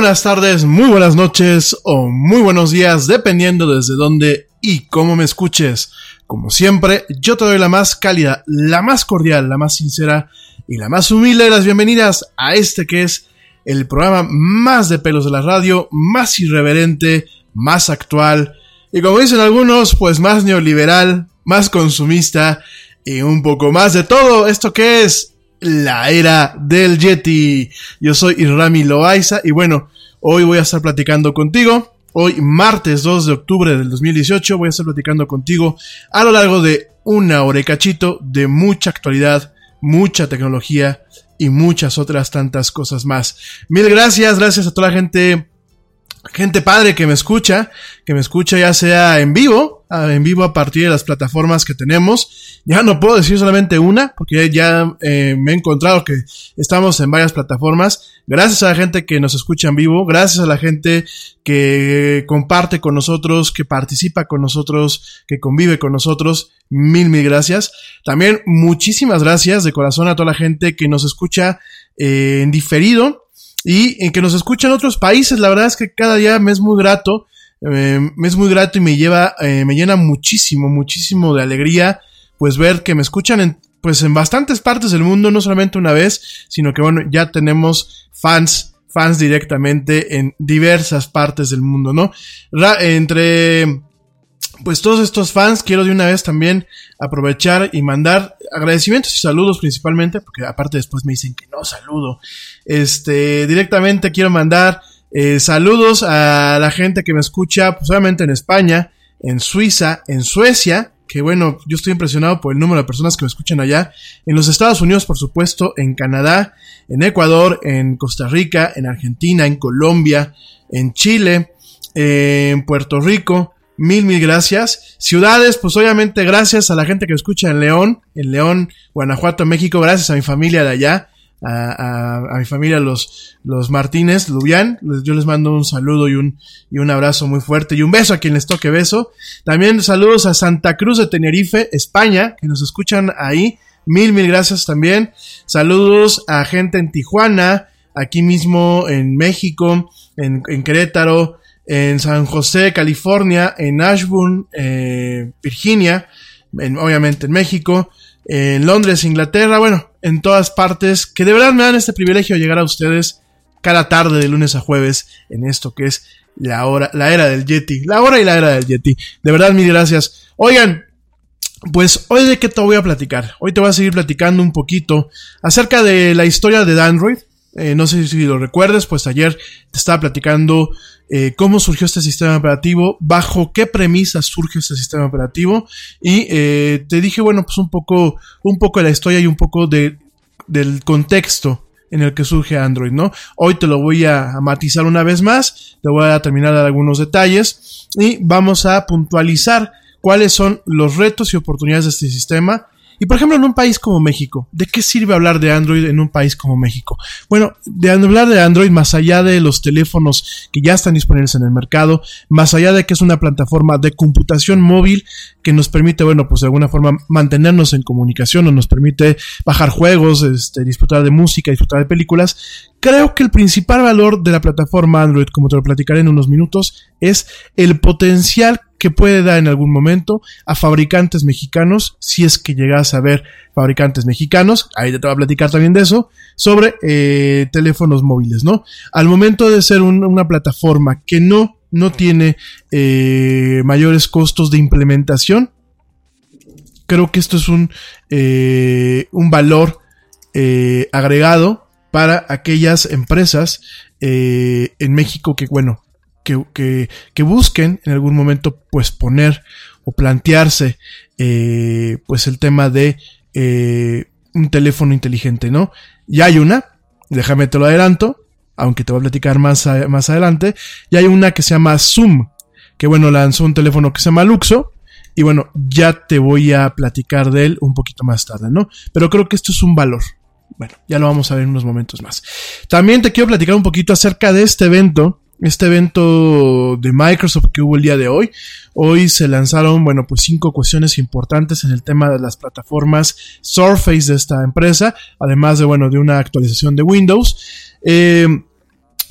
Buenas tardes, muy buenas noches o muy buenos días, dependiendo desde dónde y cómo me escuches. Como siempre, yo te doy la más cálida, la más cordial, la más sincera y la más humilde de las bienvenidas a este que es el programa más de pelos de la radio, más irreverente, más actual y como dicen algunos, pues más neoliberal, más consumista y un poco más de todo. ¿Esto que es? La era del Yeti. Yo soy Irami Loaiza y bueno, hoy voy a estar platicando contigo. Hoy, martes 2 de octubre del 2018, voy a estar platicando contigo a lo largo de una hora y cachito de mucha actualidad, mucha tecnología y muchas otras tantas cosas más. Mil gracias, gracias a toda la gente gente padre que me escucha, que me escucha ya sea en vivo, en vivo a partir de las plataformas que tenemos. Ya no puedo decir solamente una, porque ya eh, me he encontrado que estamos en varias plataformas. Gracias a la gente que nos escucha en vivo, gracias a la gente que comparte con nosotros, que participa con nosotros, que convive con nosotros. Mil, mil gracias. También muchísimas gracias de corazón a toda la gente que nos escucha eh, en diferido y en que nos escuchan otros países. La verdad es que cada día me es muy grato, eh, me es muy grato y me lleva, eh, me llena muchísimo, muchísimo de alegría, pues ver que me escuchan en, pues en bastantes partes del mundo, no solamente una vez, sino que bueno, ya tenemos fans, fans directamente en diversas partes del mundo, ¿no? entre pues todos estos fans quiero de una vez también aprovechar y mandar agradecimientos y saludos principalmente, porque aparte después me dicen que no saludo. Este, directamente quiero mandar eh, saludos a la gente que me escucha, pues obviamente en España, en Suiza, en Suecia, que bueno, yo estoy impresionado por el número de personas que me escuchan allá, en los Estados Unidos, por supuesto, en Canadá, en Ecuador, en Costa Rica, en Argentina, en Colombia, en Chile, en Puerto Rico, Mil, mil gracias. Ciudades, pues obviamente gracias a la gente que escucha en León, en León, Guanajuato, México, gracias a mi familia de allá, a, mi familia los, los Martínez, Lubián, yo les mando un saludo y un, y un abrazo muy fuerte y un beso a quien les toque beso. También saludos a Santa Cruz de Tenerife, España, que nos escuchan ahí. Mil, mil gracias también. Saludos a gente en Tijuana, aquí mismo en México, en, en Querétaro, en San José, California, en Ashburn, eh, Virginia, obviamente en México, en Londres, Inglaterra, bueno, en todas partes, que de verdad me dan este privilegio de llegar a ustedes cada tarde de lunes a jueves en esto que es la hora, la era del Yeti, la hora y la era del Yeti. De verdad, mil gracias. Oigan, pues hoy de qué te voy a platicar. Hoy te voy a seguir platicando un poquito acerca de la historia de Android. Eh, no sé si lo recuerdes, pues ayer te estaba platicando eh, cómo surgió este sistema operativo, bajo qué premisas surge este sistema operativo y eh, te dije, bueno, pues un poco, un poco de la historia y un poco de, del contexto en el que surge Android, ¿no? Hoy te lo voy a, matizar una vez más, te voy a terminar de algunos detalles y vamos a puntualizar cuáles son los retos y oportunidades de este sistema Y por ejemplo, en un país como México, ¿de qué sirve hablar de Android en un país como México? Bueno, de hablar de Android más allá de los teléfonos que ya están disponibles en el mercado, más allá de que es una plataforma de computación móvil que nos permite, bueno, pues de alguna forma mantenernos en comunicación o nos permite bajar juegos, este, disfrutar de música, disfrutar de películas, creo que el principal valor de la plataforma Android, como te lo platicaré en unos minutos, es el potencial que puede dar en algún momento a fabricantes mexicanos, si es que llegas a ver fabricantes mexicanos, ahí te voy a platicar también de eso, sobre eh, teléfonos móviles, ¿no? Al momento de ser una plataforma que no, no tiene eh, mayores costos de implementación, creo que esto es un, eh, un valor agregado para aquellas empresas en México que, bueno, que, busquen en algún momento pues poner o plantearse eh, pues el tema de eh, un teléfono inteligente, ¿no? Ya hay una, déjame te lo adelanto, aunque te voy a platicar más, más adelante, ya hay una que se llama Zoom, que bueno, lanzó un teléfono que se llama Luxo, y bueno, ya te voy a platicar de él un poquito más tarde, ¿no? Pero creo que esto es un valor. Bueno, ya lo vamos a ver en unos momentos más. También te quiero platicar un poquito acerca de este evento este evento de Microsoft que hubo el día de hoy. Hoy se lanzaron, bueno, pues cinco cuestiones importantes en el tema de las plataformas Surface de esta empresa, además de, bueno, de una actualización de Windows. Eh,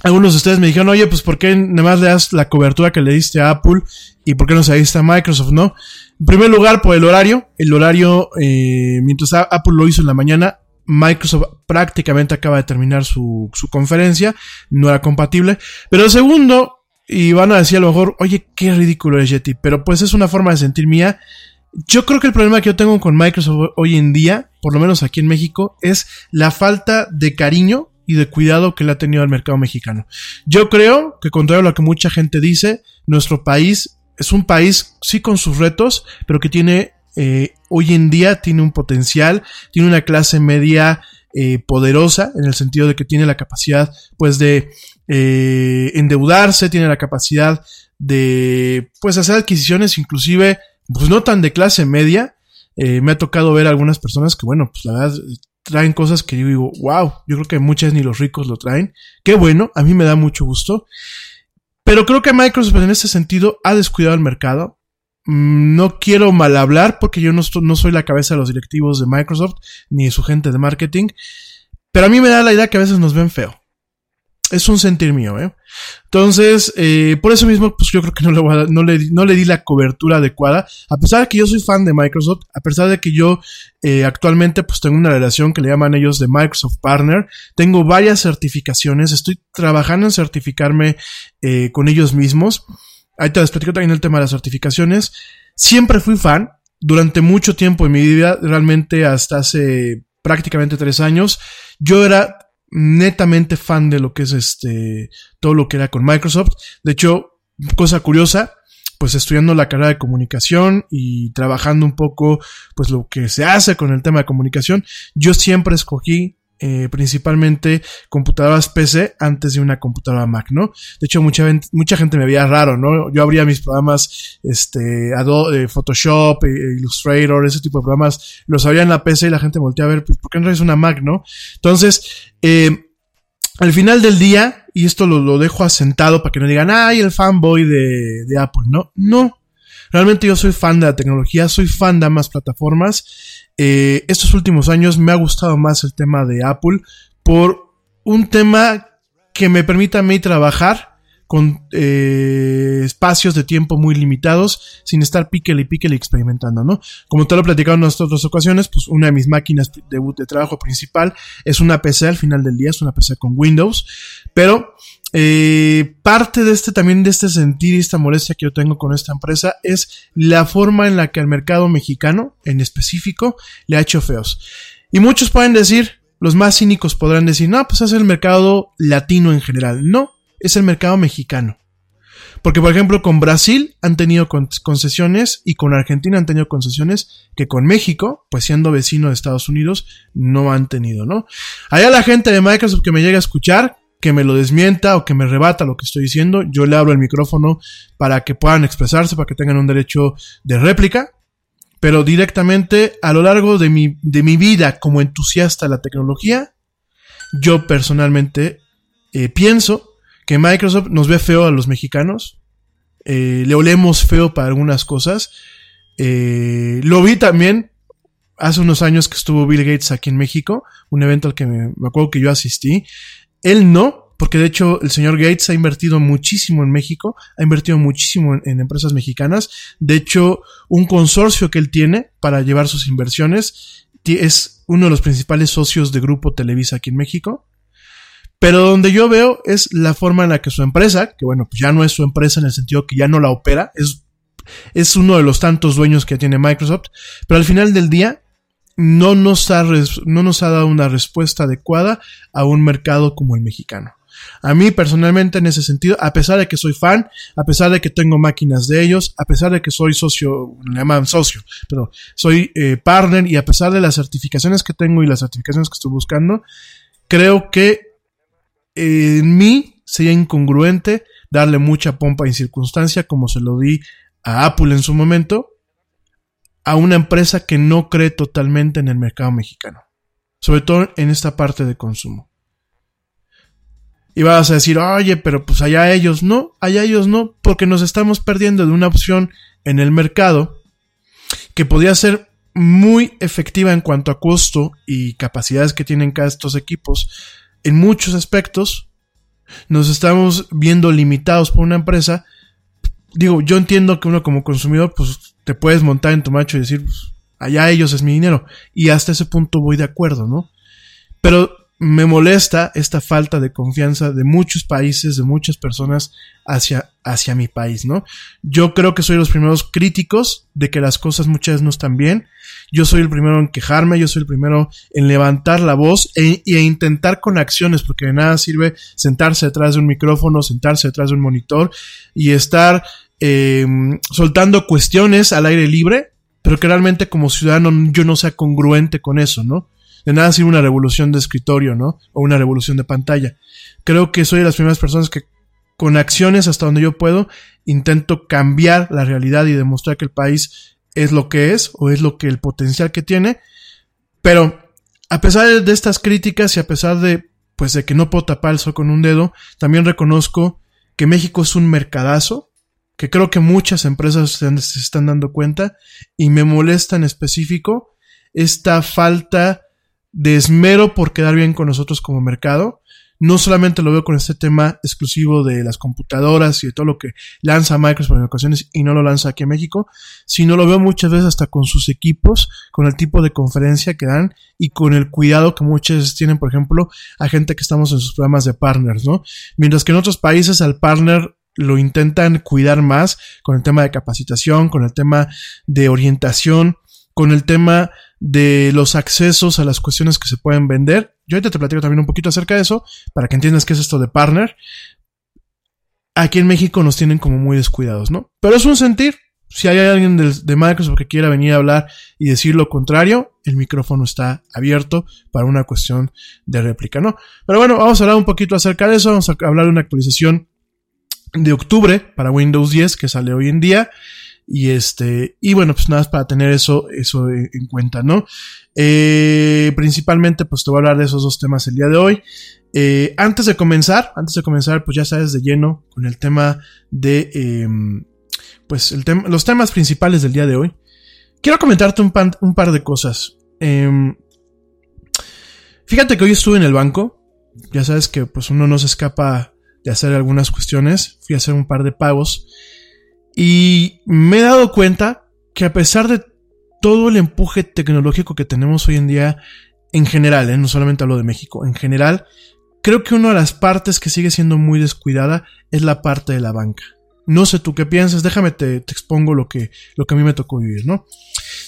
algunos de ustedes me dijeron, oye, pues ¿por qué nada más le das la cobertura que le diste a Apple y por qué no se diste a Microsoft, no? En primer lugar, por el horario. El horario, eh, mientras Apple lo hizo en la mañana, Microsoft prácticamente acaba de terminar su, su conferencia, no era compatible. Pero segundo, y van a decir a lo mejor, oye, qué ridículo es Yeti, pero pues es una forma de sentir mía. Yo creo que el problema que yo tengo con Microsoft hoy en día, por lo menos aquí en México, es la falta de cariño y de cuidado que le ha tenido al mercado mexicano. Yo creo que contrario a lo que mucha gente dice, nuestro país es un país sí con sus retos, pero que tiene eh, hoy en día tiene un potencial, tiene una clase media eh, poderosa en el sentido de que tiene la capacidad pues de eh, endeudarse, tiene la capacidad de pues hacer adquisiciones inclusive pues no tan de clase media. me ha tocado ver algunas personas que bueno pues la verdad traen cosas que yo digo wow, yo creo que muchas ni los ricos lo traen. Qué bueno, a mí me da mucho gusto. Pero creo que Microsoft en ese sentido ha descuidado el mercado. Mm, no quiero mal hablar porque yo no, soy la cabeza de los directivos de Microsoft ni de su gente de marketing, pero a mí me da la idea que a veces nos ven feo. Es un sentir mío, ¿eh? Entonces, eh, por eso mismo, pues yo creo que no le, no, le, no le di la cobertura adecuada. A pesar de que yo soy fan de Microsoft, a pesar de que yo eh, actualmente pues tengo una relación que le llaman ellos de Microsoft Partner, tengo varias certificaciones, estoy trabajando en certificarme eh, con ellos mismos. Ahí te explico también el tema de las certificaciones. Siempre fui fan. Durante mucho tiempo en mi vida, realmente hasta hace prácticamente tres años, yo era netamente fan de lo que es este, todo lo que era con Microsoft. De hecho, cosa curiosa, pues estudiando la carrera de comunicación y trabajando un poco, pues lo que se hace con el tema de comunicación, yo siempre escogí eh, principalmente computadoras PC antes de una computadora Mac, ¿no? De hecho, mucha, mucha gente me veía raro, ¿no? Yo abría mis programas, este, Adobe, eh, Photoshop, eh, Illustrator, ese tipo de programas, los abría en la PC y la gente voltea a ver, pues, ¿por qué no es una Mac, no? Entonces, al final del día, y esto lo, lo, dejo asentado para que no digan, ay, el fanboy de, de Apple, ¿no? No. Realmente yo soy fan de la tecnología, soy fan de ambas plataformas eh, estos últimos años me ha gustado más el tema de Apple por un tema que me permite a mí trabajar con eh, espacios de tiempo muy limitados, sin estar píquele y píquele experimentando, ¿no? Como te lo he platicado en otras ocasiones, pues una de mis máquinas de trabajo principal es una PC al final del día, es una PC con Windows, pero eh, parte de este también de este sentir y esta molestia que yo tengo con esta empresa es la forma en la que el mercado mexicano en específico le ha hecho feos. Y muchos pueden decir, los más cínicos podrán decir, no, pues es el mercado latino en general. No, es el mercado mexicano. Porque, por ejemplo, con Brasil han tenido concesiones y con Argentina han tenido concesiones que con México, pues siendo vecino de Estados Unidos, no han tenido, ¿no? Allá la gente de Microsoft que me llega a escuchar, que me lo desmienta o que me rebata lo que estoy diciendo, yo le abro el micrófono para que puedan expresarse, para que tengan un derecho de réplica. Pero directamente a lo largo de mi, de mi vida como entusiasta de la tecnología, yo personalmente eh, pienso que Microsoft nos ve feo a los mexicanos. eh, le olemos feo para algunas cosas. Eh, lo vi también hace unos años que estuvo Bill Gates aquí en México, un evento al que me, me acuerdo que yo asistí. Él no, porque de hecho el señor Gates ha invertido muchísimo en México, ha invertido muchísimo en, empresas mexicanas. De hecho, un consorcio que él tiene para llevar sus inversiones es uno de los principales socios de Grupo Televisa aquí en México. Pero donde yo veo es la forma en la que su empresa, que bueno, pues ya no es su empresa en el sentido que ya no la opera, es, es uno de los tantos dueños que tiene Microsoft, pero al final del día no nos ha, no nos ha dado una respuesta adecuada a un mercado como el mexicano. A mí personalmente en ese sentido, a pesar de que soy fan, a pesar de que tengo máquinas de ellos, a pesar de que soy socio, le llaman socio, pero soy eh, partner y a pesar de las certificaciones que tengo y las certificaciones que estoy buscando, creo que eh, en mí sería incongruente darle mucha pompa y circunstancia como se lo di a Apple en su momento a una empresa que no cree totalmente en el mercado mexicano, sobre todo en esta parte de consumo. Y vas a decir, oye, pero pues allá ellos no, allá ellos no, porque nos estamos perdiendo de una opción en el mercado que podría ser muy efectiva en cuanto a costo y capacidades que tienen cada estos equipos en muchos aspectos. Nos estamos viendo limitados por una empresa. Digo, yo entiendo que uno como consumidor, pues te puedes montar en tu macho y decir, pues, allá ellos es mi dinero. Y hasta ese punto voy de acuerdo, ¿no? Pero me molesta esta falta de confianza de muchos países, de muchas personas hacia, hacia mi país, ¿no? Yo creo que soy los primeros críticos de que las cosas muchas veces no están bien. Yo soy el primero en quejarme, yo soy el primero en levantar la voz e, e intentar con acciones, porque de nada sirve sentarse detrás de un micrófono, sentarse detrás de un monitor y estar eh, soltando cuestiones al aire libre, pero que realmente como ciudadano yo no sea congruente con eso, ¿no? De nada sirve una revolución de escritorio, ¿no? O una revolución de pantalla. Creo que soy de las primeras personas que con acciones hasta donde yo puedo intento cambiar la realidad y demostrar que el país es lo que es o es lo que el potencial que tiene. Pero a pesar de estas críticas y a pesar de pues de que no puedo tapar el sol con un dedo, también reconozco que México es un mercadazo, que creo que muchas empresas se están dando cuenta y me molesta en específico esta falta de esmero por quedar bien con nosotros como mercado. No solamente lo veo con este tema exclusivo de las computadoras y de todo lo que lanza Microsoft en ocasiones y no lo lanza aquí en México, sino lo veo muchas veces hasta con sus equipos, con el tipo de conferencia que dan y con el cuidado que muchas veces tienen, por ejemplo, a gente que estamos en sus programas de partners, ¿no? Mientras que en otros países al partner lo intentan cuidar más con el tema de capacitación, con el tema de orientación, con el tema de los accesos a las cuestiones que se pueden vender. Yo ahorita te platico también un poquito acerca de eso, para que entiendas qué es esto de partner. Aquí en México nos tienen como muy descuidados, ¿no? Pero es un sentir. Si hay alguien de, de Microsoft que quiera venir a hablar y decir lo contrario, el micrófono está abierto para una cuestión de réplica, ¿no? Pero bueno, vamos a hablar un poquito acerca de eso. Vamos a hablar de una actualización de octubre para Windows 10 que sale hoy en día. Y este, y bueno, pues nada para tener eso, eso en, en cuenta, ¿no? Eh, principalmente, pues te voy a hablar de esos dos temas el día de hoy. Eh, antes de comenzar, antes de comenzar, pues ya sabes de lleno con el tema de, eh, pues el los temas principales del día de hoy. Quiero comentarte un, un par de cosas. Eh, fíjate que hoy estuve en el banco. Ya sabes que pues uno no se escapa de hacer algunas cuestiones. Fui a hacer un par de pagos. Y me he dado cuenta que a pesar de todo el empuje tecnológico que tenemos hoy en día, en general, ¿eh? no solamente hablo de México, en general, creo que una de las partes que sigue siendo muy descuidada es la parte de la banca. No sé tú qué piensas, déjame te, expongo lo que, lo que a mí me tocó vivir, ¿no?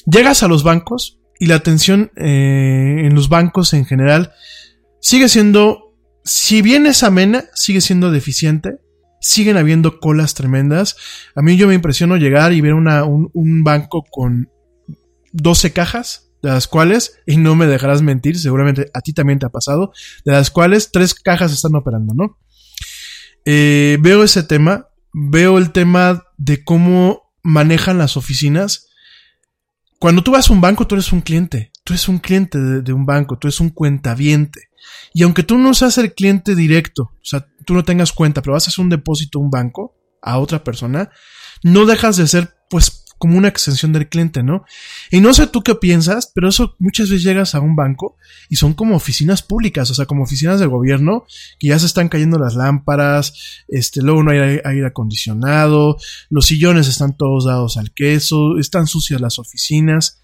Llegas a los bancos y la atención eh, en los bancos en general sigue siendo, si bien es amena, sigue siendo deficiente, siguen habiendo colas tremendas. A mí yo me impresiono llegar y ver un, banco con 12 cajas, de las cuales, y no me dejarás mentir, seguramente a ti también te ha pasado, de las cuales tres cajas están operando, ¿no? Eh, veo ese tema, veo el tema de cómo manejan las oficinas. cuando tú vas a un banco, tú eres un cliente. Tú eres un cliente de, de un banco, tú eres un cuentaviente. Y aunque tú no seas el cliente directo, o sea, tú no tengas cuenta, pero vas a hacer un depósito a un banco, a otra persona, no dejas de ser, pues, como una extensión del cliente, ¿no? Y no sé tú qué piensas, pero eso muchas veces llegas a un banco y son como oficinas públicas, o sea, como oficinas del gobierno, que ya se están cayendo las lámparas, este, luego no hay aire acondicionado, los sillones están todos dados al queso, están sucias las oficinas.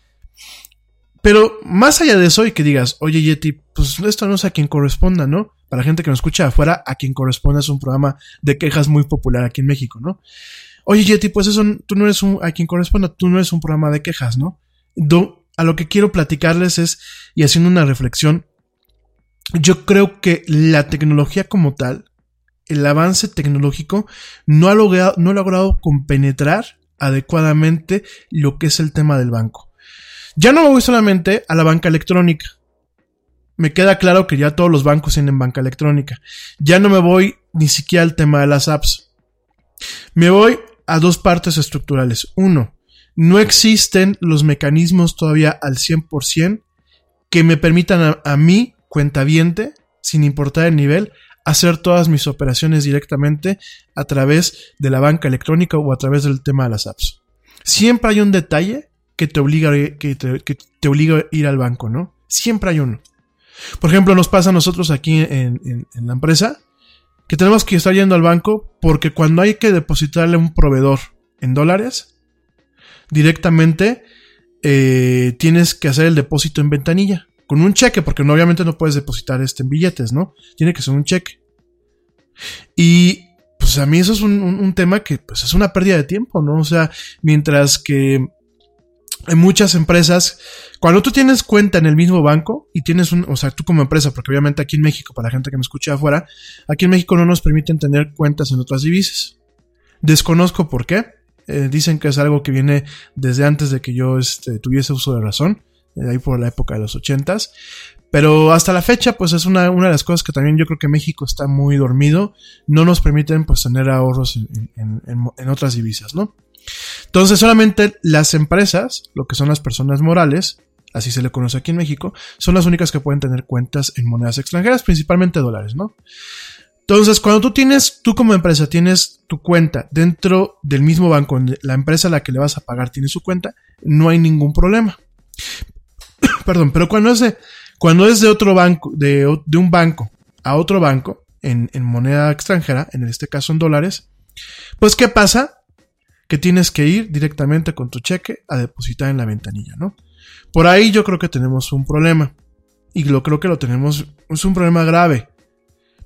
Pero más allá de eso y que digas, oye Yeti, pues esto no es a quien corresponda, ¿no? Para la gente que nos escucha afuera, a quien corresponde es un programa de quejas muy popular aquí en México, ¿no? Oye Yeti, pues eso, tú no eres un, a quien corresponda, tú no eres un programa de quejas, ¿no? Do- a lo que quiero platicarles es, y haciendo una reflexión, yo creo que la tecnología como tal, el avance tecnológico, no ha logrado, no ha logrado compenetrar adecuadamente lo que es el tema del banco. Ya no me voy solamente a la banca electrónica. Me queda claro que ya todos los bancos tienen banca electrónica. Ya no me voy ni siquiera al tema de las apps. Me voy a dos partes estructurales. Uno, no existen los mecanismos todavía al 100% que me permitan a, a mí, cuentaviente, sin importar el nivel, hacer todas mis operaciones directamente a través de la banca electrónica o a través del tema de las apps. Siempre hay un detalle que te obliga, a- que te, que te obliga a ir al banco, ¿no? Siempre hay uno. Por ejemplo, nos pasa a nosotros aquí en, en- la empresa que tenemos que estar yendo al banco porque cuando hay que depositarle a un proveedor en dólares, directamente eh, tienes que hacer el depósito en ventanilla con un cheque, porque obviamente no puedes depositar este en billetes, ¿no? Tiene que ser un cheque. Y pues a mí eso es un, un- un tema que pues es una pérdida de tiempo, ¿no? O sea, mientras que en muchas empresas, cuando tú tienes cuenta en el mismo banco y tienes un, o sea, tú como empresa, porque obviamente aquí en México, para la gente que me escucha afuera, aquí en México no nos permiten tener cuentas en otras divisas. Desconozco por qué. Eh, dicen que es algo que viene desde antes de que yo este, tuviese uso de razón, de ahí por la época de los ochentas. Pero hasta la fecha, pues es una, una de las cosas que también yo creo que México está muy dormido. No nos permiten pues tener ahorros en- en- en otras divisas, ¿no? Entonces solamente las empresas, lo que son las personas morales, así se le conoce aquí en México, son las únicas que pueden tener cuentas en monedas extranjeras, principalmente dólares, ¿no? Entonces, cuando tú tienes, tú como empresa tienes tu cuenta dentro del mismo banco, la empresa a la que le vas a pagar tiene su cuenta, no hay ningún problema. Perdón, pero cuando es de, cuando es de otro banco, de, de un banco a otro banco, en, en moneda extranjera, en este caso en dólares, pues ¿qué pasa? Que tienes que ir directamente con tu cheque a depositar en la ventanilla, ¿no? Por ahí yo creo que tenemos un problema. Y lo creo que lo tenemos, es un problema grave.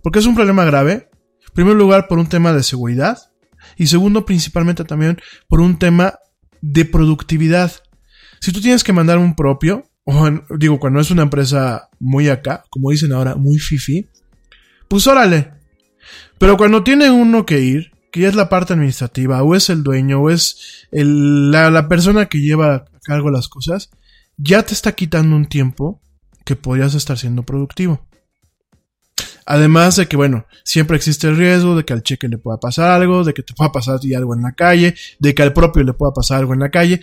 ¿Por qué es un problema grave? En primer lugar, por un tema de seguridad. Y segundo, principalmente también por un tema de productividad. Si tú tienes que mandar un propio, o digo, cuando es una empresa muy acá, como dicen ahora, muy fifi, pues órale. Pero cuando tiene uno que ir, que es la parte administrativa, o es el dueño, o es la, la persona que lleva a cargo las cosas, ya te está quitando un tiempo que podrías estar siendo productivo. Además de que, bueno, siempre existe el riesgo de que al cheque le pueda pasar algo, de que te pueda pasar algo en la calle, de que al propio le pueda pasar algo en la calle.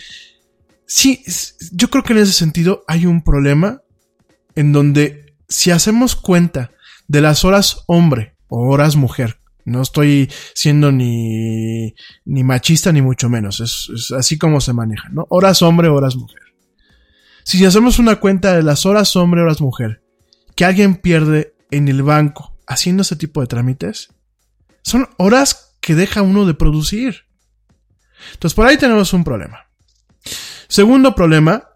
Sí, yo creo que en ese sentido hay un problema en donde si hacemos cuenta de las horas hombre o horas mujer, no estoy siendo ni, ni machista ni mucho menos, es, es así como se maneja, ¿no? Horas hombre, horas mujer. Si hacemos una cuenta de las horas hombre, horas mujer, que alguien pierde en el banco haciendo ese tipo de trámites, son horas que deja uno de producir. Entonces por ahí tenemos un problema. Segundo problema,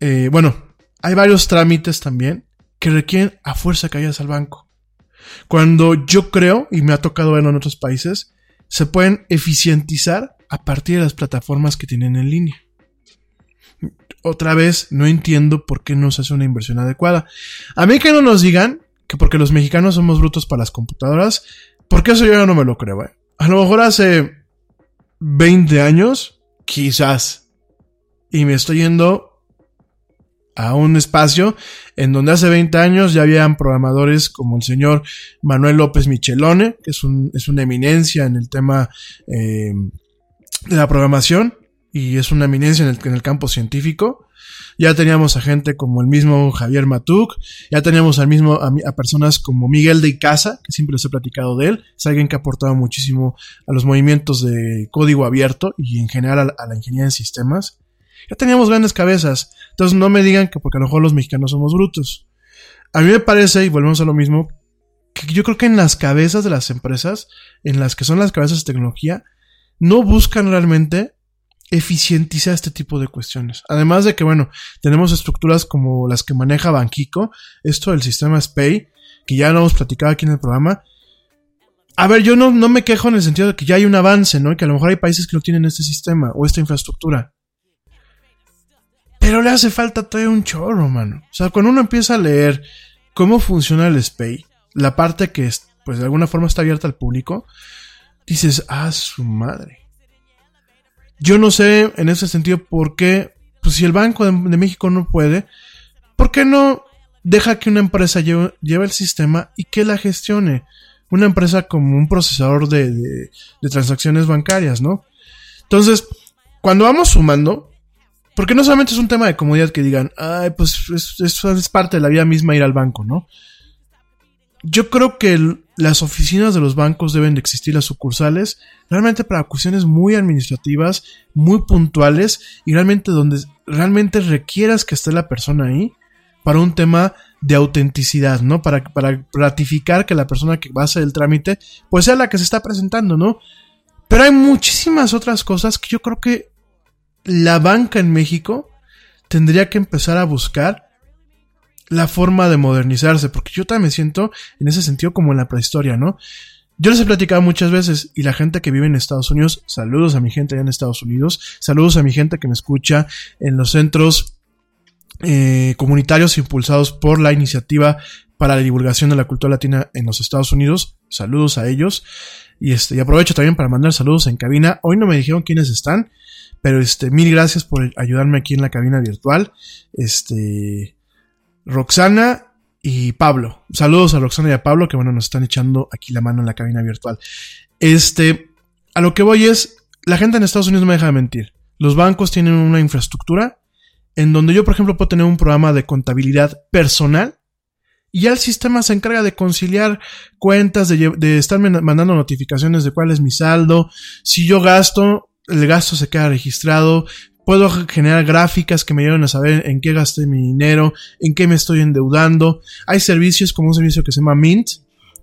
eh, bueno, hay varios trámites también que requieren a fuerza que vayas al banco. Cuando yo creo, y me ha tocado verlo en otros países, se pueden eficientizar a partir de las plataformas que tienen en línea. Otra vez, no entiendo por qué no se hace una inversión adecuada. A mí que no nos digan que porque los mexicanos somos brutos para las computadoras, porque eso yo ya no me lo creo. ¿eh? A lo mejor hace 20 años, quizás. Y me estoy yendo a un espacio en donde hace 20 años ya habían programadores como el señor Manuel López Michelone, que es, un, es una eminencia en el tema eh, de la programación. y es una eminencia en el, en el campo científico. Ya teníamos a gente como el mismo Javier Matuk, ya teníamos al mismo, a, a personas como Miguel de Icaza, que siempre les he platicado de él, es alguien que ha aportado muchísimo a los movimientos de código abierto y en general a, a la ingeniería en sistemas. Ya teníamos grandes cabezas, entonces no me digan que porque a lo mejor los mexicanos somos brutos. A mí me parece, y volvemos a lo mismo, que yo creo que en las cabezas de las empresas, en las que son las cabezas de tecnología, no buscan realmente eficientizar este tipo de cuestiones. Además de que, bueno, tenemos estructuras como las que maneja Banquico, esto del sistema SPAY, que ya lo hemos platicado aquí en el programa. A ver, yo no, no me quejo en el sentido de que ya hay un avance, ¿no? Y que a lo mejor hay países que no tienen este sistema o esta infraestructura. Pero le hace falta todavía un chorro, mano. O sea, cuando uno empieza a leer cómo funciona el SPAY, la parte que, es, pues de alguna forma está abierta al público, dices, ah, su madre. Yo no sé en ese sentido por qué, pues si el Banco de, México no puede, ¿por qué no deja que una empresa lleve, el sistema y que la gestione? Una empresa como un procesador de, de transacciones bancarias, ¿no? Entonces, cuando vamos sumando, porque no solamente es un tema de comodidad que digan, ay, pues es, parte de la vida misma ir al banco, ¿no? Yo creo que las oficinas de los bancos deben de existir, las sucursales, realmente para cuestiones muy administrativas, muy puntuales y realmente donde realmente requieras que esté la persona ahí para un tema de autenticidad, ¿no? Para, para ratificar que la persona que va a hacer el trámite, pues sea la que se está presentando, ¿no? Pero hay muchísimas otras cosas que yo creo que la banca en México tendría que empezar a buscar la forma de modernizarse, porque yo también me siento en ese sentido como en la prehistoria, ¿no? Yo les he platicado muchas veces y la gente que vive en Estados Unidos, saludos a mi gente allá en Estados Unidos, saludos a mi gente que me escucha en los centros eh, comunitarios impulsados por la iniciativa para la divulgación de la cultura latina en los Estados Unidos, saludos a ellos y este y aprovecho también para mandar saludos en cabina. Hoy no me dijeron quiénes están, pero este mil gracias por ayudarme aquí en la cabina virtual. Este Roxana y Pablo. Saludos a Roxana y a Pablo que bueno, nos están echando aquí la mano en la cabina virtual. Este, a lo que voy es, la gente en Estados Unidos me deja de mentir. Los bancos tienen una infraestructura en donde yo, por ejemplo, puedo tener un programa de contabilidad personal y ya el sistema se encarga de conciliar cuentas, de, de estarme mandando notificaciones de cuál es mi saldo. Si yo gasto, el gasto se queda registrado. Puedo generar gráficas que me ayuden a saber en qué gasté mi dinero, en qué me estoy endeudando. Hay servicios como un servicio que se llama Mint,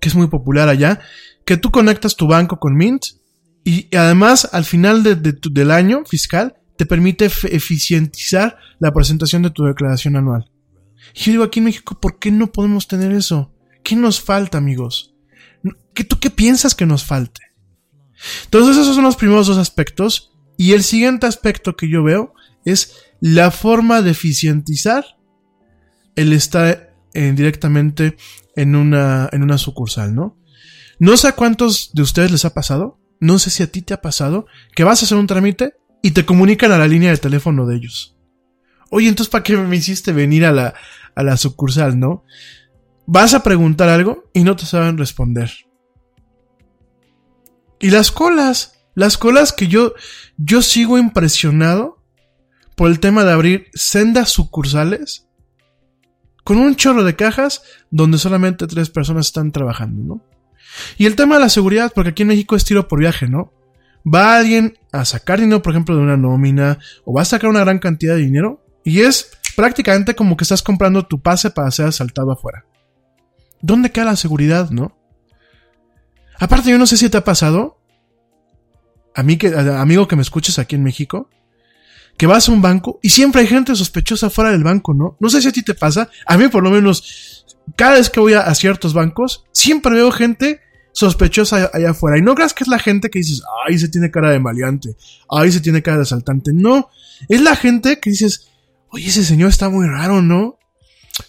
que es muy popular allá, que tú conectas tu banco con Mint y además al final del año fiscal te permite eficientizar la presentación de tu declaración anual. Y yo digo aquí en México, ¿por qué no podemos tener eso? ¿Qué nos falta, amigos? ¿Qué, ¿Tú qué piensas que nos falte? Entonces esos son los primeros dos aspectos. Y el siguiente aspecto que yo veo es la forma de eficientizar el estar eh, directamente en una, en una sucursal, ¿no? No sé a cuántos de ustedes les ha pasado, no sé si a ti te ha pasado, que vas a hacer un trámite y te comunican a la línea de teléfono de ellos. Oye, entonces ¿para qué me hiciste venir a la, a la sucursal, no? Vas a preguntar algo y no te saben responder. Y las colas, las colas que yo, yo sigo impresionado por el tema de abrir sendas sucursales con un chorro de cajas donde solamente tres personas están trabajando, ¿no? Y el tema de la seguridad, porque aquí en México es tiro por viaje, ¿no? Va alguien a sacar dinero, por ejemplo, de una nómina, o va a sacar una gran cantidad de dinero, y es prácticamente como que estás comprando tu pase para ser asaltado afuera. ¿Dónde queda la seguridad, no? Aparte, yo no sé si te ha pasado, a mí que, a- amigo que me escuches aquí en México, que vas a un banco y siempre hay gente sospechosa fuera del banco, ¿no? No sé si a ti te pasa, a mí por lo menos, cada vez que voy a, a ciertos bancos, siempre veo gente sospechosa allá afuera. Y no creas que es la gente que dices, ay, se tiene cara de maleante, ay, se tiene cara de asaltante. No, es la gente que dices, oye, ese señor está muy raro, ¿no?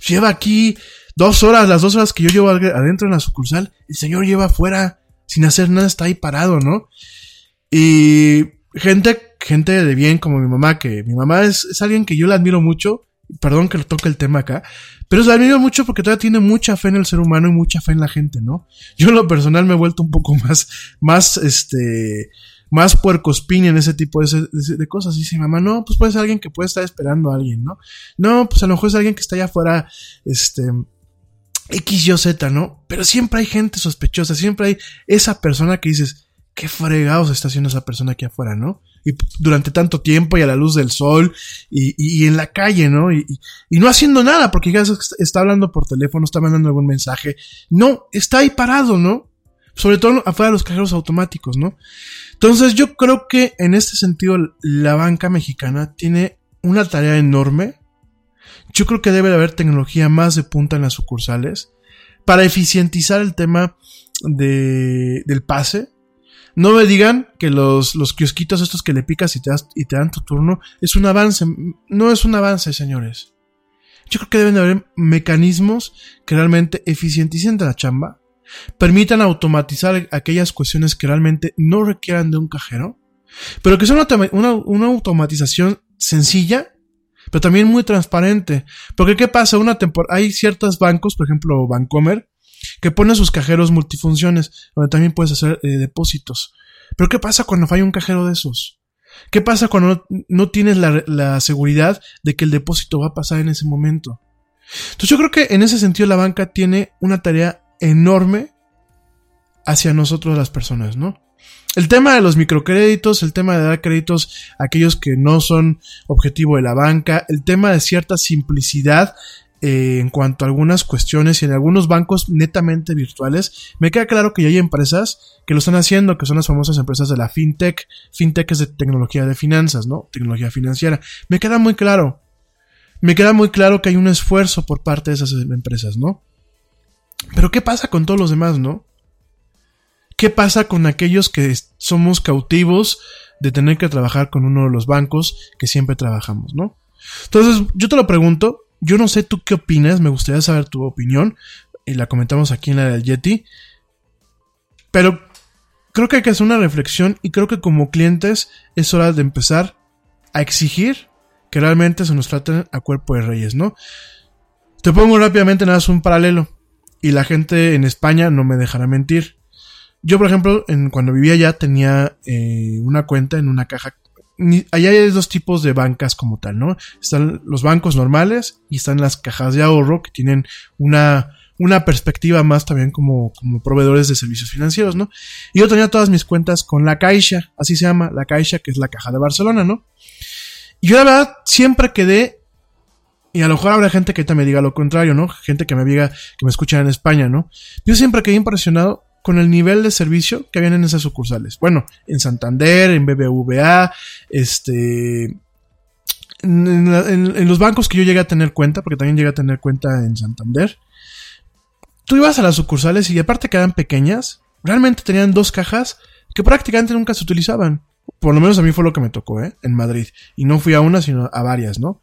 Lleva aquí dos horas, las dos horas que yo llevo ad- adentro en la sucursal, el señor lleva afuera sin hacer nada, está ahí parado, ¿no? Y gente, gente de bien como mi mamá, que mi mamá es, es alguien que yo la admiro mucho, perdón que toque el tema acá, pero la admiro mucho porque todavía tiene mucha fe en el ser humano y mucha fe en la gente, ¿no? Yo en lo personal me he vuelto un poco más, más, este, más puercospín en ese tipo de, de, de cosas. Y dice, mamá, no, pues puede ser alguien que puede estar esperando a alguien, ¿no? No, pues a lo mejor es alguien que está allá afuera, este, X, Y, Z, ¿no? Pero siempre hay gente sospechosa, siempre hay esa persona que dices, qué fregados está haciendo esa persona aquí afuera, ¿no? Y durante tanto tiempo y a la luz del sol y, y, en la calle, ¿no? Y, y, no haciendo nada, porque ya está hablando por teléfono, está mandando algún mensaje. No, está ahí parado, ¿no? Sobre todo afuera de los cajeros automáticos, ¿no? Entonces yo creo que en este sentido la banca mexicana tiene una tarea enorme. Yo creo que debe de haber tecnología más de punta en las sucursales para eficientizar el tema de, del pase no me digan que los, los kiosquitos estos que le picas y te, dan tu turno es un avance. No es un avance, señores. Yo creo que deben haber mecanismos que realmente eficienticen la chamba, permitan automatizar aquellas cuestiones que realmente no requieran de un cajero, pero que sea una, una, automatización sencilla, pero también muy transparente. Porque ¿qué pasa? Una hay ciertos bancos, por ejemplo Bancomer, que pone sus cajeros multifunciones, donde también puedes hacer eh, depósitos. Pero ¿qué pasa cuando falla un cajero de esos? ¿Qué pasa cuando no, tienes la, seguridad de que el depósito va a pasar en ese momento? Entonces yo creo que en ese sentido la banca tiene una tarea enorme hacia nosotros las personas, ¿no? El tema de los microcréditos, el tema de dar créditos a aquellos que no son objetivo de la banca, el tema de cierta simplicidad eh, en cuanto a algunas cuestiones y en algunos bancos netamente virtuales, me queda claro que ya hay empresas que lo están haciendo, que son las famosas empresas de la fintech. Fintech es de tecnología de finanzas, ¿no? Tecnología financiera. Me queda muy claro. Me queda muy claro que hay un esfuerzo por parte de esas empresas, ¿no? Pero ¿qué pasa con todos los demás, no? ¿Qué pasa con aquellos que somos cautivos de tener que trabajar con uno de los bancos que siempre trabajamos, ¿no? Entonces, yo te lo pregunto, yo no sé tú qué opinas, me gustaría saber tu opinión. Y la comentamos aquí en la del Yeti. Pero creo que hay que hacer una reflexión y creo que como clientes es hora de empezar a exigir que realmente se nos traten a cuerpo de reyes, ¿no? Te pongo rápidamente nada más un paralelo. Y la gente en España no me dejará mentir. Yo, por ejemplo, en, cuando vivía allá tenía eh, una cuenta en una caja allá hay dos tipos de bancas como tal, ¿no? Están los bancos normales y están las cajas de ahorro que tienen una, una perspectiva más también como, como proveedores de servicios financieros, ¿no? Y yo tenía todas mis cuentas con la Caixa, así se llama, la Caixa, que es la caja de Barcelona, ¿no? Y yo la verdad siempre quedé, y a lo mejor habrá gente que te me diga lo contrario, ¿no? Gente que me diga, que me escucha en España, ¿no? Yo siempre quedé impresionado con el nivel de servicio que habían en esas sucursales. Bueno, en Santander, en BBVA, este... En, los bancos que yo llegué a tener cuenta, porque también llegué a tener cuenta en Santander, tú ibas a las sucursales y aparte que eran pequeñas, realmente tenían dos cajas que prácticamente nunca se utilizaban. Por lo menos a mí fue lo que me tocó, ¿eh? En Madrid. Y no fui a una, sino a varias, ¿no? O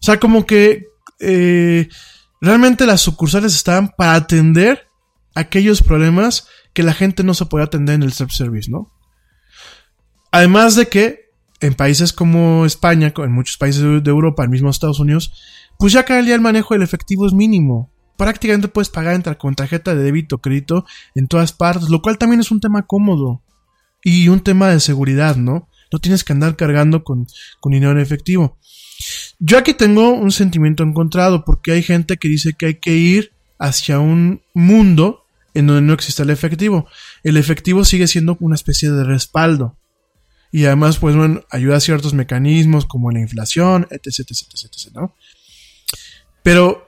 sea, como que eh, realmente las sucursales estaban para atender aquellos problemas que la gente no se puede atender en el self-service, ¿no? Además de que en países como España, en muchos países de Europa, en mismo Estados Unidos, pues ya cada día el manejo del efectivo es mínimo. Prácticamente puedes pagar con tarjeta de débito crédito en todas partes, lo cual también es un tema cómodo y un tema de seguridad, ¿no? No tienes que andar cargando con dinero en efectivo. Yo aquí tengo un sentimiento encontrado porque hay gente que dice que hay que ir hacia un mundo en donde no existe el efectivo. El efectivo sigue siendo una especie de respaldo. Y además, pues, bueno, ayuda a ciertos mecanismos como la inflación, etc, etc, etc, ¿no? Pero,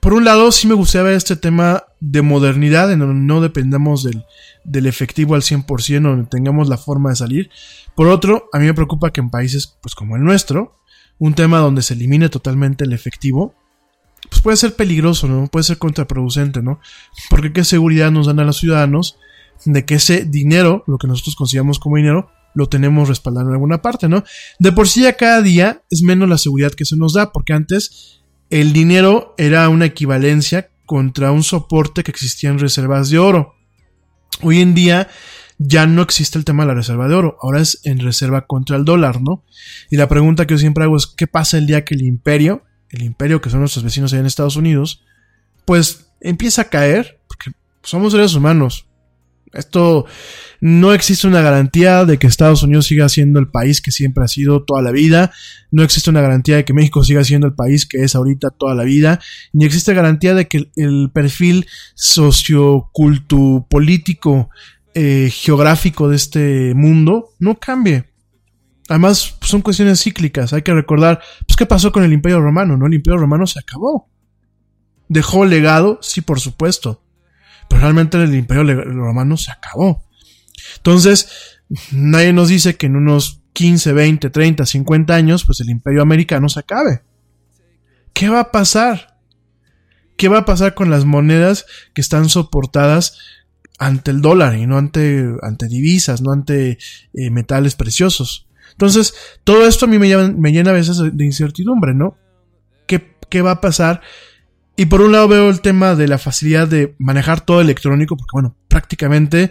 por un lado, sí me gustaría ver este tema de modernidad, en donde no dependamos del, del efectivo al 100%, donde tengamos la forma de salir. Por otro, a mí me preocupa que en países, pues, como el nuestro, un tema donde se elimine totalmente el efectivo, pues puede ser peligroso, ¿no? Puede ser contraproducente, ¿no? Porque qué seguridad nos dan a los ciudadanos de que ese dinero, lo que nosotros consideramos como dinero, lo tenemos respaldado en alguna parte, ¿no? De por sí a cada día es menos la seguridad que se nos da, porque antes el dinero era una equivalencia contra un soporte que existía en reservas de oro. Hoy en día ya no existe el tema de la reserva de oro, ahora es en reserva contra el dólar, ¿no? Y la pregunta que yo siempre hago es, ¿qué pasa el día que el imperio el imperio que son nuestros vecinos allá en Estados Unidos, pues empieza a caer, porque somos seres humanos. Esto no existe una garantía de que Estados Unidos siga siendo el país que siempre ha sido toda la vida. No existe una garantía de que México siga siendo el país que es ahorita toda la vida. Ni existe garantía de que el perfil socioculto político eh, geográfico de este mundo no cambie. Además, pues, son cuestiones cíclicas. Hay que recordar, pues, ¿qué pasó con el Imperio Romano? ¿No? El Imperio Romano se acabó. Dejó legado, sí, por supuesto. Pero realmente el Imperio Romano se acabó. Entonces, nadie nos dice que en unos 15, 20, 30, 50 años, pues el Imperio Americano se acabe. ¿Qué va a pasar? ¿Qué va a pasar con las monedas que están soportadas ante el dólar y no ante, ante divisas, no ante eh, metales preciosos? Entonces, todo esto a mí me, llena a veces de incertidumbre, ¿no? ¿Qué, ¿Qué va a pasar? Y por un lado veo el tema de la facilidad de manejar todo electrónico, porque bueno, prácticamente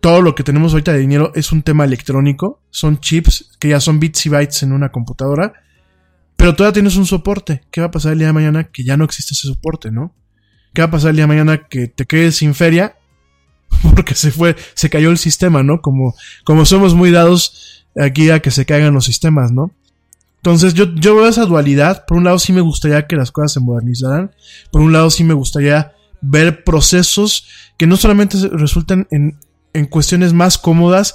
todo lo que tenemos ahorita de dinero es un tema electrónico, son chips que ya son bits y bytes en una computadora, pero todavía tienes un soporte. ¿Qué va a pasar el día de mañana que ya no existe ese soporte, no? ¿Qué va a pasar el día de mañana que te quedes sin feria? Porque se fue, se cayó el sistema, ¿no? Como, como somos muy dados aquí a que se caigan los sistemas, ¿no? Entonces yo, yo veo esa dualidad. Por un lado sí me gustaría que las cosas se modernizaran. Por un lado sí me gustaría ver procesos que no solamente resulten en en cuestiones más cómodas,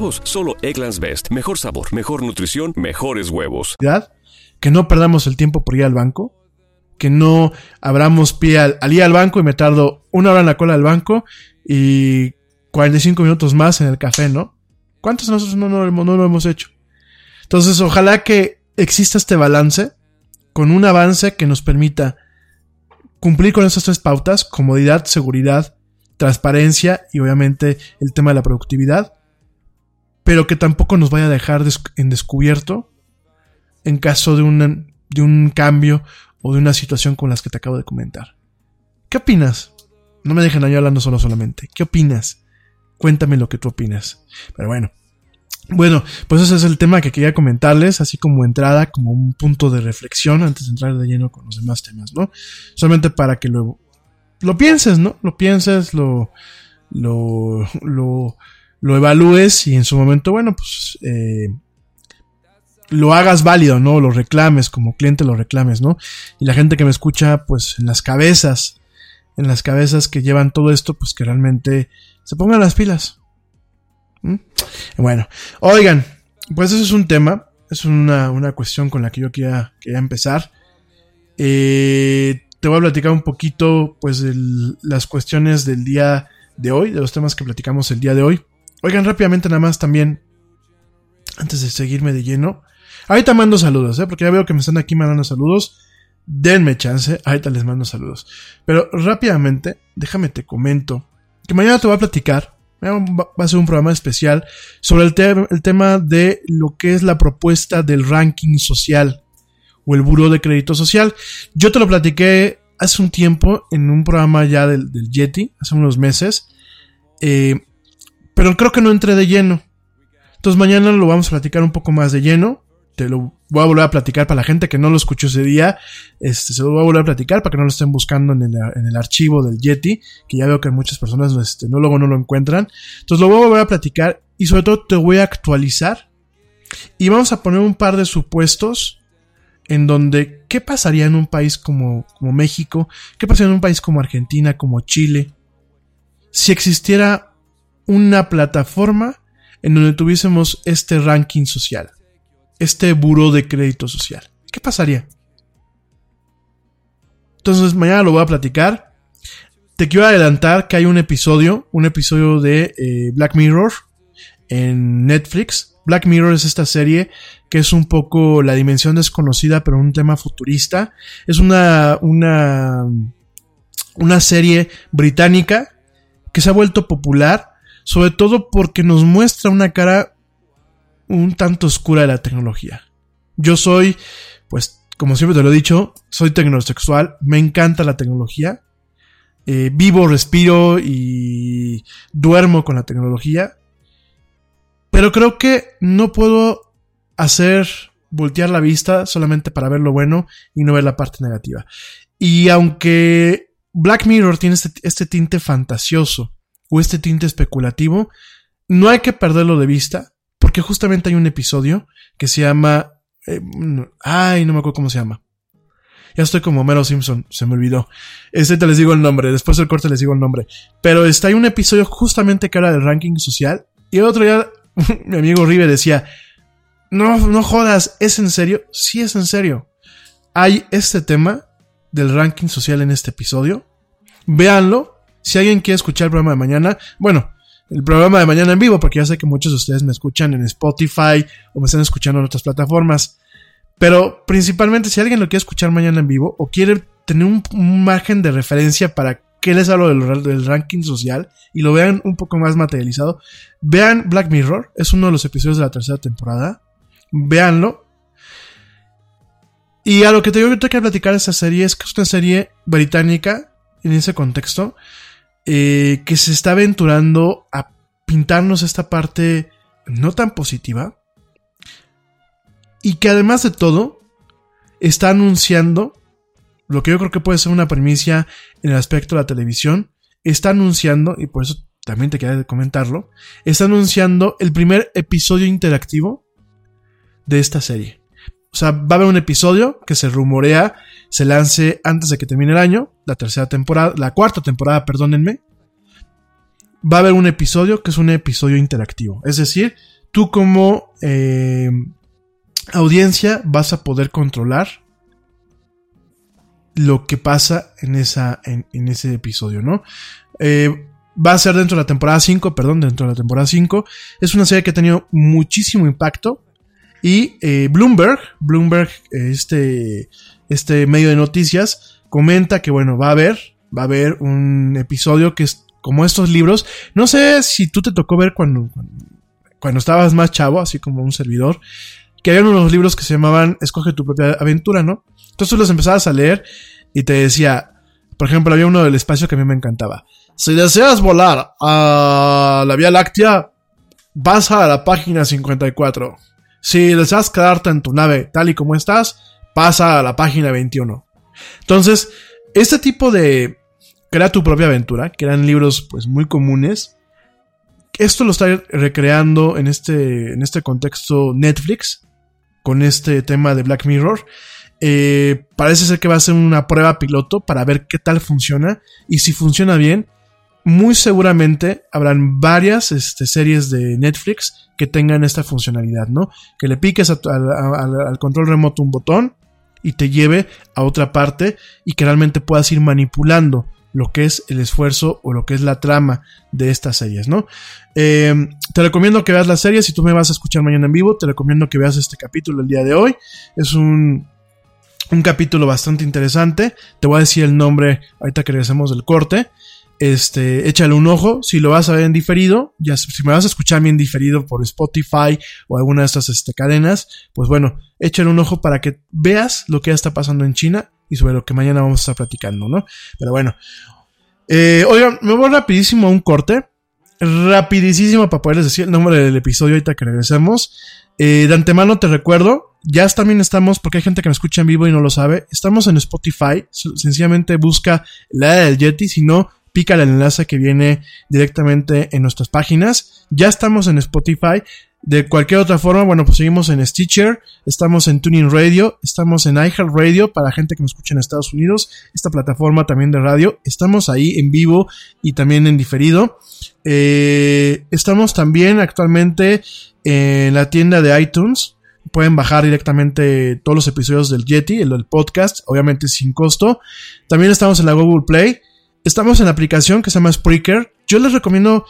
Solo Egglands Best. Mejor sabor, mejor nutrición, mejores huevos. Que no perdamos el tiempo por ir al banco. Que no abramos pie al, ir al banco y me tardo una hora en la cola del banco y 45 minutos más en el café, ¿no? ¿Cuántos nosotros no, no, no lo hemos hecho? Entonces, ojalá que exista este balance con un avance que nos permita cumplir con estas tres pautas, comodidad, seguridad transparencia y obviamente el tema de la productividad, pero que tampoco nos vaya a dejar en descubierto en caso de, de un cambio o de una situación como las que te acabo de comentar. ¿Qué opinas? No me dejen ahí hablando solo solamente. ¿Qué opinas? Cuéntame lo que tú opinas. Pero bueno. Bueno, pues ese es el tema que quería comentarles, así como entrada, como un punto de reflexión antes de entrar de lleno con los demás temas, ¿no? Solamente para que luego lo pienses, ¿no? Lo pienses, lo, lo, lo, lo evalúes y en su momento, bueno, pues eh, lo hagas válido, ¿no? Lo reclames, como cliente lo reclames, ¿no? Y la gente que me escucha, pues en las cabezas, en las cabezas que llevan todo esto, pues que realmente se pongan las pilas. ¿Mm? Bueno, oigan, pues eso es un tema, es una, una cuestión con la que yo quería, quería empezar. Eh, te voy a platicar un poquito, pues, de las cuestiones del día de hoy, de los temas que platicamos el día de hoy. Oigan, rápidamente nada más también, antes de seguirme de lleno. Ahorita mando saludos, ¿eh? porque ya veo que me están aquí mandando saludos. Denme chance, ahorita les mando saludos. Pero rápidamente, déjame te comento que mañana te voy a platicar, va a ser un programa especial sobre el, el tema de lo que es la propuesta del ranking social o el Buró de Crédito Social. Yo te lo platiqué hace un tiempo en un programa ya del, del Yeti, hace unos meses, eh, pero creo que no entré de lleno. Entonces mañana lo vamos a platicar un poco más de lleno. Te lo voy a volver a platicar para la gente que no lo escuchó ese día. Este, se lo voy a volver a platicar para que no lo estén buscando en el, archivo del Yeti, que ya veo que muchas personas este, no, luego no lo encuentran. Entonces lo voy a volver a platicar y sobre todo te voy a actualizar. Y vamos a poner un par de supuestos en donde qué pasaría en un país como, como México, qué pasaría en un país como Argentina, como Chile, si existiera una plataforma en donde tuviésemos este ranking social, este buró de crédito social. ¿Qué pasaría? Entonces mañana lo voy a platicar. Te quiero adelantar que hay un episodio, un episodio de eh, Black Mirror en Netflix. Black Mirror es esta serie que es un poco la dimensión desconocida, pero un tema futurista. Es una, una, una serie británica que se ha vuelto popular, sobre todo porque nos muestra una cara un tanto oscura de la tecnología. Yo soy, pues, como siempre te lo he dicho, soy tecnosexual, me encanta la tecnología. Eh, vivo, respiro y duermo con la tecnología. Pero creo que no puedo hacer voltear la vista solamente para ver lo bueno y no ver la parte negativa. Y aunque Black Mirror tiene este, este tinte fantasioso o este tinte especulativo, no hay que perderlo de vista porque justamente hay un episodio que se llama... eh, ay, no me acuerdo cómo se llama. Ya estoy como Mero Simpson, se me olvidó. Este te les digo el nombre, después del corte les digo el nombre. Pero está hay un episodio justamente que era del ranking social. Y el otro día mi amigo Rive decía, no, no jodas, ¿es en serio? Sí es en serio. Hay este tema del ranking social en este episodio. Véanlo. Si alguien quiere escuchar el programa de mañana, bueno, el programa de mañana en vivo, porque ya sé que muchos de ustedes me escuchan en Spotify o me están escuchando en otras plataformas. Pero principalmente si alguien lo quiere escuchar mañana en vivo o quiere tener un, margen de referencia para que les hablo del, del, ranking social y lo vean un poco más materializado, vean Black Mirror, es uno de los episodios de la tercera temporada. Véanlo. Y a lo que te digo que tengo que platicar de esta serie es que es una serie británica en ese contexto eh, que se está aventurando a pintarnos esta parte no tan positiva y que además de todo está anunciando lo que yo creo que puede ser una premisa en el aspecto de la televisión, está anunciando, y por eso también te quería comentarlo, está anunciando el primer episodio interactivo de esta serie. O sea, va a haber un episodio que se rumorea se lance antes de que termine el año, la tercera temporada, la cuarta temporada, perdónenme. Va a haber un episodio que es un episodio interactivo. Es decir, tú como eh, audiencia vas a poder controlar lo que pasa en, esa, en, ese episodio, ¿no? Eh, va a ser dentro de la temporada 5, perdón, dentro de la temporada 5. Es una serie que ha tenido muchísimo impacto. Y eh, Bloomberg, Bloomberg, este, este medio de noticias, comenta que, bueno, va a haber, va a haber un episodio que es como estos libros. No sé si tú te tocó ver cuando, cuando, estabas más chavo, así como un servidor, que había unos libros que se llamaban Escoge tu propia aventura, ¿no? Entonces tú los empezabas a leer y te decía, por ejemplo, había uno del espacio que a mí me encantaba. Si deseas volar a la Vía Láctea, vas a la página 54. Si deseas quedarte en tu nave tal y como estás, pasa a la página 21. Entonces, este tipo de crea tu propia aventura, que eran libros pues muy comunes, esto lo está recreando en este, en este contexto Netflix, con este tema de Black Mirror. Eh, parece ser que va a ser una prueba piloto para ver qué tal funciona y si funciona bien, muy seguramente habrán varias este, series de Netflix que tengan esta funcionalidad, ¿no? Que le piques al control remoto un botón y te lleve a otra parte y que realmente puedas ir manipulando lo que es el esfuerzo o lo que es la trama de estas series, ¿no? Eh, te recomiendo que veas la serie, si tú me vas a escuchar mañana en vivo, te recomiendo que veas este capítulo el día de hoy. Es un, un capítulo bastante interesante. Te voy a decir el nombre ahorita que regresemos del corte. Este, échale un ojo. Si lo vas a ver en diferido, ya si me vas a escuchar bien diferido por Spotify o alguna de estas este, cadenas, pues bueno, échale un ojo para que veas lo que ya está pasando en China y sobre lo que mañana vamos a estar platicando, ¿no? Pero bueno. Eh, oigan, me voy rapidísimo a un corte. Rapidísimo para poderles decir el nombre del episodio ahorita que regresemos. Eh, de antemano te recuerdo, ya también estamos, porque hay gente que me escucha en vivo y no lo sabe, estamos en Spotify. Sencillamente busca la del Yeti, si no, pica el enlace que viene directamente en nuestras páginas. Ya estamos en Spotify. De cualquier otra forma, bueno, pues seguimos en Stitcher, estamos en Tuning Radio, estamos en iHeartRadio para gente que nos escucha en Estados Unidos, esta plataforma también de radio, estamos ahí en vivo y también en diferido. Eh, estamos también actualmente en la tienda de iTunes. Pueden bajar directamente todos los episodios del Yeti, el podcast, obviamente sin costo. También estamos en la Google Play. Estamos en la aplicación que se llama Spreaker. Yo les recomiendo,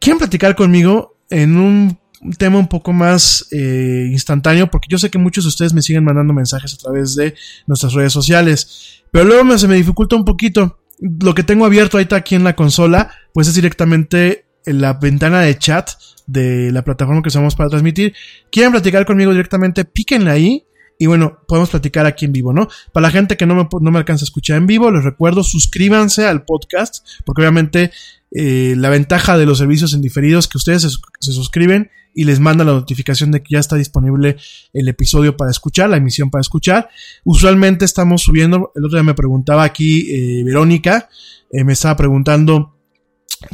quieren platicar conmigo en un tema un poco más eh, instantáneo, porque yo sé que muchos de ustedes me siguen mandando mensajes a través de nuestras redes sociales. Pero luego se me dificulta un poquito. Lo que tengo abierto ahorita aquí en la consola, pues es directamente en la ventana de chat de la plataforma que usamos para transmitir. Quieren platicar conmigo directamente, píquenle ahí. Y bueno, podemos platicar aquí en vivo, ¿no? Para la gente que no me, no me alcanza a escuchar en vivo, les recuerdo, suscríbanse al podcast, porque obviamente eh, la ventaja de los servicios en diferidos que ustedes se, se suscriben y les manda la notificación de que ya está disponible el episodio para escuchar, la emisión para escuchar. Usualmente estamos subiendo, el otro día me preguntaba aquí eh, Verónica, eh, me estaba preguntando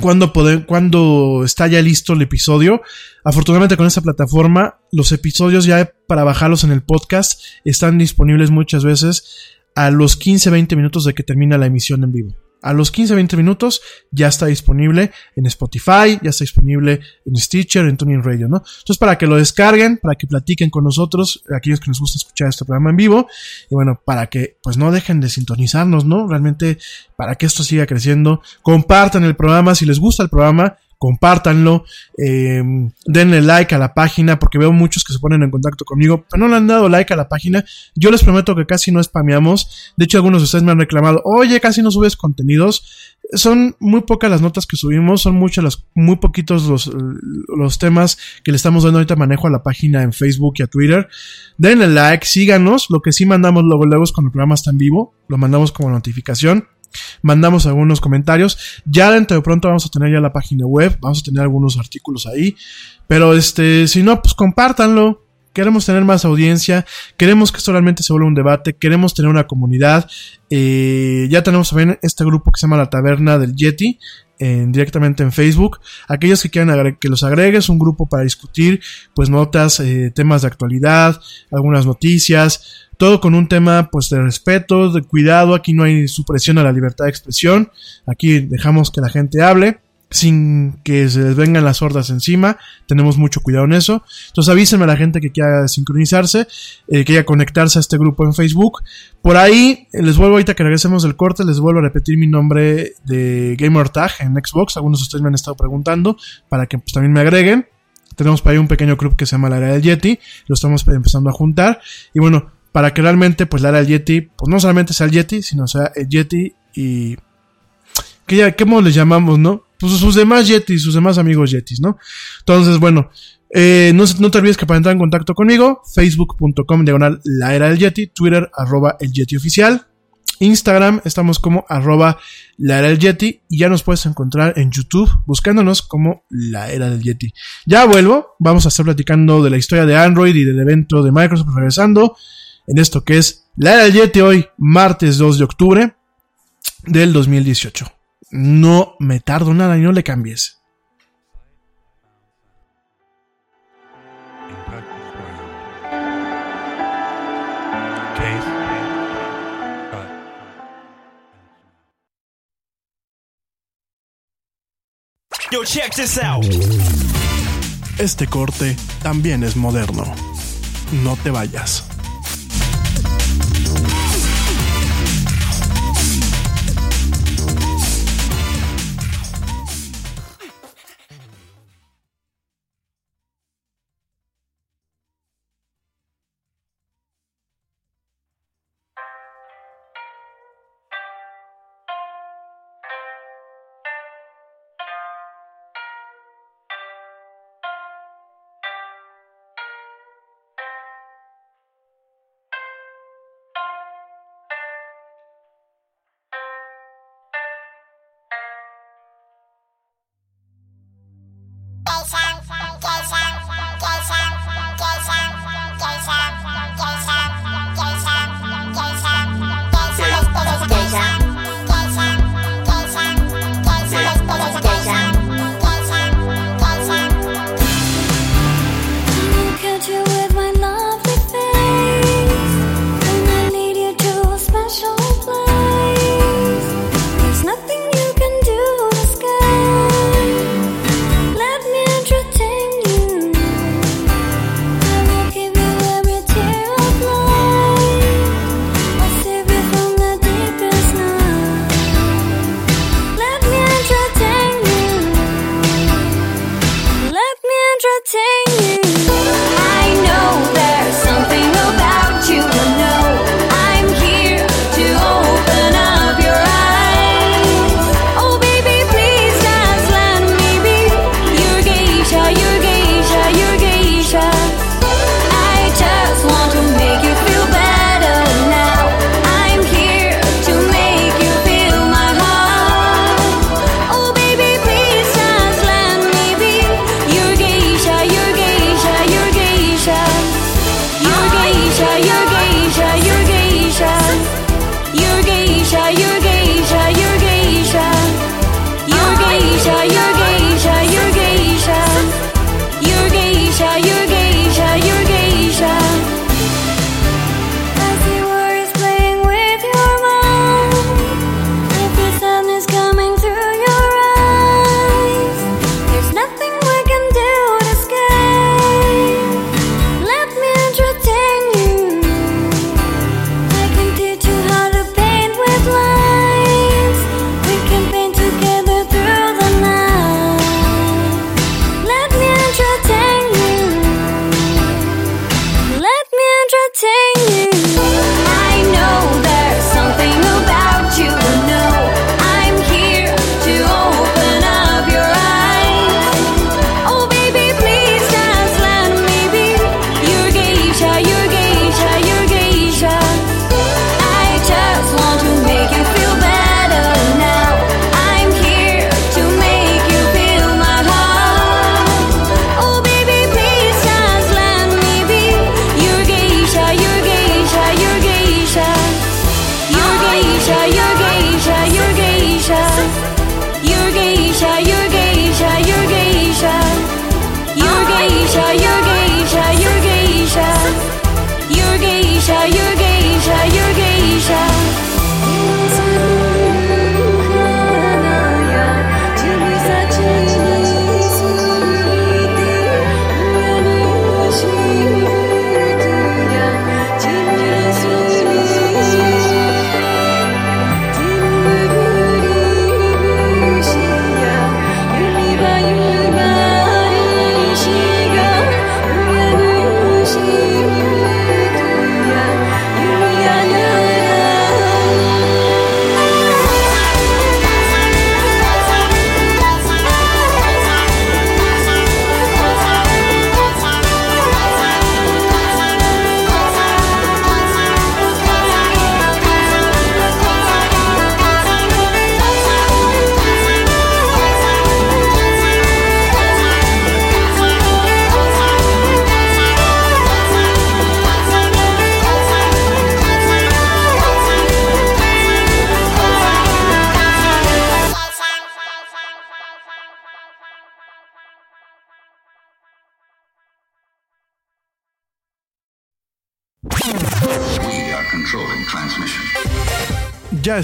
cuándo, poder, cuándo está ya listo el episodio. Afortunadamente con esta plataforma, los episodios ya para bajarlos en el podcast están disponibles muchas veces a los 15-20 minutos de que termina la emisión en vivo. A los 15-20 minutos ya está disponible en Spotify, ya está disponible en Stitcher, en Tuning Radio, ¿no? Entonces, para que lo descarguen, para que platiquen con nosotros, aquellos que nos gusta escuchar este programa en vivo, y bueno, para que pues no dejen de sintonizarnos, ¿no? Realmente, para que esto siga creciendo, compartan el programa si les gusta el programa, compártanlo, eh, denle like a la página, porque veo muchos que se ponen en contacto conmigo, pero no le han dado like a la página. Yo les prometo que casi no spameamos. De hecho, algunos de ustedes me han reclamado, oye, casi no subes contenidos. Son muy pocas las notas que subimos, son muchas las, muy poquitos los, los temas que le estamos dando ahorita manejo a la página en Facebook y a Twitter. Denle like, síganos. Lo que sí mandamos luego, luego es cuando el programa está en vivo, lo mandamos como notificación mandamos algunos comentarios. Ya dentro de pronto vamos a tener ya la página web, vamos a tener algunos artículos ahí. Pero este, si no, pues compártanlo. Queremos tener más audiencia, queremos que esto realmente se vuelva un debate, queremos tener una comunidad. Eh, ya tenemos también este grupo que se llama La Taberna del Yeti, en, directamente en Facebook. Aquellos que quieran que los agregues, un grupo para discutir, pues notas, eh, temas de actualidad, algunas noticias, todo con un tema pues de respeto, de cuidado, aquí no hay supresión a la libertad de expresión, aquí dejamos que la gente hable sin que se les vengan las hordas encima. Tenemos mucho cuidado en eso. Entonces avísenme a la gente que quiera sincronizarse, eh, que quiera conectarse a este grupo en Facebook. Por ahí, eh, les vuelvo ahorita que regresemos del corte, les vuelvo a repetir mi nombre de Gamer Tag en Xbox. Algunos de ustedes me han estado preguntando para que pues, también me agreguen. Tenemos por ahí un pequeño club que se llama la área del Yeti. Lo estamos empezando a juntar. Y bueno, para que realmente pues la área del Yeti, pues no solamente sea el Yeti, sino sea el Yeti y... ¿Qué, ya, ¿Qué les llamamos, no? pues sus demás Yetis, sus demás amigos Yetis, ¿no? Entonces, bueno, eh, no, no, te olvides que para entrar en contacto conmigo, facebook.com diagonal la era del Yeti, Twitter arroba el Yeti oficial, Instagram estamos como arroba la era del Yeti y ya nos puedes encontrar en YouTube buscándonos como la era del Yeti. Ya vuelvo, vamos a estar platicando de la historia de Android y del evento de Microsoft regresando en esto que es la era del Yeti hoy, martes 2 de octubre del 2018 no me tardo nada y no le cambies. Yo, check this out. Este corte también es moderno. No te vayas.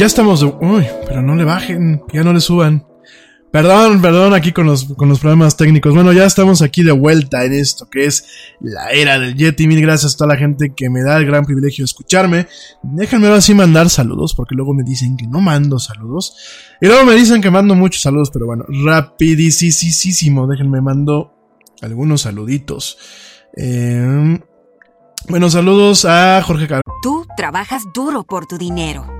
Ya estamos de... Uy, pero no le bajen, ya no le suban. Perdón, perdón aquí con los, con los problemas técnicos. Bueno, ya estamos aquí de vuelta en esto que es la era del Yeti. Mil gracias a toda la gente que me da el gran privilegio de escucharme. Déjenme ahora sí mandar saludos, porque luego me dicen que no mando saludos. Y luego me dicen que mando muchos saludos, pero bueno, rapidísimo. Déjenme mando algunos saluditos. Eh, bueno, saludos a Jorge Car Tú trabajas duro por tu dinero.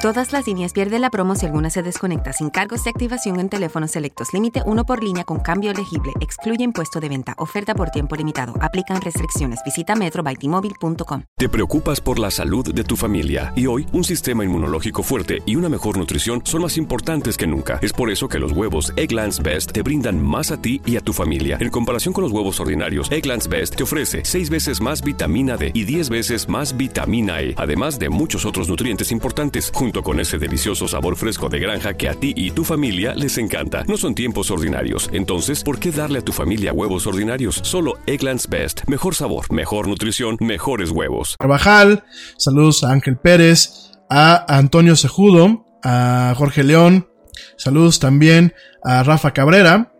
Todas las líneas pierden la promo si alguna se desconecta sin cargos de activación en teléfonos selectos. Límite uno por línea con cambio elegible. Excluye impuesto de venta. Oferta por tiempo limitado. Aplican restricciones. Visita metrobytmobile.com. Te preocupas por la salud de tu familia y hoy un sistema inmunológico fuerte y una mejor nutrición son más importantes que nunca. Es por eso que los huevos Egglands Best te brindan más a ti y a tu familia. En comparación con los huevos ordinarios, Egglands Best te ofrece 6 veces más vitamina D y 10 veces más vitamina E, además de muchos otros nutrientes importantes, junto con ese delicioso sabor fresco de granja que a ti y tu familia les encanta. No son tiempos ordinarios, entonces, ¿por qué darle a tu familia huevos ordinarios? Solo Egglands Best. Mejor sabor, mejor nutrición, mejores huevos. Carvajal, saludos a Ángel Pérez, a Antonio Cejudo, a Jorge León, saludos también a Rafa Cabrera,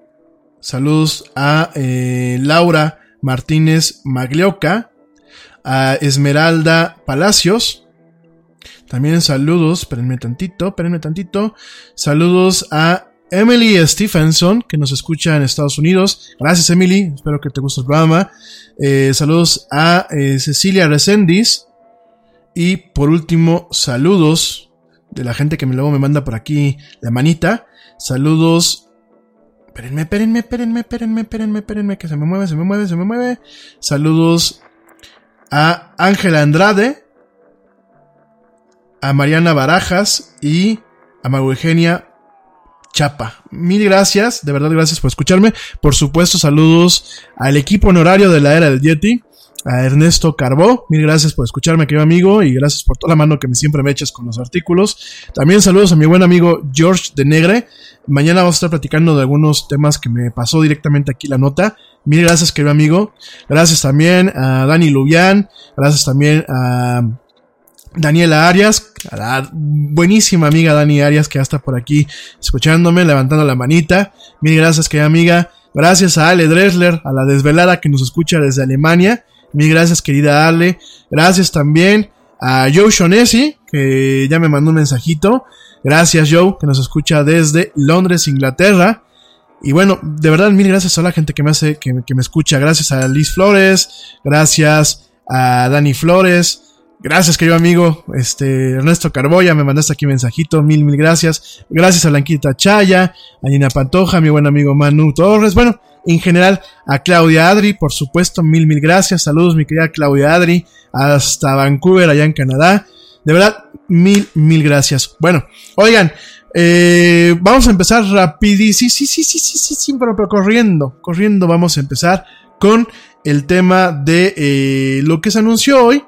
saludos a eh, Laura Martínez Maglioca, a Esmeralda Palacios, también saludos, espérenme tantito, espérenme tantito, saludos a Emily Stephenson, que nos escucha en Estados Unidos. Gracias, Emily. Espero que te guste el programa. Eh, saludos a eh, Cecilia Resendiz. Y por último, saludos de la gente que me, luego me manda por aquí la manita. Saludos. Espérenme, espérenme, espérenme, espérenme, espérenme, espérenme, que se me mueve, se me mueve, se me mueve. Saludos a Ángela Andrade. A Mariana Barajas y a Mago Eugenia Chapa. Mil gracias, de verdad gracias por escucharme. Por supuesto, saludos al equipo honorario de la era del Yeti, a Ernesto Carbó. Mil gracias por escucharme, querido amigo, y gracias por toda la mano que me siempre me echas con los artículos. También saludos a mi buen amigo George de Negre. Mañana vamos a estar platicando de algunos temas que me pasó directamente aquí la nota. Mil gracias, querido amigo. Gracias también a Dani Lubián. Gracias también a Daniela Arias, la buenísima amiga Dani Arias que ya está por aquí escuchándome, levantando la manita. Mil gracias, querida amiga. Gracias a Ale Dressler, a la desvelada que nos escucha desde Alemania. Mil gracias, querida Ale. Gracias también a Joe Shonesi, que ya me mandó un mensajito. Gracias, Joe, que nos escucha desde Londres, Inglaterra. Y bueno, de verdad, mil gracias a la gente que me hace, que, que me escucha. Gracias a Liz Flores, gracias a Dani Flores, Gracias, querido amigo. Este, Ernesto Carboya, me mandaste aquí mensajito. Mil, mil gracias. Gracias a Blanquita Chaya, a Nina Pantoja, a mi buen amigo Manu Torres. Bueno, en general, a Claudia Adri, por supuesto, mil, mil gracias. Saludos, mi querida Claudia Adri, hasta Vancouver, allá en Canadá. De verdad, mil, mil gracias. Bueno, oigan, eh, vamos a empezar rapidísimo. Sí, sí, sí, sí, sí, sí, pero, pero corriendo, corriendo, vamos a empezar con el tema de eh, lo que se anunció hoy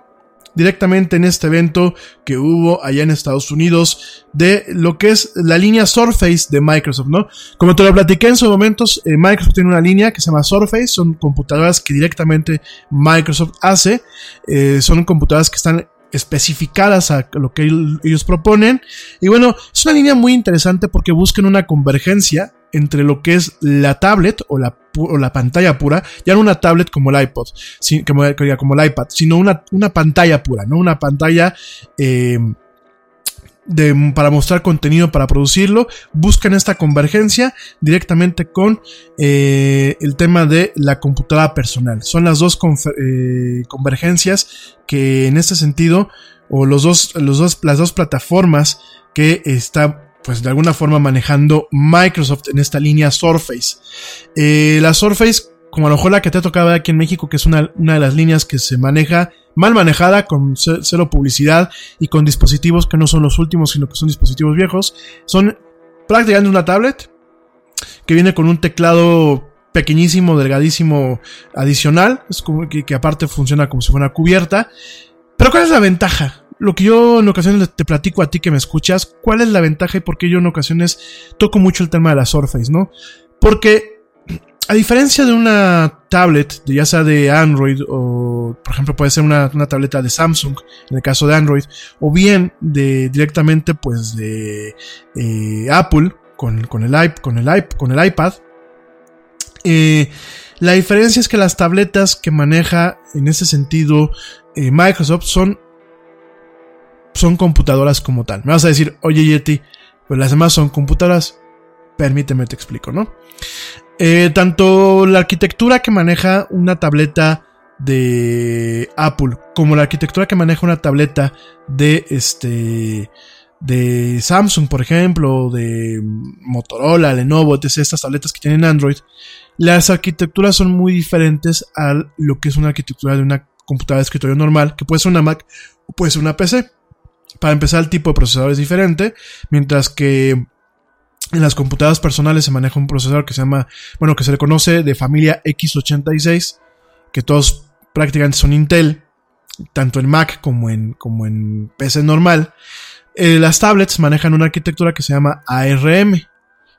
directamente en este evento que hubo allá en Estados Unidos de lo que es la línea Surface de Microsoft, ¿no? Como te lo platiqué en su momentos, eh, Microsoft tiene una línea que se llama Surface, son computadoras que directamente Microsoft hace, eh, son computadoras que están especificadas a lo que ellos proponen. Y bueno, es una línea muy interesante porque buscan una convergencia entre lo que es la tablet o la, o la pantalla pura, ya no una tablet como el iPod, como, como el iPad, sino una, una, pantalla pura, ¿no? Una pantalla eh, de, para mostrar contenido, para producirlo, buscan esta convergencia directamente con eh, el tema de la computadora personal. Son las dos eh, convergencias que en este sentido, o los dos, los dos, las dos plataformas que está pues de alguna forma manejando Microsoft en esta línea Surface. Eh, la Surface, como a lo mejor la que te ha tocado aquí en México, que es una, una de las líneas que se maneja mal manejada, con cero publicidad y con dispositivos que no son los últimos, sino que son dispositivos viejos, son prácticamente una tablet que viene con un teclado pequeñísimo, delgadísimo, adicional, es como que, que aparte funciona como si fuera cubierta. Pero ¿cuál es la ventaja? Lo que yo en ocasiones te platico a ti que me escuchas, cuál es la ventaja y por qué yo en ocasiones toco mucho el tema de la Surface, ¿no? Porque a diferencia de una tablet, ya sea de Android o, por ejemplo, puede ser una, tableta de Samsung, en el caso de Android, o bien de directamente, pues, de eh, Apple con, con, el, con, el, con el iPad, eh, la diferencia es que las tabletas que maneja en ese sentido eh, Microsoft son son computadoras como tal. Me vas a decir, oye Yeti, pues las demás son computadoras. Permíteme te explico, ¿no? Eh, tanto la arquitectura que maneja una tableta de Apple como la arquitectura que maneja una tableta de este de Samsung, por ejemplo, de Motorola, Lenovo, etc. Estas tabletas que tienen Android, las arquitecturas son muy diferentes a lo que es una arquitectura de una computadora de escritorio normal, que puede ser una Mac o puede ser una PC. Para empezar, el tipo de procesador es diferente, mientras que en las computadoras personales se maneja un procesador que se llama, bueno, que se le conoce de familia X86, que todos prácticamente son Intel, tanto en Mac como en, como en PC normal. Eh, las tablets manejan una arquitectura que se llama ARM,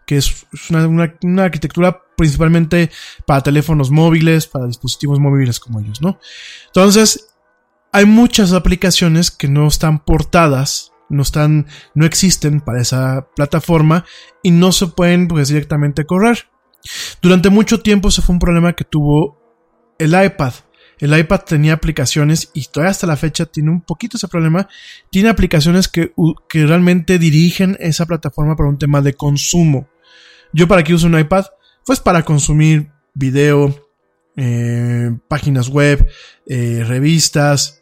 que es una, una, arquitectura principalmente para teléfonos móviles, para dispositivos móviles como ellos, ¿no? Entonces, hay muchas aplicaciones que no están portadas, no están, no existen para esa plataforma y no se pueden pues directamente correr. Durante mucho tiempo ese fue un problema que tuvo el iPad. El iPad tenía aplicaciones y todavía hasta la fecha tiene un poquito ese problema. Tiene aplicaciones que, que realmente dirigen esa plataforma para un tema de consumo. Yo para qué uso un iPad? Pues para consumir video, eh, páginas web, eh, revistas,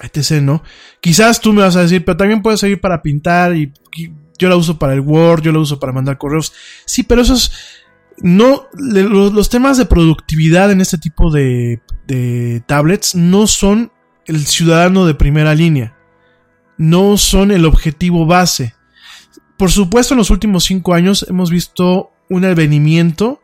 etc., ¿no? Quizás tú me vas a decir, pero también puede servir para pintar y, yo la uso para el Word, yo la uso para mandar correos. Sí, pero esos no los, temas de productividad en este tipo de, de, tablets no son el ciudadano de primera línea. no son el objetivo base. Por supuesto, en los últimos cinco años hemos visto un advenimiento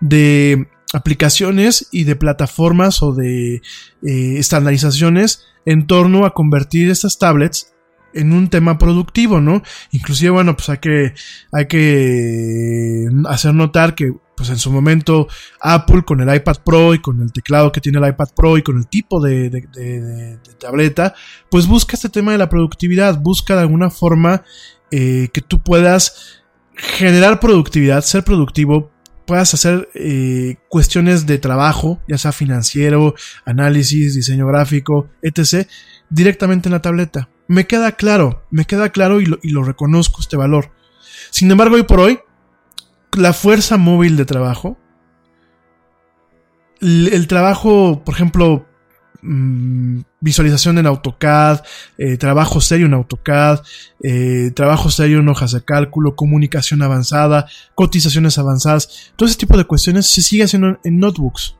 de aplicaciones y de plataformas o de eh, estandarizaciones en torno a convertir estas tablets en un tema productivo, ¿no? Inclusive, bueno, pues hay que, hay que hacer notar que, pues en su momento, Apple con el iPad Pro y con el teclado que tiene el iPad Pro y con el tipo de, de, de, tableta, pues busca este tema de la productividad, busca de alguna forma eh, que tú puedas generar productividad, ser productivo, puedas hacer eh, cuestiones de trabajo, ya sea financiero, análisis, diseño gráfico, etc., directamente en la tableta. Me queda claro, me queda claro y lo, reconozco este valor. Sin embargo, hoy por hoy, la fuerza móvil de trabajo, el, el trabajo, por ejemplo, mm, visualización en AutoCAD, eh, trabajo serio en AutoCAD, eh, trabajo serio en hojas de cálculo, comunicación avanzada, cotizaciones avanzadas, todo ese tipo de cuestiones se sigue haciendo en, notebooks.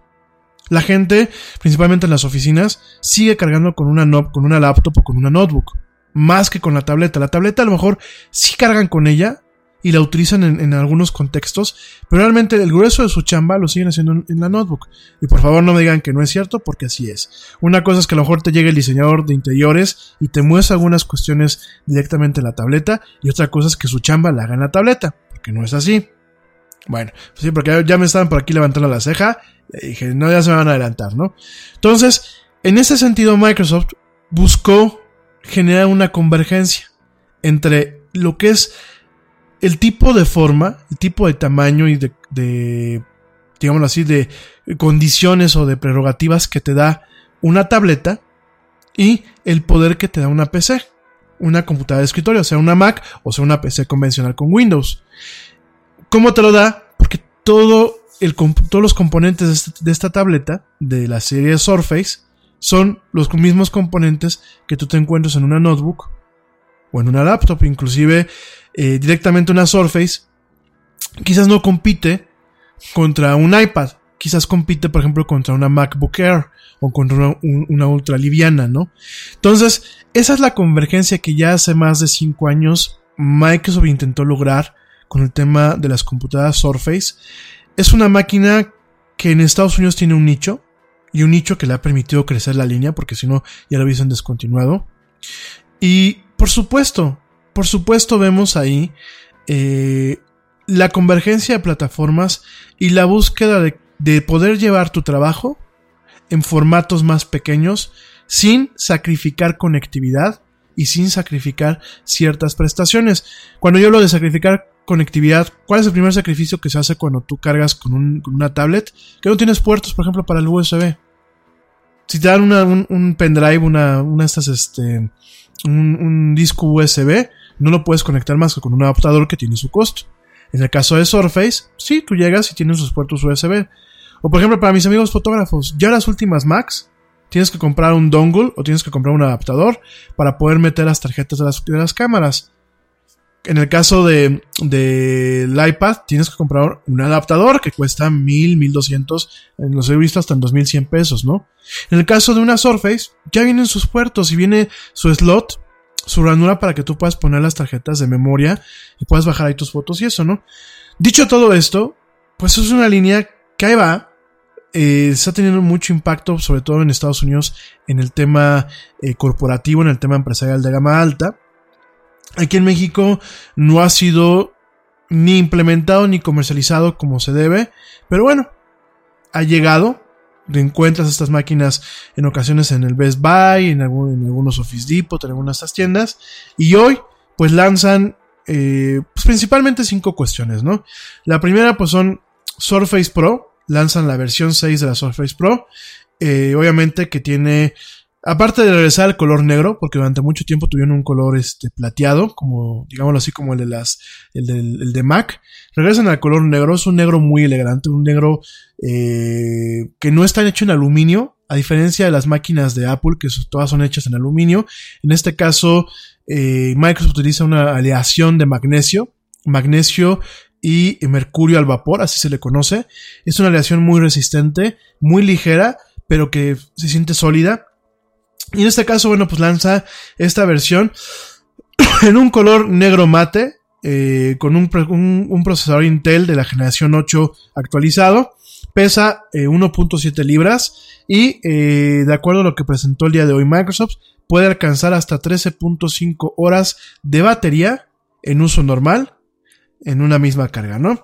La gente, principalmente en las oficinas, sigue cargando con una, no, con una laptop o con una notebook, más que con la tableta. La tableta a lo mejor sí cargan con ella y la utilizan en, en algunos contextos, pero realmente el grueso de su chamba lo siguen haciendo en, la notebook. Y por favor no me digan que no es cierto, porque así es. Una cosa es que a lo mejor te llegue el diseñador de interiores y te muestra algunas cuestiones directamente en la tableta, y otra cosa es que su chamba la haga en la tableta, porque no es así. Bueno, pues sí, porque ya me estaban por aquí levantando la ceja, y dije, no, ya se me van a adelantar, ¿no? Entonces, en ese sentido, Microsoft buscó generar una convergencia entre lo que es el tipo de forma, el tipo de tamaño y de, de, digámoslo así, de condiciones o de prerrogativas que te da una tableta y el poder que te da una PC, una computadora de escritorio, o sea, una Mac o sea, una PC convencional con Windows. ¿Cómo te lo da? Porque todo el, todos los componentes de esta, de esta tableta, de la serie Surface, son los mismos componentes que tú te encuentras en una notebook o en una laptop, inclusive eh, directamente una Surface, quizás no compite contra un iPad, quizás compite, por ejemplo, contra una MacBook Air o contra una, un, una ultra liviana, ¿no? Entonces, esa es la convergencia que ya hace más de 5 años Microsoft intentó lograr con el tema de las computadoras Surface. Es una máquina que en Estados Unidos tiene un nicho y un nicho que le ha permitido crecer la línea porque si no ya lo hubiesen descontinuado. Y por supuesto, por supuesto vemos ahí eh, la convergencia de plataformas y la búsqueda de, de poder llevar tu trabajo en formatos más pequeños sin sacrificar conectividad y sin sacrificar ciertas prestaciones. Cuando yo hablo de sacrificar conectividad, ¿cuál es el primer sacrificio que se hace cuando tú cargas con, un, con una tablet? Que no tienes puertos, por ejemplo, para el USB. Si te dan un, pendrive, una, una estas, este, un, disco USB, no lo puedes conectar más que con un adaptador que tiene su costo. En el caso de Surface, sí, tú llegas y tienes sus puertos USB. O por ejemplo, para mis amigos fotógrafos, ya las últimas Macs, tienes que comprar un dongle o tienes que comprar un adaptador para poder meter las tarjetas de las, de cámaras. En el caso de, de el iPad, tienes que comprar un adaptador que cuesta mil, mil doscientos, los he visto hasta en dos mil cien pesos, ¿no? En el caso de una Surface, ya vienen sus puertos y viene su slot, su ranura para que tú puedas poner las tarjetas de memoria y puedas bajar ahí tus fotos y eso, ¿no? Dicho todo esto, pues es una línea que ahí va, eh, está teniendo mucho impacto, sobre todo en Estados Unidos, en el tema eh, corporativo, en el tema empresarial de gama alta. Aquí en México no ha sido ni implementado ni comercializado como se debe, pero bueno, ha llegado. Encuentras estas máquinas en ocasiones en el Best Buy, en, algunos Office Depot, en algunas de estas tiendas, y hoy pues lanzan eh, pues principalmente cinco cuestiones, ¿no? La primera pues son Surface Pro, lanzan la versión 6 de la Surface Pro, eh, obviamente que tiene Aparte de regresar al color negro, porque durante mucho tiempo tuvieron un color este plateado, como, digámoslo así, como el de las, el de, el de Mac, regresan al color negro, es un negro muy elegante, un negro eh, que no está hecho en aluminio, a diferencia de las máquinas de Apple, que todas son hechas en aluminio. En este caso, eh, Microsoft utiliza una aleación de magnesio, magnesio y mercurio al vapor, así se le conoce. Es una aleación muy resistente, muy ligera, pero que se siente sólida Y en este caso, bueno, pues lanza esta versión en un color negro mate, eh, con un, un- procesador Intel de la generación 8 actualizado. Pesa eh, 1.7 libras y eh, de acuerdo a lo que presentó el día de hoy Microsoft, puede alcanzar hasta 13.5 horas de batería en uso normal en una misma carga, ¿no?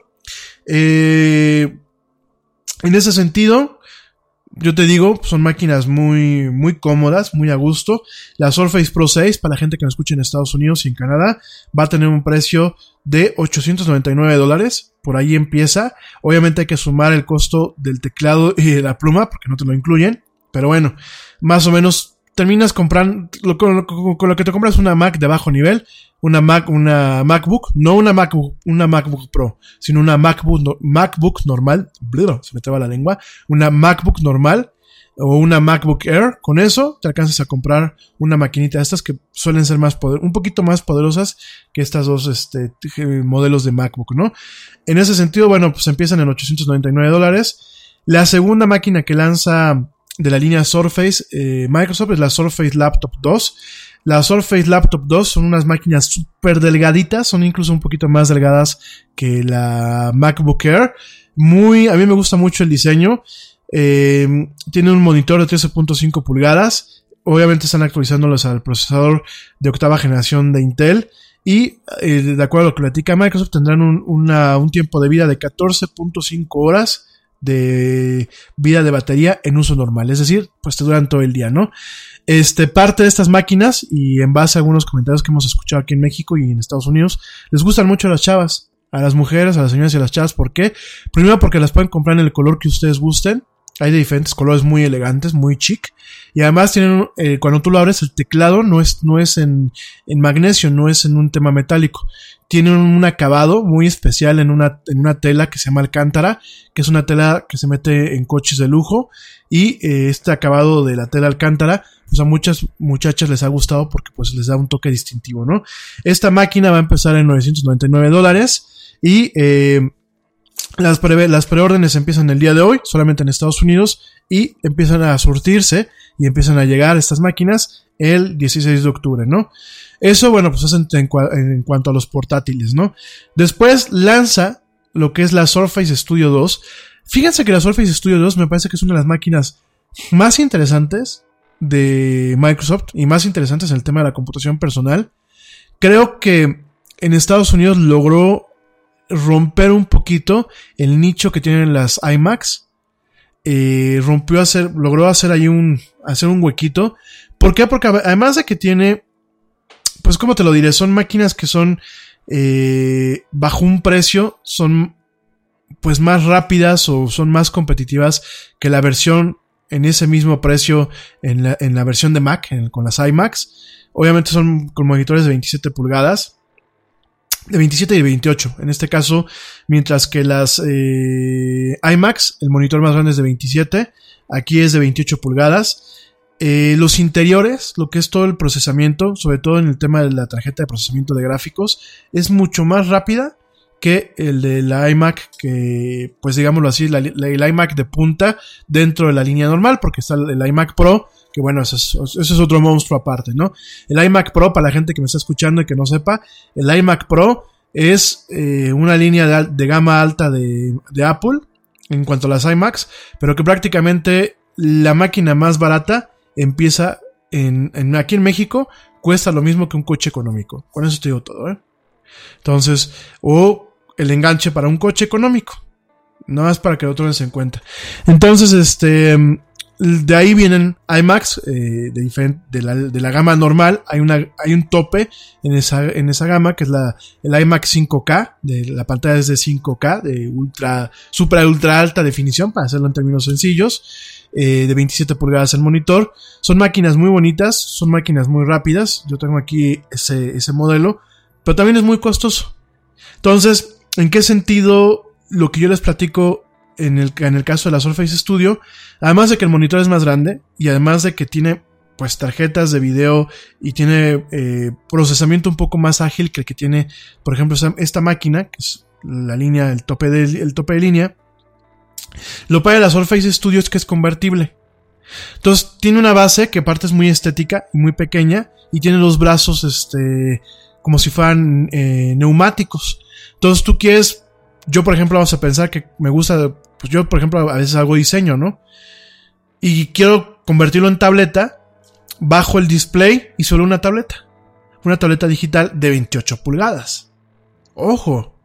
Eh, en ese sentido, yo te digo, son máquinas muy, muy cómodas, muy a gusto. La Surface Pro 6, para la gente que nos escucha en Estados Unidos y en Canadá, va a tener un precio de 899 dólares. Por ahí empieza. Obviamente hay que sumar el costo del teclado y de la pluma, porque no te lo incluyen. Pero bueno, más o menos terminas comprando, con lo que te compras una Mac de bajo nivel, una Mac, una MacBook, no una MacBook, una MacBook Pro, sino una MacBook, MacBook normal, bleh, se me traba la lengua, una MacBook normal o una MacBook Air, con eso te alcanzas a comprar una maquinita de estas que suelen ser más poder, un poquito más poderosas que estas dos este, eh, modelos de MacBook, ¿no? En ese sentido, bueno, pues empiezan en 899 dólares. La segunda máquina que lanza de la línea Surface eh, Microsoft es la Surface Laptop 2. La Surface Laptop 2 son unas máquinas súper delgaditas, son incluso un poquito más delgadas que la MacBook Air. Muy, a mí me gusta mucho el diseño. Eh, tiene un monitor de 13.5 pulgadas. Obviamente están actualizándolos al procesador de octava generación de Intel. Y eh, de acuerdo a lo que platica Microsoft, tendrán un tiempo de vida de 14.5 horas de vida de batería en uso normal. Es decir, pues te duran todo el día, ¿no? Este, parte de estas máquinas, y en base a algunos comentarios que hemos escuchado aquí en México y en Estados Unidos, les gustan mucho las chavas, a las mujeres, a las señoras y a las chavas. ¿Por qué? Primero porque las pueden comprar en el color que ustedes gusten. Hay de diferentes colores muy elegantes, muy chic. Y además tienen, eh, cuando tú lo abres, el teclado no es, no es en, en magnesio, no es en un tema metálico. Tiene un acabado muy especial en una, en una tela que se llama alcántara, que es una tela que se mete en coches de lujo. Y eh, este acabado de la tela alcántara, pues a muchas muchachas les ha gustado porque pues les da un toque distintivo, ¿no? Esta máquina va a empezar en 999 dólares y eh, las, pre- las preórdenes empiezan el día de hoy, solamente en Estados Unidos, y empiezan a surtirse y empiezan a llegar estas máquinas el 16 de octubre, ¿no? Eso, bueno, pues es en, en cua- en cuanto a los portátiles, ¿no? Después lanza lo que es la Surface Studio 2. Fíjense que la Surface Studio 2 me parece que es una de las máquinas más interesantes de Microsoft y más interesantes en el tema de la computación personal. Creo que en Estados Unidos logró romper un poquito el nicho que tienen las iMacs. Eh, rompió hacer, logró hacer ahí un, hacer un huequito. ¿Por qué? Porque además de que tiene, pues como te lo diré, son máquinas que son eh, bajo un precio, son pues más rápidas o son más competitivas que la versión en ese mismo precio en la, en la versión de Mac, con las iMacs. Obviamente son con monitores de 27 pulgadas de 27 y de 28. En este caso, mientras que las eh, iMacs, el monitor más grande es de 27, aquí es de 28 pulgadas. Eh, los interiores, lo que es todo el procesamiento, sobre todo en el tema de la tarjeta de procesamiento de gráficos, es mucho más rápida que el de la iMac, que pues digámoslo así, la, la- el iMac de punta dentro de la línea normal, porque está el, iMac Pro, que bueno, eso es, otro monstruo aparte, ¿no? El iMac Pro, para la gente que me está escuchando y que no sepa, el iMac Pro es eh, una línea de, gama alta de, Apple en cuanto a las iMacs, pero que prácticamente la máquina más barata empieza en- aquí en México, cuesta lo mismo que un coche económico. Con eso te digo todo, ¿eh? Entonces, o el enganche para un coche económico. Nada más para que lo tomes en cuenta. Entonces, este, de ahí vienen iMacs eh, de, de, la, de la gama normal. Hay, una, hay un tope en esa, en esa gama que es la, el iMac 5K. De, la pantalla es de 5K, de ultra, super ultra alta definición, para hacerlo en términos sencillos. eh, de 27 pulgadas el monitor. Son máquinas muy bonitas, son máquinas muy rápidas. Yo tengo aquí ese, ese modelo, pero también es muy costoso. Entonces, ¿en qué sentido lo que yo les platico en el, en el caso de la Surface Studio? Además de que el monitor es más grande y además de que tiene pues tarjetas de video y tiene eh, procesamiento un poco más ágil que el que tiene, por ejemplo, esta, máquina, que es la línea, el tope de, tope de línea. Lo padre de la Surface Studio es que es convertible. Entonces tiene una base que aparte es muy estética y muy pequeña y tiene los brazos este como si fueran eh, neumáticos. Entonces tú quieres, yo por ejemplo vamos a pensar que me gusta, pues yo por ejemplo a veces hago diseño, ¿no? Y quiero convertirlo en tableta, bajo el display y solo una tableta. Una tableta digital de 28 pulgadas. Ojo,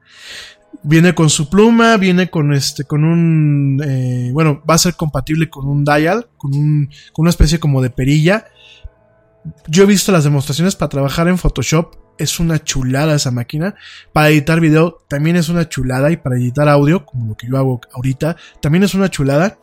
Viene con su pluma, viene con este, con un, eh, bueno, va a ser compatible con un dial, con un, con una especie como de perilla. Yo he visto las demostraciones para trabajar en Photoshop, es una chulada esa máquina. Para editar video también es una chulada y para editar audio, como lo que yo hago ahorita, también es una chulada.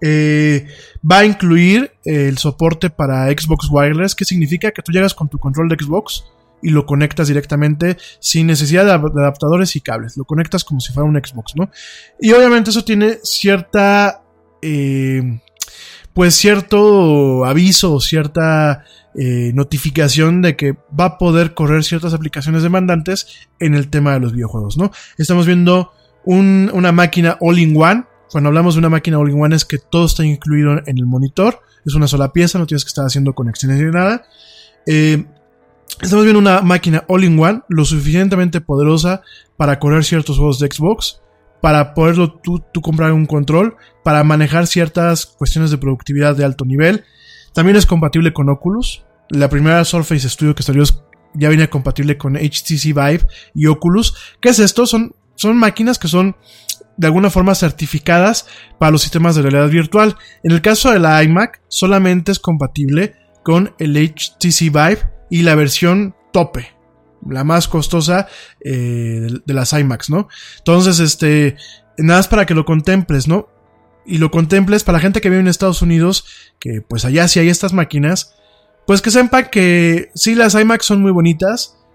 Eh, va a incluir el soporte para Xbox Wireless, que significa que tú llegas con tu control de Xbox y lo conectas directamente sin necesidad de adaptadores y cables. Lo conectas como si fuera un Xbox, ¿no? Y obviamente eso tiene cierta... Eh, pues cierto aviso cierta eh, notificación de que va a poder correr ciertas aplicaciones demandantes en el tema de los videojuegos, ¿no? Estamos viendo una máquina all-in-one. Cuando hablamos de una máquina all-in-one es que todo está incluido en el monitor. Es una sola pieza, no tienes que estar haciendo conexiones ni nada. Eh, Estamos viendo una máquina all-in-one, lo suficientemente poderosa para correr ciertos juegos de Xbox, para poderlo tú, comprar un control, para manejar ciertas cuestiones de productividad de alto nivel. También es compatible con Oculus. La primera Surface Studio que salió ya viene compatible con HTC Vive y Oculus. ¿Qué es esto? Son, son máquinas que son de alguna forma certificadas para los sistemas de realidad virtual. En el caso de la iMac, solamente es compatible con el HTC Vive y la versión tope, la más costosa eh, de, las IMAX, ¿no? Entonces, este, nada más para que lo contemples, ¿no? Y lo contemples para la gente que vive en Estados Unidos, que pues allá sí hay estas máquinas, pues que sepan que sí, las IMAX son muy bonitas,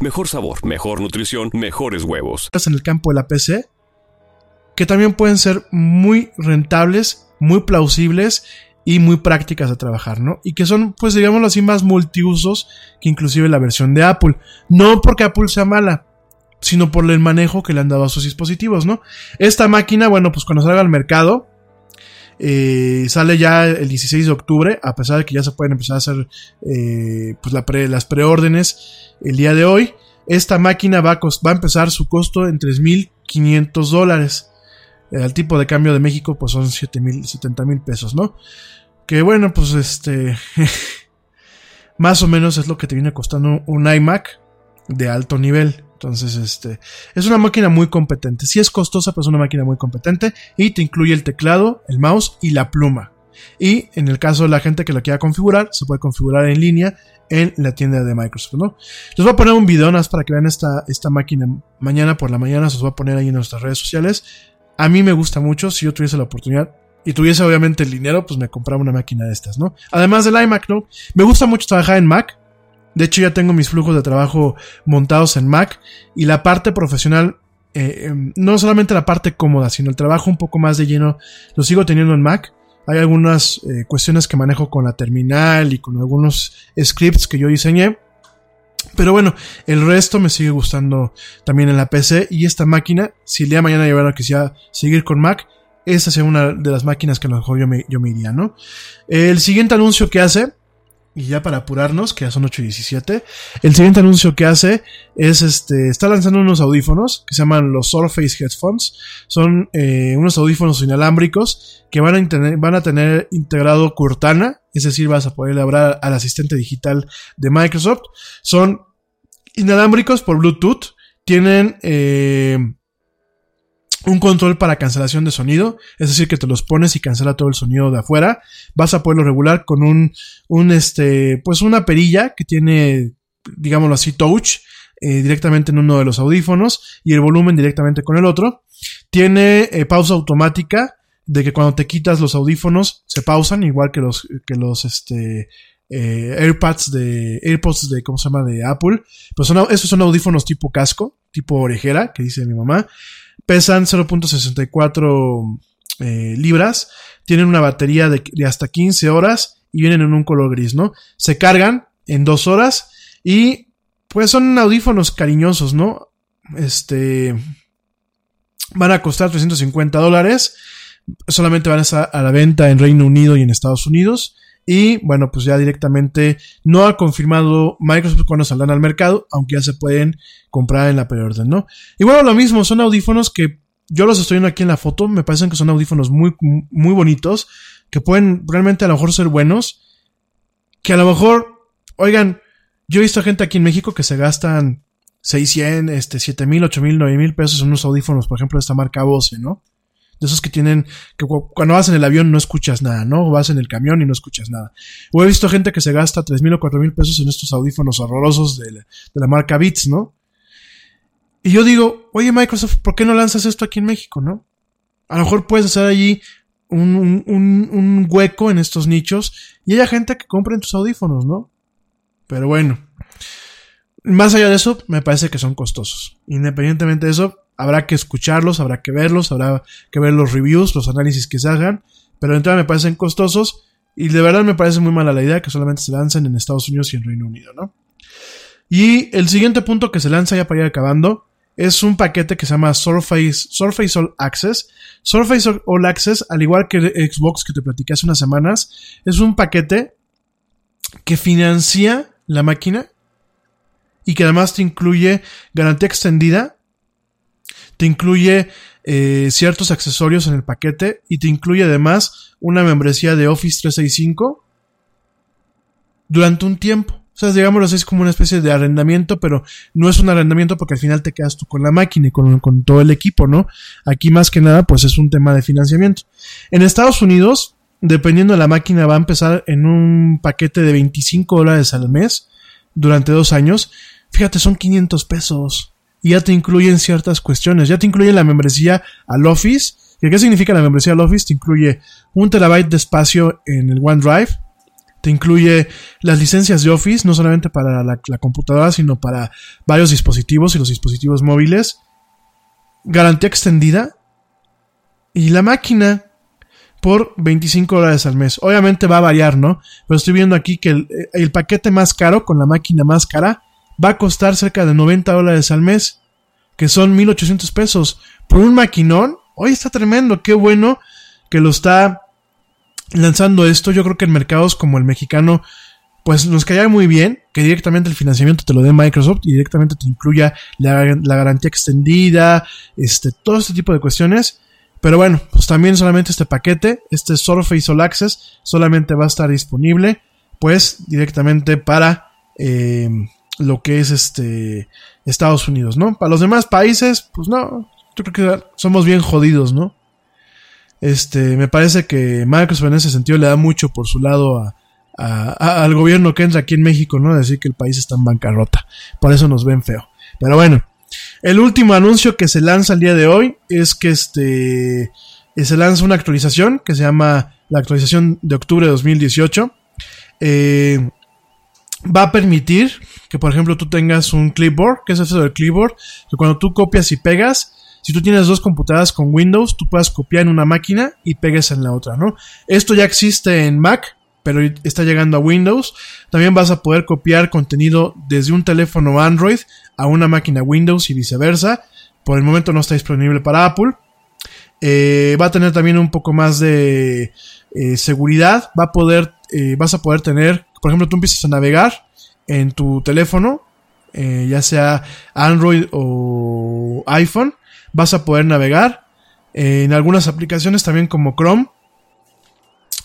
mejor sabor, mejor nutrición, mejores huevos. En el campo de la PC, que también pueden ser muy rentables, muy plausibles y muy prácticas de trabajar, ¿no? Y que son, pues digámoslo así, más multiusos que inclusive la versión de Apple. No porque Apple sea mala, sino por el manejo que le han dado a sus dispositivos, ¿no? Esta máquina, bueno, pues cuando salga al mercado, eh, sale ya el 16 de octubre, a pesar de que ya se pueden empezar a hacer eh, pues las preórdenes el día de hoy. Esta máquina va a, va a empezar su costo en 3.500 dólares. Eh, al tipo de cambio de México, pues son 7.000, 70 mil pesos, ¿no? Que bueno, pues este. más o menos es lo que te viene costando un iMac de alto nivel. Entonces, este, es una máquina muy competente. Si es costosa, pero es una máquina muy competente y te incluye el teclado, el mouse y la pluma. Y en el caso de la gente que lo quiera configurar, se puede configurar en línea en la tienda de Microsoft, ¿no? Les voy a poner un video más para que vean esta, esta máquina mañana por la mañana, se los voy a poner ahí en nuestras redes sociales. A mí me gusta mucho, si yo tuviese la oportunidad y tuviese obviamente el dinero, pues me compraba una máquina de estas, ¿no? Además del iMac, ¿no? Me gusta mucho trabajar en Mac, de hecho, ya tengo mis flujos de trabajo montados en Mac y la parte profesional, eh, em, no solamente la parte cómoda, sino el trabajo un poco más de lleno, lo sigo teniendo en Mac. Hay algunas eh, cuestiones que manejo con la terminal y con algunos scripts que yo diseñé. Pero bueno, el resto me sigue gustando también en la PC y esta máquina, si el día de mañana yo quisiera seguir con Mac, esa sería una de las máquinas que a lo mejor yo me, yo me iría, ¿no? El siguiente anuncio que hace y ya para apurarnos, que ya son 8 y 17, el siguiente anuncio que hace es este, está lanzando unos audífonos que se llaman los Surface Headphones. Son eh, unos audífonos inalámbricos que van a, tener, van a tener integrado Cortana, es decir, vas a poder hablar al asistente digital de Microsoft. Son inalámbricos por Bluetooth, tienen eh, un control para cancelación de sonido, es decir, que te los pones y cancela todo el sonido de afuera. Vas a poderlo regular con un, un este, pues una perilla que tiene, digámoslo así, touch, eh, directamente en uno de los audífonos y el volumen directamente con el otro. Tiene eh, pausa automática, de que cuando te quitas los audífonos se pausan, igual que los, que los, este, eh, AirPods de, AirPods de, ¿cómo se llama? De Apple. Pues son, esos son audífonos tipo casco, tipo orejera, que dice mi mamá. Pesan 0.64 eh, libras. Tienen una batería de, de, hasta 15 horas y vienen en un color gris, ¿no? Se cargan en dos horas y pues son audífonos cariñosos, ¿no? Este van a costar 350 dólares. Solamente van a estar a la venta en Reino Unido y en Estados Unidos. Y bueno, pues ya directamente no ha confirmado Microsoft cuando saldrán al mercado, aunque ya se pueden comprar en la preorden, ¿no? Y bueno, lo mismo, son audífonos que yo los estoy viendo aquí en la foto, me parecen que son audífonos muy, muy bonitos, que pueden realmente a lo mejor ser buenos, que a lo mejor, oigan, yo he visto gente aquí en México que se gastan 600, este, 7000, 8000, 9000 pesos en unos audífonos, por ejemplo, de esta marca Bose, ¿no? De esos que tienen, que cuando vas en el avión no escuchas nada, ¿no? Vas en el camión y no escuchas nada. O he visto gente que se gasta tres mil o cuatro mil pesos en estos audífonos horrorosos de la, marca Beats, ¿no? Y yo digo, oye Microsoft, ¿por qué no lanzas esto aquí en México, no? A lo mejor puedes hacer allí un, un, un, un hueco en estos nichos y haya gente que compre tus audífonos, ¿no? Pero bueno. Más allá de eso, me parece que son costosos. Independientemente de eso, habrá que escucharlos, habrá que verlos, habrá que ver los reviews, los análisis que se hagan, pero de entrada me parecen costosos y de verdad me parece muy mala la idea que solamente se lancen en Estados Unidos y en Reino Unido, ¿no? Y el siguiente punto que se lanza ya para ir acabando es un paquete que se llama Surface, Surface All Access. Surface All Access, al igual que Xbox que te platiqué hace unas semanas, es un paquete que financia la máquina y que además te incluye garantía extendida te incluye eh, ciertos accesorios en el paquete y te incluye además una membresía de Office 365 durante un tiempo. O sea, digámoslo así, es como una especie de arrendamiento, pero no es un arrendamiento porque al final te quedas tú con la máquina y con, con todo el equipo, ¿no? Aquí más que nada, pues es un tema de financiamiento. En Estados Unidos, dependiendo de la máquina, va a empezar en un paquete de 25 dólares al mes durante dos años. Fíjate, son 500 pesos y ya te incluyen ciertas cuestiones. Ya te incluye la membresía al Office. ¿Qué significa la membresía al Office? Te incluye un terabyte de espacio en el OneDrive. Te incluye las licencias de Office, no solamente para la, computadora, sino para varios dispositivos y los dispositivos móviles. Garantía extendida. Y la máquina por 25 dólares al mes. Obviamente va a variar, ¿no? Pero estoy viendo aquí que el, el paquete más caro, con la máquina más cara, va a costar cerca de 90 dólares al mes, que son 1800 pesos. Por un maquinón, hoy está tremendo, qué bueno que lo está lanzando esto. Yo creo que en mercados como el mexicano, pues nos cae muy bien que directamente el financiamiento te lo dé Microsoft y directamente te incluya la, la garantía extendida, este, todo este tipo de cuestiones. Pero bueno, pues también solamente este paquete, este Surface All Access, solamente va a estar disponible, pues directamente para eh, lo que es este Estados Unidos, ¿no? Para los demás países, pues no, yo creo que somos bien jodidos, ¿no? Este, me parece que Microsoft en ese sentido le da mucho por su lado a, al gobierno que entra aquí en México, ¿no? Decir que el país está en bancarrota. Por eso nos ven feo. Pero bueno, el último anuncio que se lanza el día de hoy es que este se lanza una actualización que se llama la actualización de octubre de 2018. Eh, va a permitir que, por ejemplo, tú tengas un clipboard, que es eso del clipboard, que cuando tú copias y pegas, si tú tienes dos computadoras con Windows, tú puedas copiar en una máquina y pegues en la otra, ¿no? Esto ya existe en Mac, pero está llegando a Windows. También vas a poder copiar contenido desde un teléfono Android a una máquina Windows y viceversa. Por el momento no está disponible para Apple. Eh, va a tener también un poco más de eh, seguridad. Va a poder, eh, vas a poder tener Por ejemplo, tú empiezas a navegar en tu teléfono, eh, ya sea Android o iPhone, vas a poder navegar eh, en algunas aplicaciones también como Chrome.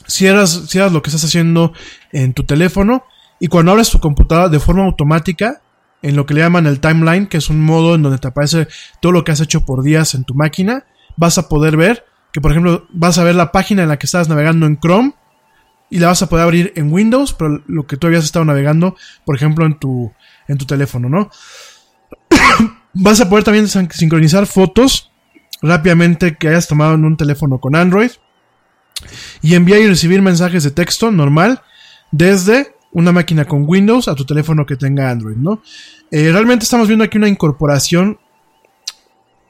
Cierras, cierras lo que estás haciendo en tu teléfono y cuando abres tu computadora de forma automática, en lo que le llaman el timeline, que es un modo en donde te aparece todo lo que has hecho por días en tu máquina, vas a poder ver que, por ejemplo, vas a ver la página en la que estabas navegando en Chrome y la vas a poder abrir en Windows, pero lo que tú habías estado navegando, por ejemplo, en tu, en tu teléfono, ¿no? vas a poder también sin- sincronizar fotos rápidamente que hayas tomado en un teléfono con Android y enviar y recibir mensajes de texto normal desde una máquina con Windows a tu teléfono que tenga Android, ¿no? Eh, realmente estamos viendo aquí una incorporación,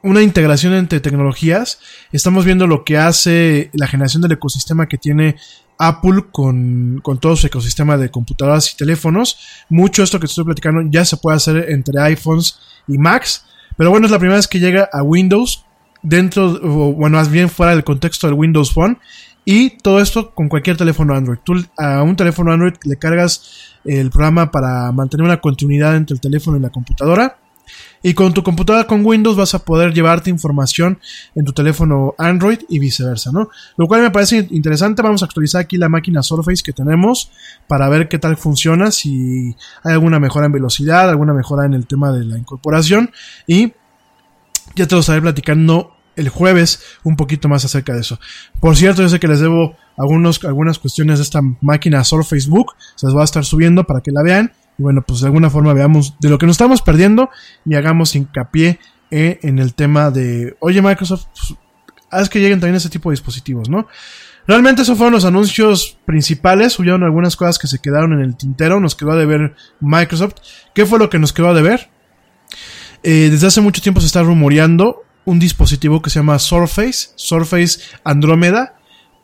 una integración entre tecnologías. Estamos viendo lo que hace la generación del ecosistema que tiene Apple con, con todo su ecosistema de computadoras y teléfonos. Mucho esto que te estoy platicando ya se puede hacer entre iPhones y Macs. Pero bueno, es la primera vez que llega a Windows dentro, o bueno, más bien fuera del contexto del Windows Phone. Y todo esto con cualquier teléfono Android. Tú a un teléfono Android le cargas el programa para mantener una continuidad entre el teléfono y la computadora. Y con tu computadora con Windows vas a poder llevarte información en tu teléfono Android y viceversa, ¿no? Lo cual me parece interesante. Vamos a actualizar aquí la máquina Surface que tenemos para ver qué tal funciona, si hay alguna mejora en velocidad, alguna mejora en el tema de la incorporación. Y ya te lo estaré platicando el jueves un poquito más acerca de eso. Por cierto, yo sé que les debo algunos, algunas cuestiones de esta máquina Surface Book. Se las voy a estar subiendo para que la vean. Y bueno, pues de alguna forma veamos de lo que nos estamos perdiendo y hagamos hincapié eh, en el tema de, oye Microsoft, pues, haz que lleguen también ese tipo de dispositivos, ¿no? Realmente esos fueron los anuncios principales. Hubieron algunas cosas que se quedaron en el tintero. Nos quedó de ver Microsoft. ¿Qué fue lo que nos quedó de ver? Eh, desde hace mucho tiempo se está rumoreando un dispositivo que se llama Surface, Surface Andrómeda,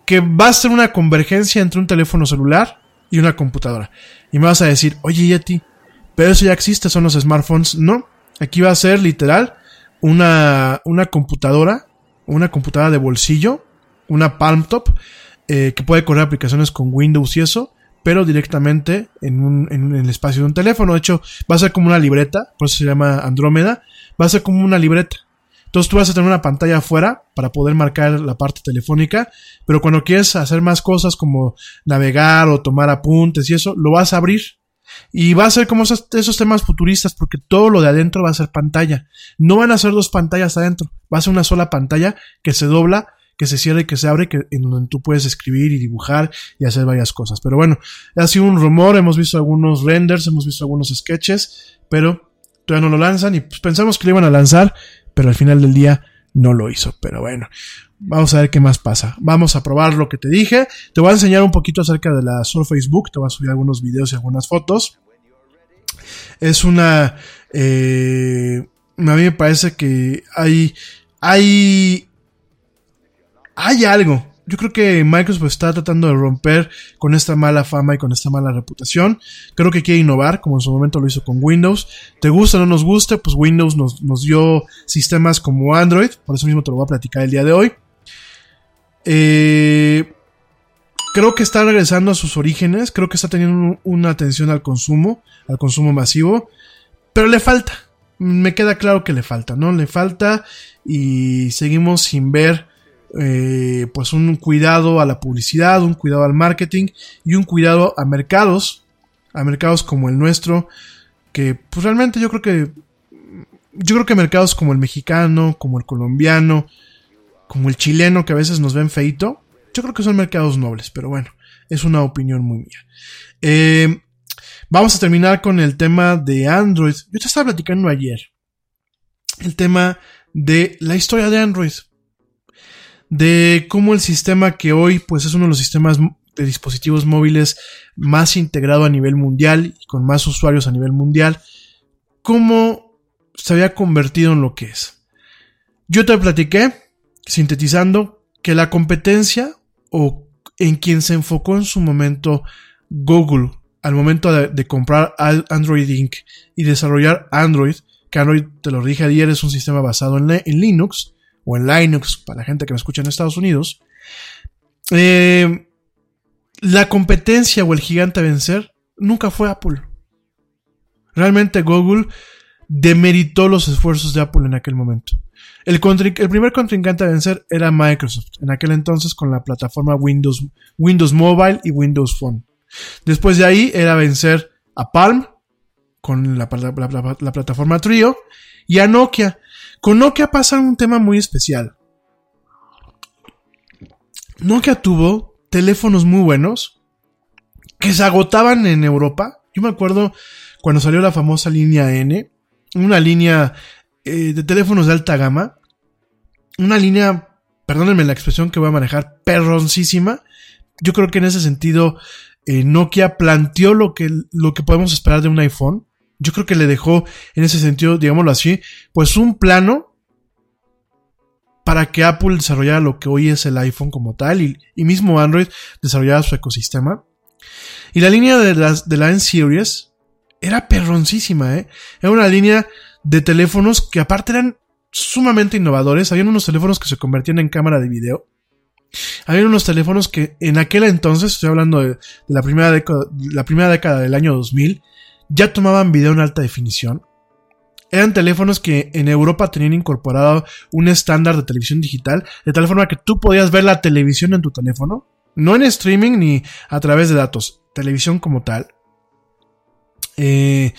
que va a ser una convergencia entre un teléfono celular y una computadora. Y me vas a decir, oye Yeti, pero eso ya existe, son los smartphones. No, aquí va a ser literal una, una computadora, una computadora de bolsillo, una Palm Top, eh, que puede correr aplicaciones con Windows y eso, pero directamente en, un, en, el espacio de un teléfono. De hecho, va a ser como una libreta, por eso se llama Andrómeda, va a ser como una libreta. Entonces tú vas a tener una pantalla afuera para poder marcar la parte telefónica, pero cuando quieres hacer más cosas como navegar o tomar apuntes y eso, lo vas a abrir. Y va a ser como esos, temas futuristas, porque todo lo de adentro va a ser pantalla. No van a ser dos pantallas adentro, va a ser una sola pantalla que se dobla, que se cierra y que se abre, que, en donde tú puedes escribir y dibujar y hacer varias cosas. Pero bueno, ha sido un rumor, hemos visto algunos renders, hemos visto algunos sketches, pero todavía no lo lanzan y pues pensamos que lo iban a lanzar, pero al final del día no lo hizo. Pero bueno, vamos a ver qué más pasa. Vamos a probar lo que te dije. Te voy a enseñar un poquito acerca de la Surface Book. Te voy a subir algunos videos y algunas fotos. Es una... Eh, a mí me parece que hay... Hay... Hay algo. Yo creo que Microsoft está tratando de romper con esta mala fama y con esta mala reputación. Creo que quiere innovar, como en su momento lo hizo con Windows. Te gusta o no nos guste, pues Windows nos, nos dio sistemas como Android. Por eso mismo te lo voy a platicar el día de hoy. Eh, creo que está regresando a sus orígenes. Creo que está teniendo una atención al consumo, al consumo masivo. Pero le falta. Me queda claro que le falta, ¿no? Le falta y seguimos sin ver eh, pues un cuidado a la publicidad, un cuidado al marketing y un cuidado a mercados, a mercados como el nuestro, que pues realmente yo creo que yo creo que mercados como el mexicano, como el colombiano, como el chileno que a veces nos ven feito, yo creo que son mercados nobles, pero bueno, es una opinión muy mía. Eh, vamos a terminar con el tema de Android. Yo te estaba platicando ayer el tema de la historia de Android de cómo el sistema que hoy pues es uno de los sistemas de dispositivos móviles más integrado a nivel mundial y con más usuarios a nivel mundial, cómo se había convertido en lo que es. Yo te platiqué, sintetizando, que la competencia o en quien se enfocó en su momento Google al momento de, comprar Android Inc. y desarrollar Android, que Android, te lo dije ayer, es un sistema basado en Linux, o en Linux, para la gente que me escucha en Estados Unidos, eh, la competencia o el gigante a vencer nunca fue Apple. Realmente Google demeritó los esfuerzos de Apple en aquel momento. El, primer contrincante a vencer era Microsoft, en aquel entonces con la plataforma Windows, Windows Mobile y Windows Phone. Después de ahí era vencer a Palm con la- la plataforma Trio y a Nokia. Con Nokia pasa un tema muy especial. Nokia tuvo teléfonos muy buenos que se agotaban en Europa. Yo me acuerdo cuando salió la famosa línea N, una línea eh, de teléfonos de alta gama, una línea, perdónenme la expresión que voy a manejar, perroncísima. Yo creo que en ese sentido eh, Nokia planteó lo que, lo que podemos esperar de un iPhone. Yo creo que le dejó en ese sentido, digámoslo así, pues un plano para que Apple desarrollara lo que hoy es el iPhone como tal y, mismo Android desarrollara su ecosistema. Y la línea de, las, de la N-Series era perroncísima, ¿eh? Era una línea de teléfonos que aparte eran sumamente innovadores. Habían unos teléfonos que se convertían en cámara de video. Habían unos teléfonos que en aquel entonces, estoy hablando de, de la, primera década, la primera década del año 2000, ya tomaban video en alta definición. Eran teléfonos que en Europa tenían incorporado un estándar de televisión digital, de tal forma que tú podías ver la televisión en tu teléfono, no en streaming ni a través de datos, televisión como tal. Eh,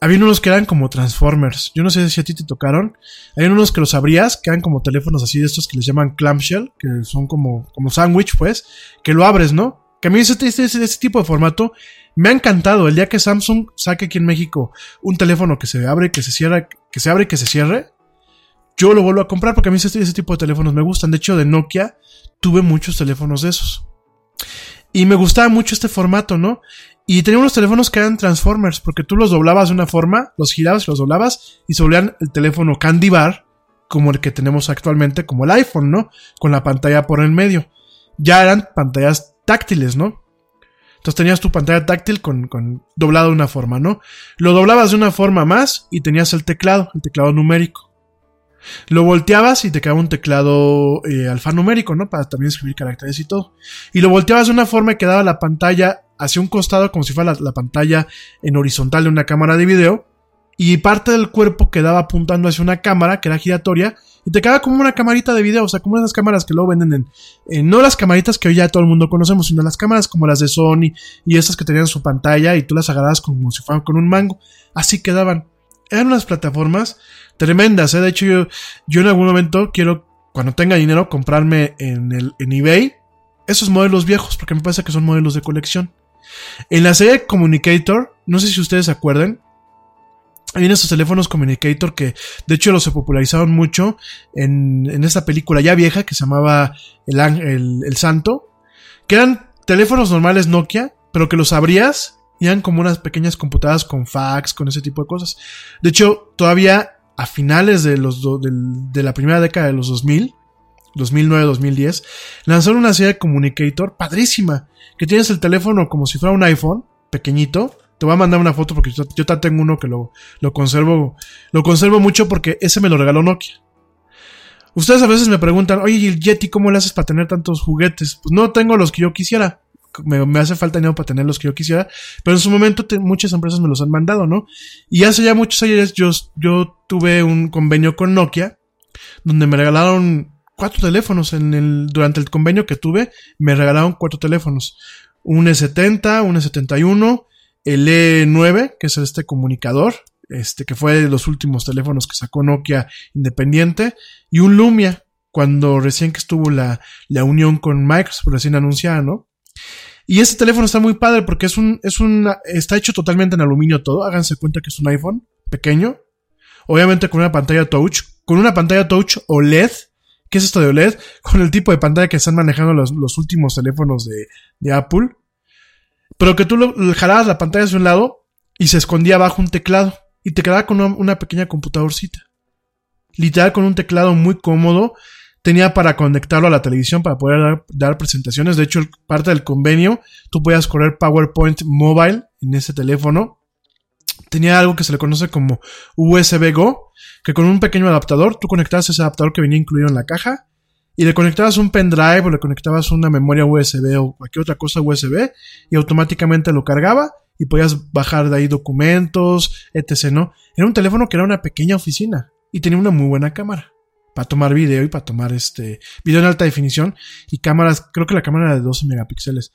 había unos que eran como Transformers. Yo no sé si a ti te tocaron. Hay unos que los abrías, que eran como teléfonos así de estos que les llaman clamshell, que son como, como sándwich, pues, que lo abres, ¿no? Que a mí ese, ese, ese tipo de formato me ha encantado. El día que Samsung saque aquí en México un teléfono que se abre, que se cierra, que se abre y que se cierre, yo lo vuelvo a comprar porque a mí ese, ese tipo de teléfonos me gustan. De hecho, de Nokia tuve muchos teléfonos de esos. Y me gustaba mucho este formato, ¿no? Y tenía unos teléfonos que eran Transformers, porque tú los doblabas de una forma, los girabas, los doblabas y se volvían el teléfono Candy Bar, como el que tenemos actualmente, como el iPhone, ¿no? Con la pantalla por el medio. Ya eran pantallas táctiles, ¿no? Entonces tenías tu pantalla táctil con, con doblado de una forma, ¿no? Lo doblabas de una forma más y tenías el teclado, el teclado numérico. Lo volteabas y te quedaba un teclado eh, alfanumérico, ¿no? Para también escribir caracteres y todo. Y lo volteabas de una forma y quedaba la pantalla hacia un costado como si fuera la, la, pantalla en horizontal de una cámara de video. Y parte del cuerpo quedaba apuntando hacia una cámara que era giratoria. Y te quedaba como una camarita de video, o sea, como esas cámaras que luego venden en, no las camaritas que hoy ya todo el mundo conocemos, sino las cámaras como las de Sony y esas que tenían su pantalla y tú las agarrabas como si fueran con un mango. Así quedaban. Eran unas plataformas tremendas, ¿eh? De hecho, yo, yo en algún momento quiero, cuando tenga dinero, comprarme en, el, en eBay esos modelos viejos, porque me parece que son modelos de colección. En la serie Communicator, no sé si ustedes se acuerdan, hay esos teléfonos Communicator que de hecho los se popularizaron mucho en, en esta película ya vieja que se llamaba El, el, el Santo, que eran teléfonos normales Nokia, pero que los abrías y eran como unas pequeñas computadoras con fax, con ese tipo de cosas. De hecho, todavía a finales de, los de, de la primera década de los 2000, 2009-2010, lanzaron una serie de Communicator padrísima, que tienes el teléfono como si fuera un iPhone, pequeñito. Te voy a mandar una foto porque yo, yo tengo uno que lo, lo conservo, lo conservo mucho porque ese me lo regaló Nokia. Ustedes a veces me preguntan, oye, ¿y el Yeti cómo le haces para tener tantos juguetes? Pues no tengo los que yo quisiera. Me, hace falta dinero para tener los que yo quisiera. Pero en su momento muchas empresas me los han mandado, ¿no? Y hace ya muchos años yo, yo tuve un convenio con Nokia donde me regalaron cuatro teléfonos en el, durante el convenio que tuve, me regalaron cuatro teléfonos. Un E70, un E71, el E9, que es este comunicador, este que fue de los últimos teléfonos que sacó Nokia independiente, y un Lumia, cuando recién que estuvo la, la unión con Microsoft, recién anunciada, ¿no? Y este teléfono está muy padre porque es un, es un, está hecho totalmente en aluminio todo, háganse cuenta que es un iPhone pequeño, obviamente con una pantalla touch, con una pantalla touch OLED, ¿Qué es esto de OLED? Con el tipo de pantalla que están manejando los, los últimos teléfonos de, de, Apple. Pero que tú lo, jalabas la pantalla hacia un lado y se escondía bajo un teclado. Y te quedaba con una, una pequeña computadorcita. Literal con un teclado muy cómodo. Tenía para conectarlo a la televisión para poder dar, dar presentaciones. De hecho, parte del convenio, tú podías correr PowerPoint Mobile en ese teléfono. Tenía algo que se le conoce como USB Go, que con un pequeño adaptador, tú conectabas ese adaptador que venía incluido en la caja y le conectabas un pendrive o le conectabas una memoria USB o cualquier otra cosa USB y automáticamente lo cargaba y podías bajar de ahí documentos, etc. ¿no? Era un teléfono que era una pequeña oficina y tenía una muy buena cámara para tomar video y para tomar este video en alta definición y cámaras, creo que la cámara era de 12 megapíxeles.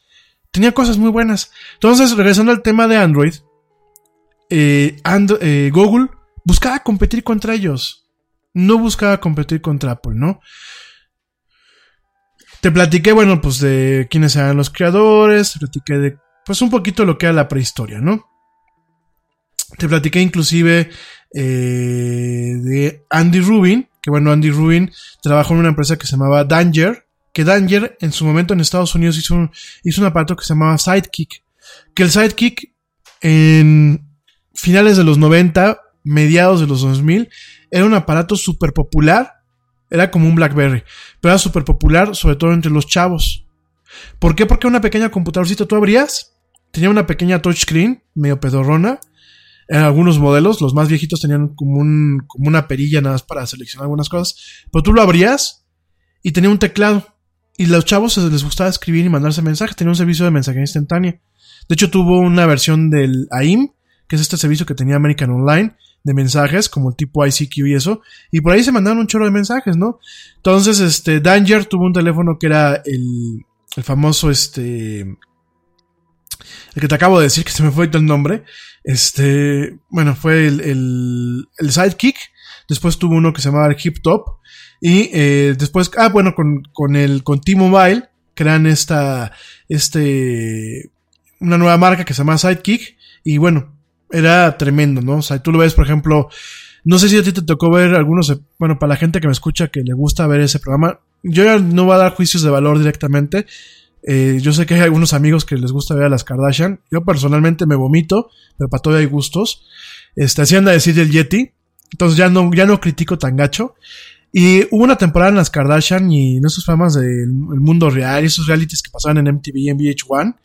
Tenía cosas muy buenas. Entonces, regresando al tema de Android, eh, eh, Google buscaba competir contra ellos. No buscaba competir contra Apple, ¿no? Te platiqué, bueno, pues de quiénes eran los creadores, te platiqué de, pues un poquito lo que era la prehistoria, ¿no? Te platiqué inclusive eh, de Andy Rubin, que bueno, Andy Rubin trabajó en una empresa que se llamaba Danger, que Danger en su momento en Estados Unidos hizo un, hizo un aparato que se llamaba Sidekick, que el Sidekick en finales de los 90, mediados de los 2000, era un aparato súper popular, era como un BlackBerry, pero era súper popular sobre todo entre los chavos. ¿Por qué? Porque una pequeña computadorcita tú abrías, tenía una pequeña touchscreen, medio pedorrona, en algunos modelos, los más viejitos tenían como, un, como una perilla nada más para seleccionar algunas cosas, pero tú lo abrías y tenía un teclado. Y los chavos les gustaba escribir y mandarse mensajes, tenía un servicio de mensajería instantánea. De hecho, tuvo una versión del AIM, que es este servicio que tenía American Online, de mensajes, como el tipo ICQ y eso, y por ahí se mandaron un chorro de mensajes, ¿no? Entonces, este, Danger tuvo un teléfono que era el, el famoso, este, el que te acabo de decir, que se me fue el nombre, este, bueno, fue el, el, el Sidekick, después tuvo uno que se llamaba el Hip Top, y eh, después, ah, bueno, con, con el, con T-Mobile, crean esta, este, una nueva marca que se llama Sidekick, y bueno, era tremendo, ¿no? O sea, tú lo ves, por ejemplo, no sé si a ti te tocó ver algunos, bueno, para la gente que me escucha que le gusta ver ese programa, yo ya no voy a dar juicios de valor directamente, eh, yo sé que hay algunos amigos que les gusta ver a las Kardashian, yo personalmente me vomito, pero para todo hay gustos, este, así anda a decir el Yeti, entonces ya no, ya no critico tan gacho, y hubo una temporada en las Kardashian y en esos programas del el mundo real y esos realities que pasaban en MTV y en VH1,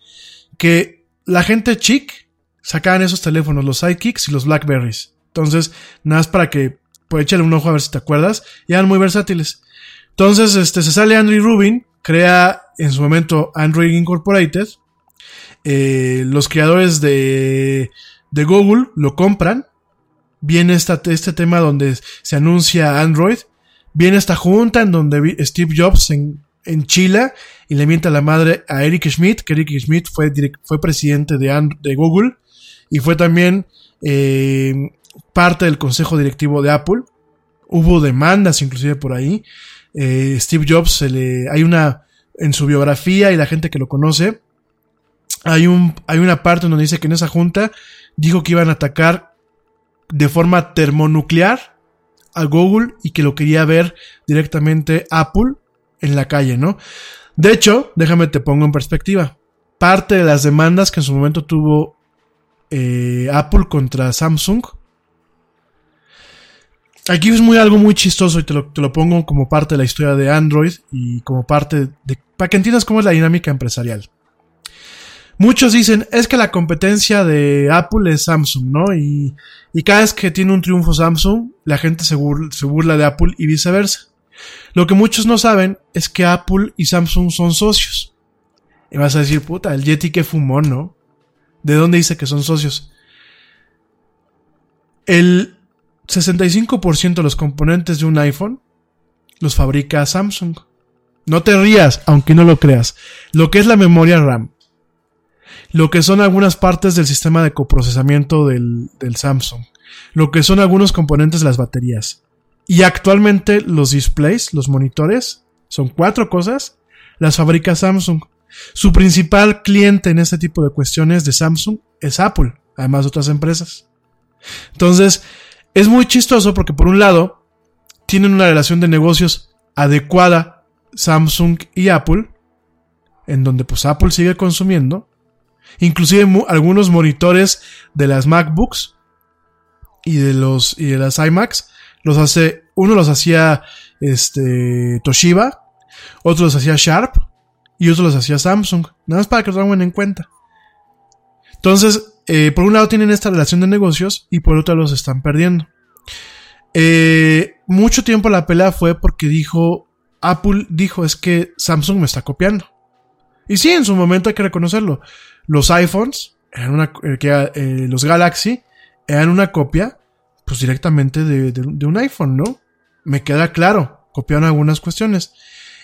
que la gente chic sacaban esos teléfonos, los Sidekicks y los Blackberries. Entonces, nada más para que, pues échale un ojo a ver si te acuerdas, y eran muy versátiles. Entonces, este, se sale Andrew Rubin, crea en su momento Android Incorporated, eh, los creadores de, de Google lo compran, viene esta, este tema donde se anuncia Android, viene esta junta en donde Steve Jobs en, en Chile y le mienta la madre a Eric Schmidt, que Eric Schmidt fue, fue presidente de, de Google y fue también eh, parte del consejo directivo de Apple. Hubo demandas inclusive por ahí. Eh, Steve Jobs se le, hay una, en su biografía y la gente que lo conoce, hay un, hay una parte donde dice que en esa junta dijo que iban a atacar de forma termonuclear a Google y que lo quería ver directamente Apple en la calle, ¿no? De hecho, déjame te pongo en perspectiva. Parte de las demandas que en su momento tuvo eh, Apple contra Samsung. Aquí es muy algo muy chistoso y te lo, te lo pongo como parte de la historia de Android y como parte de... para que entiendas cómo es la dinámica empresarial. Muchos dicen, es que la competencia de Apple es Samsung, ¿no? Y, y cada vez que tiene un triunfo Samsung, la gente se, bur- se burla de Apple y viceversa. Lo que muchos no saben es que Apple y Samsung son socios. Y vas a decir, puta, el Yeti que fumó, ¿no? ¿De dónde dice que son socios? El 65% de los componentes de un iPhone los fabrica Samsung. No te rías, aunque no lo creas. Lo que es la memoria RAM, lo que son algunas partes del sistema de coprocesamiento del, Samsung, lo que son algunos componentes de las baterías. Y actualmente los displays, los monitores, son cuatro cosas, las fabrica Samsung. Su principal cliente en este tipo de cuestiones de Samsung es Apple, además de otras empresas. Entonces, es muy chistoso porque por un lado, tienen una relación de negocios adecuada Samsung y Apple, en donde pues Apple sigue consumiendo, inclusive algunos monitores de las MacBooks y de los y de las iMacs los hace uno los hacía este Toshiba, otro los hacía Sharp y otro los hacía Samsung, nada más para que lo tengan en cuenta. Entonces, eh, por un lado tienen esta relación de negocios y por otro los están perdiendo. Eh, mucho tiempo la pelea fue porque dijo, Apple dijo es que Samsung me está copiando. Y sí, en su momento hay que reconocerlo. Los iPhones eran una, eh, los Galaxy eran una copia, pues directamente de, de- de un iPhone, ¿no? Me queda claro, copiaron algunas cuestiones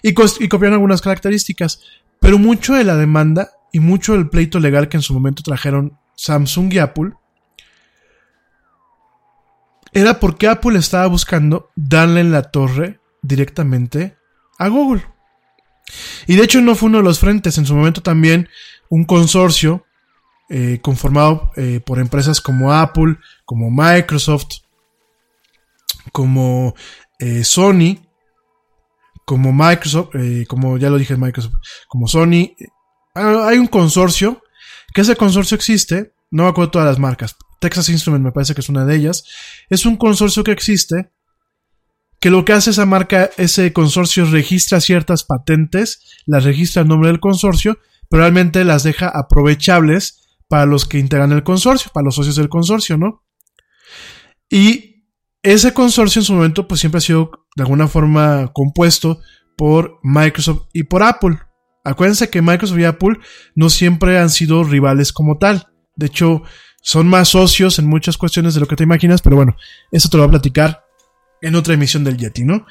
y, copiaron algunas características, pero mucho de la demanda y mucho del pleito legal que en su momento trajeron Samsung y Apple era porque Apple estaba buscando darle en la torre directamente a Google. Y de hecho no fue uno de los frentes, en su momento también un consorcio eh, conformado eh, por empresas como Apple, como Microsoft, como eh, Sony, como Microsoft, eh, como ya lo dije Microsoft, como Sony. Ah, hay un consorcio, que ese consorcio existe, no me acuerdo todas las marcas, Texas Instrument me parece que es una de ellas, es un consorcio que existe, que lo que hace esa marca, ese consorcio registra ciertas patentes, las registra en nombre del consorcio, pero realmente las deja aprovechables para los que integran el consorcio, para los socios del consorcio, ¿no? Y ese consorcio en su momento pues siempre ha sido de alguna forma compuesto por Microsoft y por Apple. Acuérdense que Microsoft y Apple no siempre han sido rivales como tal. De hecho, son más socios en muchas cuestiones de lo que te imaginas, pero bueno, eso te lo voy a platicar en otra emisión del Yeti, ¿no?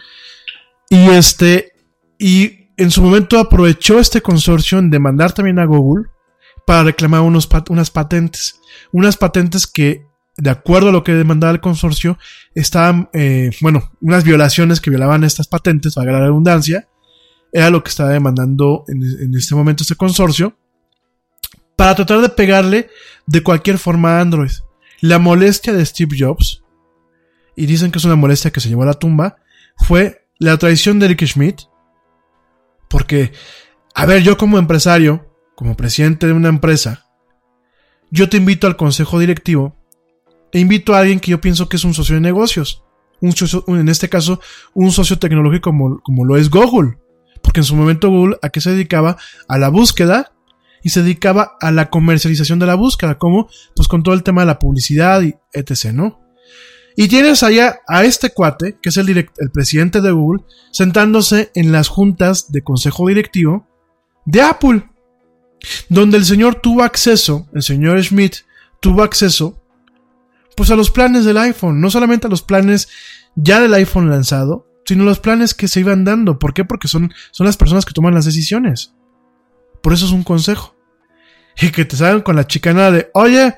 Y este, y en su momento aprovechó este consorcio en demandar también a Google para reclamar unos unas patentes. Unas patentes que, de acuerdo a lo que demandaba el consorcio, estaban, eh, bueno, unas violaciones que violaban estas patentes, valga la redundancia, era lo que estaba demandando en, en este momento este consorcio, para tratar de pegarle de cualquier forma a Android. La molestia de Steve Jobs, y dicen que es una molestia que se llevó a la tumba, fue la traición de Eric Schmidt, porque, a ver, yo como empresario, como presidente de una empresa, yo te invito al consejo directivo e invito a alguien que yo pienso que es un socio de negocios. Un socio, en este caso, un socio tecnológico como, como lo es Google. Porque en su momento Google a qué se dedicaba? A la búsqueda y se dedicaba a la comercialización de la búsqueda, como pues con todo el tema de la publicidad y etc., ¿no? Y tienes allá a este cuate, que es el, direct- el presidente de Google, sentándose en las juntas de consejo directivo de Apple, donde el señor tuvo acceso, el señor Schmidt tuvo acceso, pues a los planes del iPhone, no solamente a los planes ya del iPhone lanzado, sino los planes que se iban dando. ¿Por qué? Porque son, son las personas que toman las decisiones. Por eso es un consejo. Y que te salgan con la chicana de, oye,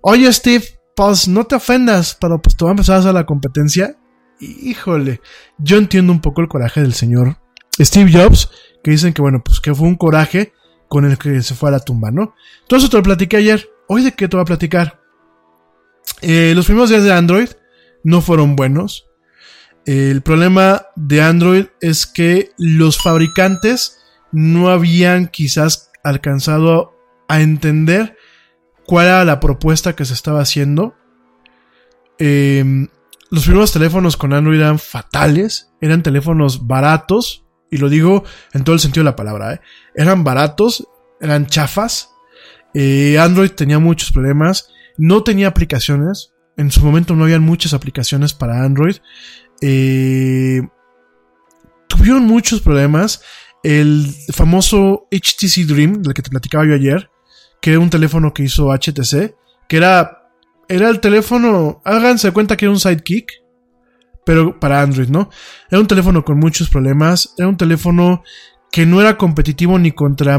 oye Steve, pues no te ofendas, pero pues te va a empezar a hacer la competencia. Híjole, yo entiendo un poco el coraje del señor Steve Jobs, que dicen que bueno, pues que fue un coraje con el que se fue a la tumba, ¿no? Todo eso te lo platiqué ayer. Hoy de qué te voy a platicar. Eh, los primeros días de Android no fueron buenos. El problema de Android es que los fabricantes no habían quizás alcanzado a entender cuál era la propuesta que se estaba haciendo. Eh, los primeros teléfonos con Android eran fatales, eran teléfonos baratos, y lo digo en todo el sentido de la palabra, ¿eh? eran baratos, eran chafas. Eh, Android tenía muchos problemas, no tenía aplicaciones, en su momento no habían muchas aplicaciones para Android. Eh, tuvieron muchos problemas. El famoso HTC Dream, del que te platicaba yo ayer, que era un teléfono que hizo HTC, que era, era el teléfono, háganse cuenta que era un sidekick, pero para Android, ¿no? Era un teléfono con muchos problemas, era un teléfono que no era competitivo ni contra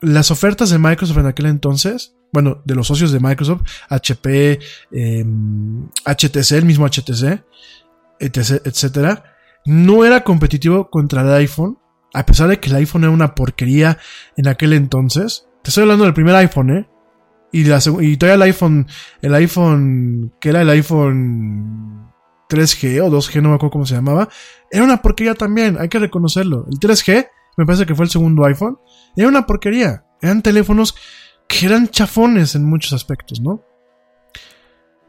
las ofertas de Microsoft en aquel entonces, bueno, de los socios de Microsoft, HP, eh, HTC, el mismo HTC, etc, etcétera, no era competitivo contra el iPhone, a pesar de que el iPhone era una porquería en aquel entonces. Te estoy hablando del primer iPhone, ¿eh? Y, la, y todavía el iPhone, el iPhone, que era el iPhone 3G o 2G, no me acuerdo cómo se llamaba, era una porquería también, hay que reconocerlo. El 3G, me parece que fue el segundo iPhone, era una porquería. Eran teléfonos que eran chafones en muchos aspectos, ¿no?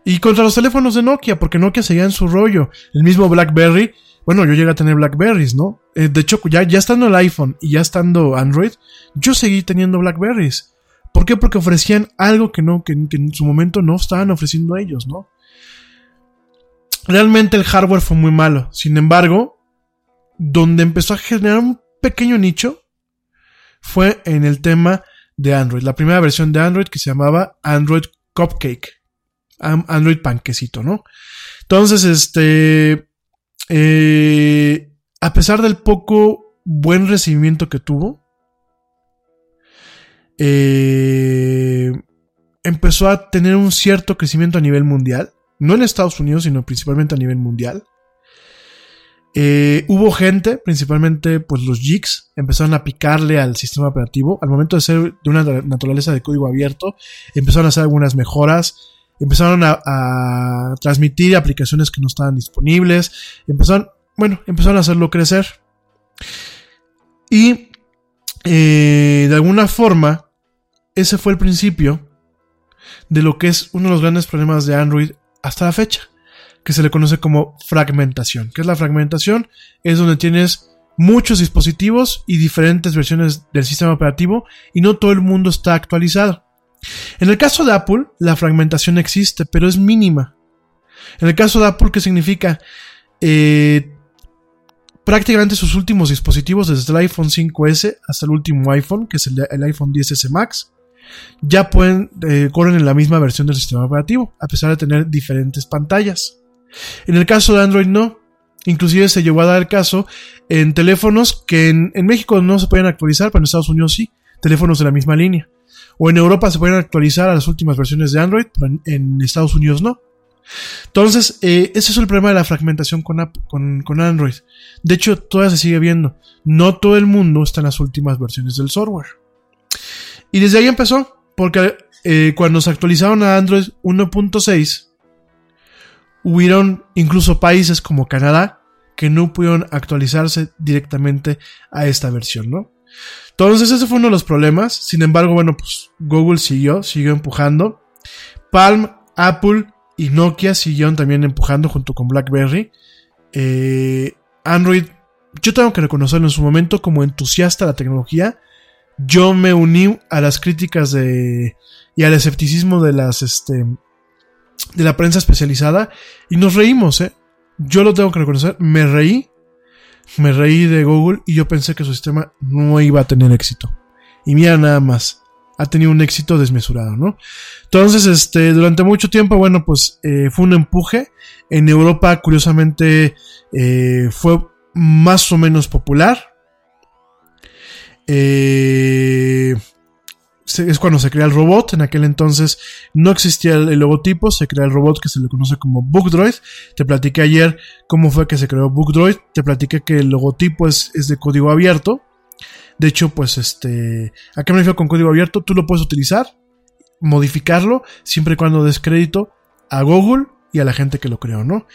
Y contra los teléfonos de Nokia, porque Nokia seguía en su rollo. El mismo BlackBerry, bueno, yo llegué a tener Blackberries, ¿no? Eh, de hecho, ya, ya estando el iPhone y ya estando Android, yo seguí teniendo Blackberries. ¿Por qué? Porque ofrecían algo que no, que, que en su momento no estaban ofreciendo ellos, ¿no? Realmente el hardware fue muy malo. Sin embargo, donde empezó a generar un pequeño nicho fue en el tema de Android. La primera versión de Android que se llamaba Android Cupcake. Android Panquecito, ¿no? Entonces, este. eh, a pesar del poco buen recibimiento que tuvo, eh, empezó a tener un cierto crecimiento a nivel mundial. No en Estados Unidos, sino principalmente a nivel mundial. Eh, hubo gente, principalmente pues los geeks, empezaron a picarle al sistema operativo. Al momento de ser de una naturaleza de código abierto, empezaron a hacer algunas mejoras, empezaron a, a transmitir aplicaciones que no estaban disponibles, empezaron, bueno, empezaron a hacerlo crecer. Y eh, de alguna forma, ese fue el principio de lo que es uno de los grandes problemas de Android hasta la fecha que se le conoce como fragmentación. ¿Qué es la fragmentación? Es donde tienes muchos dispositivos y diferentes versiones del sistema operativo y no todo el mundo está actualizado. En el caso de Apple, la fragmentación existe, pero es mínima. En el caso de Apple, ¿qué significa? Eh, prácticamente sus últimos dispositivos, desde el iPhone 5S hasta el último iPhone, que es el, iPhone 10S Max, ya pueden eh, corren en la misma versión del sistema operativo, a pesar de tener diferentes pantallas. En el caso de Android no. Inclusive se llegó a dar el caso en teléfonos que en, México no se pueden actualizar, pero en Estados Unidos sí. Teléfonos de la misma línea. O en Europa se pueden actualizar a las últimas versiones de Android, pero en, Estados Unidos no. Entonces, eh, ese es el problema de la fragmentación con, con Android. De hecho, todavía se sigue viendo. No todo el mundo está en las últimas versiones del software. Y desde ahí empezó, porque eh, cuando se actualizaron a Android 1.6, hubieron incluso países como Canadá que no pudieron actualizarse directamente a esta versión, ¿no? Entonces ese fue uno de los problemas. Sin embargo, bueno, pues Google siguió, siguió empujando. Palm, Apple y Nokia siguieron también empujando junto con BlackBerry. Eh, Android, yo tengo que reconocerlo en su momento como entusiasta de la tecnología. Yo me uní a las críticas de y al escepticismo de las este de la prensa especializada y nos reímos, ¿eh? Yo lo tengo que reconocer, me reí, me reí de Google y yo pensé que su sistema no iba a tener éxito. Y mira nada más, ha tenido un éxito desmesurado, ¿no? Entonces, este, durante mucho tiempo, bueno, pues eh, fue un empuje. En Europa, curiosamente, eh, fue más o menos popular. Eh, es cuando se crea el robot. En aquel entonces no existía el, logotipo, se crea el robot que se le conoce como BookDroid. Te platiqué ayer cómo fue que se creó BookDroid. Te platiqué que el logotipo es, es de código abierto. De hecho, pues este, ¿a qué me refiero con código abierto? Tú lo puedes utilizar, modificarlo, siempre y cuando des crédito a Google y a la gente que lo creó, ¿no?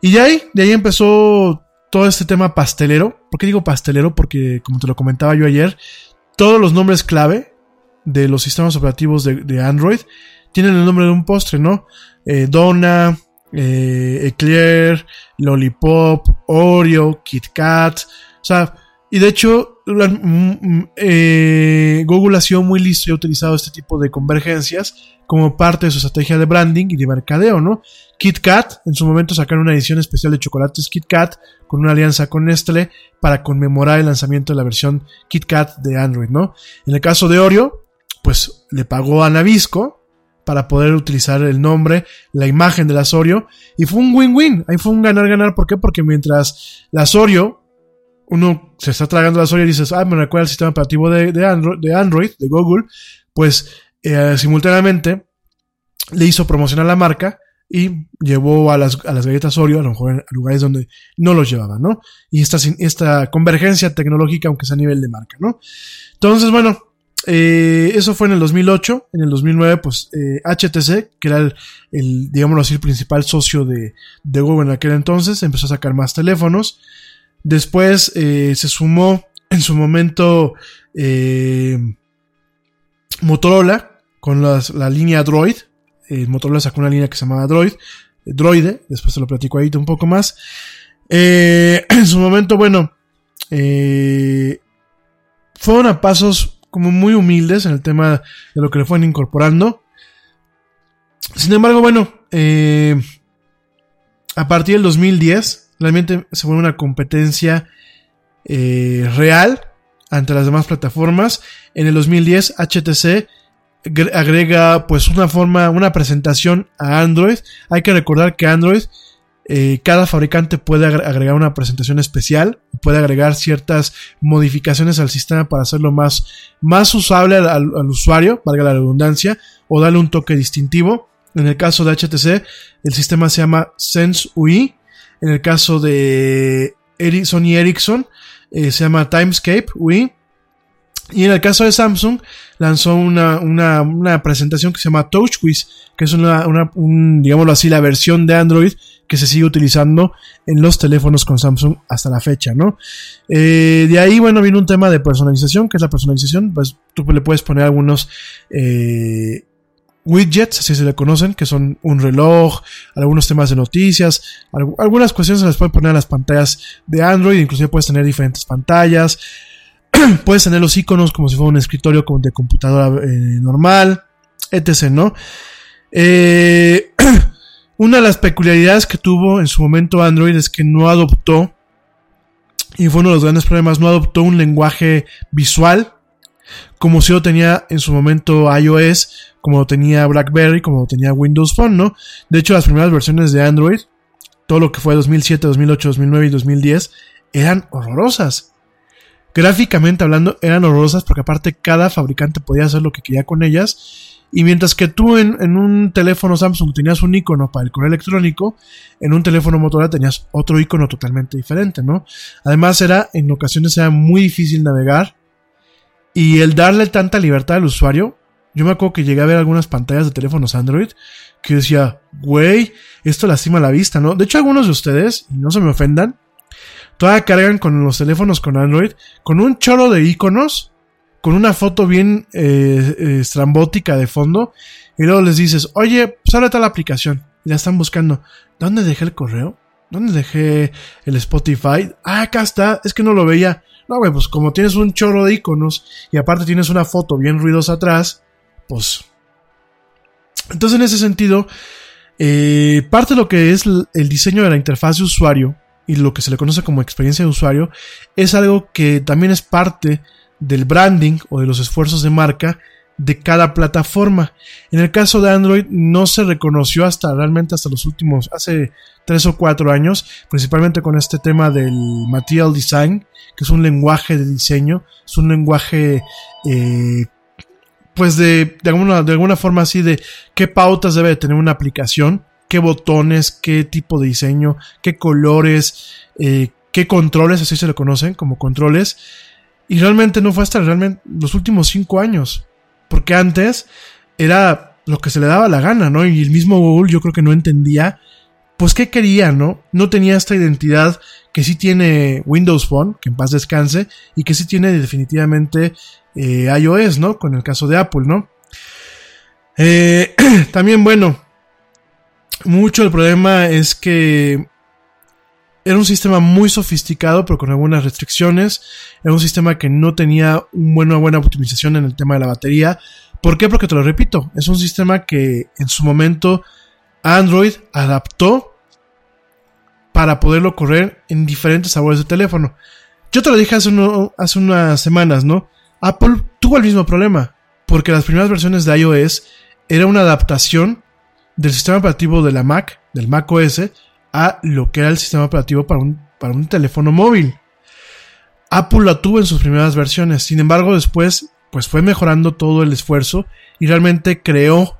Y de ahí, de ahí empezó todo este tema pastelero. ¿Por qué digo pastelero? Porque, como te lo comentaba yo ayer, todos los nombres clave de los sistemas operativos de, Android tienen el nombre de un postre, ¿no? Eh, Donna, eh, Eclair, Lollipop, Oreo, Kit Kat, o sea, y de hecho, mm, mm, eh, Google ha sido muy listo y ha utilizado este tipo de convergencias como parte de su estrategia de branding y de mercadeo, ¿no? Kit Kat, en su momento sacaron una edición especial de chocolates Kit Kat con una alianza con Nestlé para conmemorar el lanzamiento de la versión Kit Kat de Android, ¿no? En el caso de Oreo, pues le pagó a Nabisco para poder utilizar el nombre, la imagen de las Oreo, y fue un win-win, ahí fue un ganar-ganar, ¿por qué? Porque mientras las Oreo uno se está tragando la soya y dices, ah, me recuerda al sistema operativo de, de, Android, de Android, de Google, pues eh, simultáneamente le hizo promocionar la marca y llevó a las, a las galletas Oreo a lo mejor a lugares donde no los llevaba, ¿no? Y esta, esta convergencia tecnológica, aunque sea a nivel de marca, ¿no? Entonces, bueno, eh, eso fue en el 2008. En el 2009, pues eh, HTC, que era el, digámoslo así, el principal socio de, de Google en aquel entonces, empezó a sacar más teléfonos. Después eh, se sumó en su momento eh, Motorola con las- la línea Droid. Eh, Motorola sacó una línea que se llamaba Droid, eh, Droide, después te lo platico ahí un poco más. Eh, en su momento, bueno, eh, fueron a pasos como muy humildes en el tema de lo que le fueron incorporando. Sin embargo, bueno, eh, a partir del 2010, realmente se fue una competencia eh, real ante las demás plataformas. En el 2010 HTC gre- agrega pues una forma, una presentación a Android. Hay que recordar que Android, eh, cada fabricante puede agre- agregar una presentación especial, puede agregar ciertas modificaciones al sistema para hacerlo más, más usable al, usuario, valga la redundancia, o darle un toque distintivo. En el caso de HTC, el sistema se llama Sense UI. En el caso de Eri- Sony Ericsson, eh, se llama Timescape UI. Y en el caso de Samsung, lanzó una, una, presentación que se llama TouchWiz, que es una, una un, digámoslo así, la versión de Android que se sigue utilizando en los teléfonos con Samsung hasta la fecha, ¿no? Eh, de ahí, bueno, viene un tema de personalización, que es la personalización, pues tú le puedes poner algunos eh, widgets, así se le conocen, que son un reloj, algunos temas de noticias, algu- algunas cuestiones se las puedes poner a las pantallas de Android, inclusive puedes tener diferentes pantallas, puedes tener los iconos como si fuera un escritorio de computadora eh, normal, etc., ¿no? Una de las peculiaridades que tuvo en su momento Android es que no adoptó, y fue uno de los grandes problemas, no adoptó un lenguaje visual, como si lo tenía en su momento iOS, como lo tenía BlackBerry, como lo tenía Windows Phone, ¿no? De hecho, las primeras versiones de Android, todo lo que fue 2007, 2008, 2009 y 2010, eran horrorosas. Gráficamente hablando, eran horrorosas porque aparte cada fabricante podía hacer lo que quería con ellas. Y mientras que tú en, un teléfono Samsung tenías un icono para el correo electrónico, en un teléfono Motorola tenías otro icono totalmente diferente, ¿no? Además era, en ocasiones era muy difícil navegar. Y el darle tanta libertad al usuario, yo me acuerdo que llegué a ver algunas pantallas de teléfonos Android que decía, güey, esto lastima la vista, ¿no? De hecho, algunos de ustedes, no se me ofendan, todavía cargan con los teléfonos con Android con un chorro de iconos, con una foto bien eh, eh, estrambótica de fondo, y luego les dices, oye, pues ahora la aplicación, y la están buscando. ¿Dónde dejé el correo? ¿Dónde dejé el Spotify? Ah, acá está, es que no lo veía. No, pues como tienes un chorro de iconos y aparte tienes una foto bien ruidosa atrás, pues... Entonces en ese sentido, eh, parte de lo que es el diseño de la interfaz de usuario y lo que se le conoce como experiencia de usuario es algo que también es parte del branding o de los esfuerzos de marca de cada plataforma. En el caso de Android no se reconoció hasta realmente hasta los últimos, hace tres o cuatro años, principalmente con este tema del material design, que es un lenguaje de diseño, es un lenguaje eh, pues de, de, alguna, de alguna forma así de qué pautas debe de tener una aplicación, qué botones, qué tipo de diseño, qué colores, eh, qué controles, así se le conocen como controles. Y realmente no fue hasta realmente los últimos cinco años. Porque antes era lo que se le daba la gana, ¿no? Y el mismo Google yo creo que no entendía, pues qué quería, ¿no? No tenía esta identidad que sí tiene Windows Phone, que en paz descanse, y que sí tiene definitivamente eh, iOS, ¿no? Con el caso de Apple, ¿no? Eh, también, bueno, mucho el problema es que era un sistema muy sofisticado, pero con algunas restricciones. Era un sistema que no tenía una buena optimización en el tema de la batería. ¿Por qué? Porque te lo repito, es un sistema que en su momento Android adaptó para poderlo correr en diferentes sabores de teléfono. Yo te lo dije hace, uno, hace unas semanas, ¿no? Apple tuvo el mismo problema, porque las primeras versiones de iOS era una adaptación del sistema operativo de la Mac, del Mac OS, a lo que era el sistema operativo para un, para un teléfono móvil. Apple lo tuvo en sus primeras versiones, sin embargo después pues fue mejorando todo el esfuerzo y realmente creó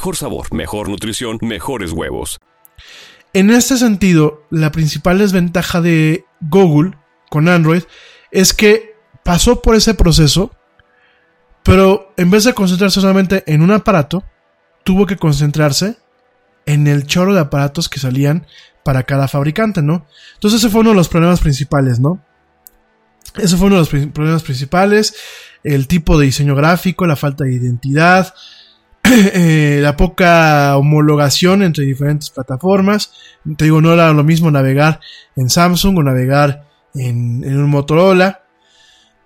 sabor, mejor nutrición, mejores huevos. En este sentido, la principal desventaja de Google con Android es que pasó por ese proceso, pero en vez de concentrarse solamente en un aparato, tuvo que concentrarse en el chorro de aparatos que salían para cada fabricante, ¿no? Entonces ese fue uno de los problemas principales, ¿no? Ese fue uno de los problemas principales, el tipo de diseño gráfico, la falta de identidad, eh, la poca homologación entre diferentes plataformas. Te digo, no era lo mismo navegar en Samsung o navegar en, en un Motorola.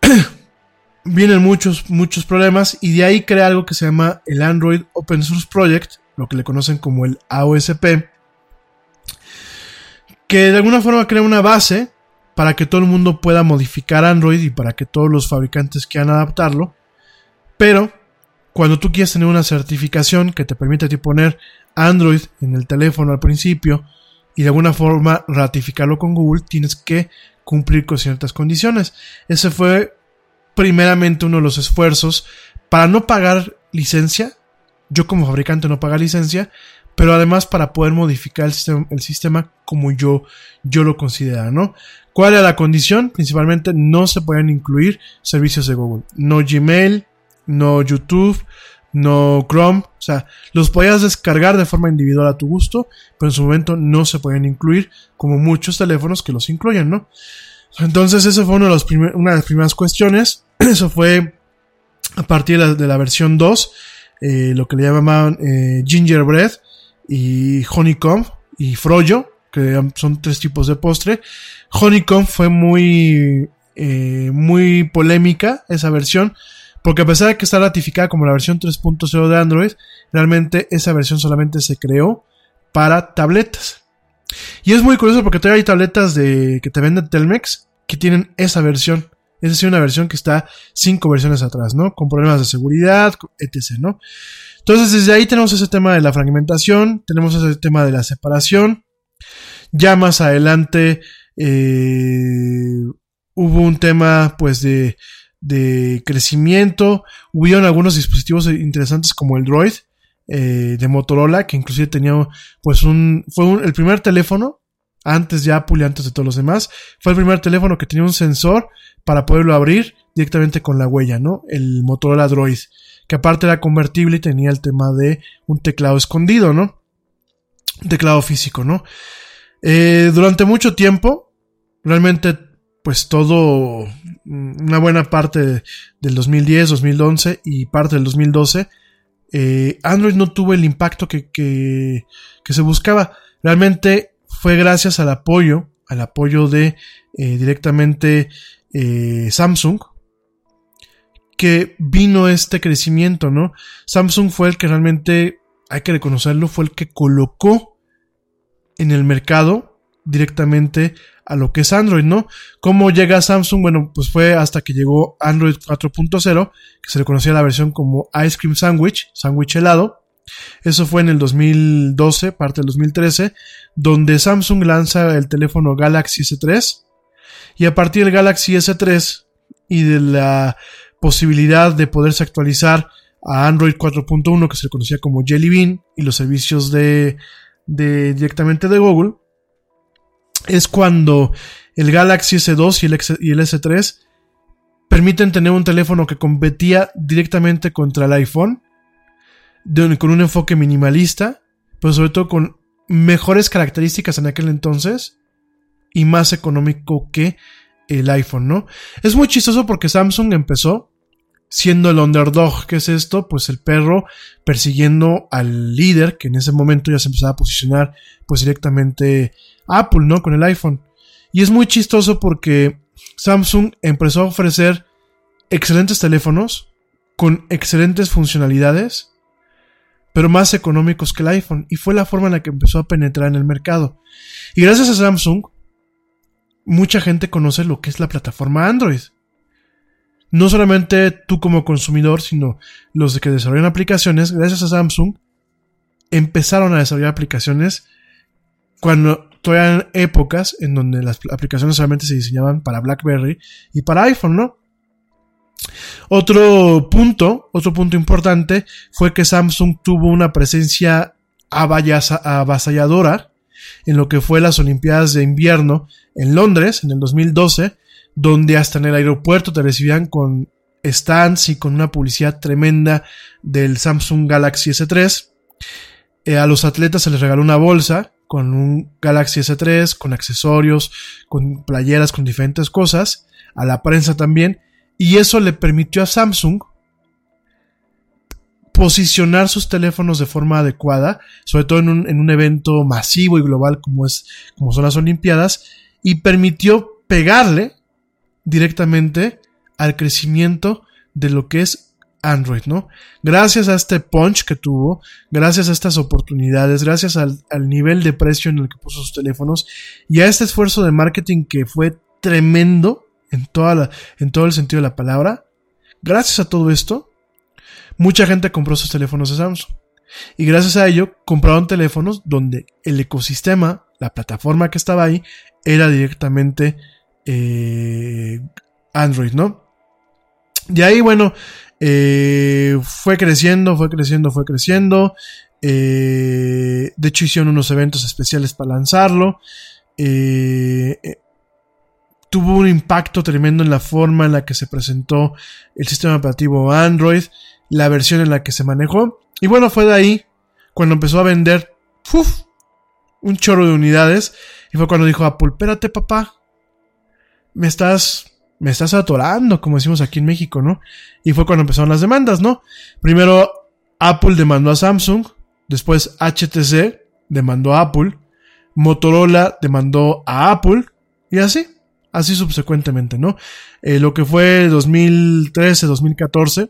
Vienen muchos, muchos problemas y de ahí crea algo que se llama el Android Open Source Project, lo que le conocen como el AOSP, que de alguna forma crea una base para que todo el mundo pueda modificar Android y para que todos los fabricantes quieran adaptarlo. Pero cuando tú quieres tener una certificación que te permite a ti poner Android en el teléfono al principio y de alguna forma ratificarlo con Google, tienes que cumplir con ciertas condiciones. Ese fue primeramente uno de los esfuerzos para no pagar licencia. Yo como fabricante no pagar licencia, pero además para poder modificar el sistema, el sistema como yo, yo lo considero, ¿no? ¿Cuál era la condición? Principalmente no se pueden incluir servicios de Google. No Gmail, no YouTube, no Chrome. O sea, los podías descargar de forma individual a tu gusto, pero en su momento no se pueden incluir, como muchos teléfonos que los incluyen, ¿no? Entonces, eso fue una de las primeras cuestiones. Eso fue a partir de la, de la versión 2, eh, lo que le llamaban eh, Gingerbread y Honeycomb y Froyo, que son tres tipos de postre. Honeycomb fue muy, eh, muy polémica esa versión, porque a pesar de que está ratificada como la versión 3.0 de Android, realmente esa versión solamente se creó para tabletas. Y es muy curioso porque todavía hay tabletas de, que te venden Telmex que tienen esa versión. Es decir, una versión que está cinco versiones atrás, ¿no? Con problemas de seguridad, etc., ¿no? Entonces, desde ahí tenemos ese tema de la fragmentación, tenemos ese tema de la separación. Ya más adelante eh, hubo un tema, pues, de, de crecimiento. Hubieron algunos dispositivos interesantes como el Droid eh, de Motorola, que inclusive tenía, pues, un, fue un- el primer teléfono, antes de Apple y antes de todos los demás, fue el primer teléfono que tenía un sensor para poderlo abrir directamente con la huella, ¿no? El Motorola Droid, que aparte era convertible y tenía el tema de un teclado escondido, ¿no? Un teclado físico, ¿no? Eh, durante mucho tiempo, realmente, pues todo, una buena parte de- del 2010, 2011 y parte del 2012, eh, Android no tuvo el impacto que, que, que se buscaba. Realmente fue gracias al apoyo, al apoyo de eh, directamente eh, Samsung, que vino este crecimiento, ¿no? Samsung fue el que realmente, hay que reconocerlo, fue el que colocó en el mercado directamente a lo que es Android, ¿no? ¿Cómo llega Samsung? Bueno, pues fue hasta que llegó Android 4.0, que se le conocía la versión como Ice Cream Sandwich, sándwich helado. Eso fue en el 2012, parte del 2013, donde Samsung lanza el teléfono Galaxy S3. Y a partir del Galaxy S3 y de la posibilidad de poderse actualizar a Android 4.1, que se le conocía como Jelly Bean, y los servicios de, de directamente de Google, es cuando el Galaxy S2 y el, X- y el S3 permiten tener un teléfono que competía directamente contra el iPhone, con un enfoque minimalista, pero sobre todo con mejores características en aquel entonces y más económico que el iPhone, ¿no? Es muy chistoso porque Samsung empezó siendo el underdog, ¿qué es esto? Pues el perro persiguiendo al líder, que en ese momento ya se empezaba a posicionar pues directamente Apple, ¿no? Con el iPhone. Y es muy chistoso porque Samsung empezó a ofrecer excelentes teléfonos con excelentes funcionalidades, pero más económicos que el iPhone. Y fue la forma en la que empezó a penetrar en el mercado. Y gracias a Samsung, mucha gente conoce lo que es la plataforma Android. No solamente tú como consumidor, sino los que desarrollan aplicaciones, gracias a Samsung, empezaron a desarrollar aplicaciones cuando todavía eran épocas en donde las aplicaciones solamente se diseñaban para BlackBerry y para iPhone, ¿no? Otro punto, otro punto importante fue que Samsung tuvo una presencia avasalladora en lo que fue las Olimpiadas de Invierno en Londres en el 2012, donde hasta en el aeropuerto te recibían con stands y con una publicidad tremenda del Samsung Galaxy S3. Eh, a los atletas se les regaló una bolsa con un Galaxy S3, con accesorios, con playeras, con diferentes cosas. A la prensa también. Y eso le permitió a Samsung posicionar sus teléfonos de forma adecuada, sobre todo en un, en un, evento masivo y global como, es, como son las Olimpiadas, y permitió pegarle directamente al crecimiento de lo que es Android, ¿no? Gracias a este punch que tuvo, gracias a estas oportunidades, gracias al, al, nivel de precio en el que puso sus teléfonos y a este esfuerzo de marketing que fue tremendo en, toda la, en todo el sentido de la palabra, gracias a todo esto, mucha gente compró sus teléfonos de Samsung. Y gracias a ello compraron teléfonos donde el ecosistema, la plataforma que estaba ahí, era directamente eh, Android, ¿no? De ahí, bueno, eh, fue creciendo, fue creciendo, fue creciendo. Eh, de hecho, hicieron unos eventos especiales para lanzarlo. Eh, eh, tuvo un impacto tremendo en la forma en la que se presentó el sistema operativo Android, la versión en la que se manejó. Y bueno, fue de ahí cuando empezó a vender uf, un chorro de unidades. Y fue cuando dijo Apple, espérate papá, me estás me estás atorando, como decimos aquí en México, ¿no? Y fue cuando empezaron las demandas, ¿no? Primero Apple demandó a Samsung, después HTC demandó a Apple, Motorola demandó a Apple, y así, así subsecuentemente, ¿no? Eh, lo que fue 2013, 2014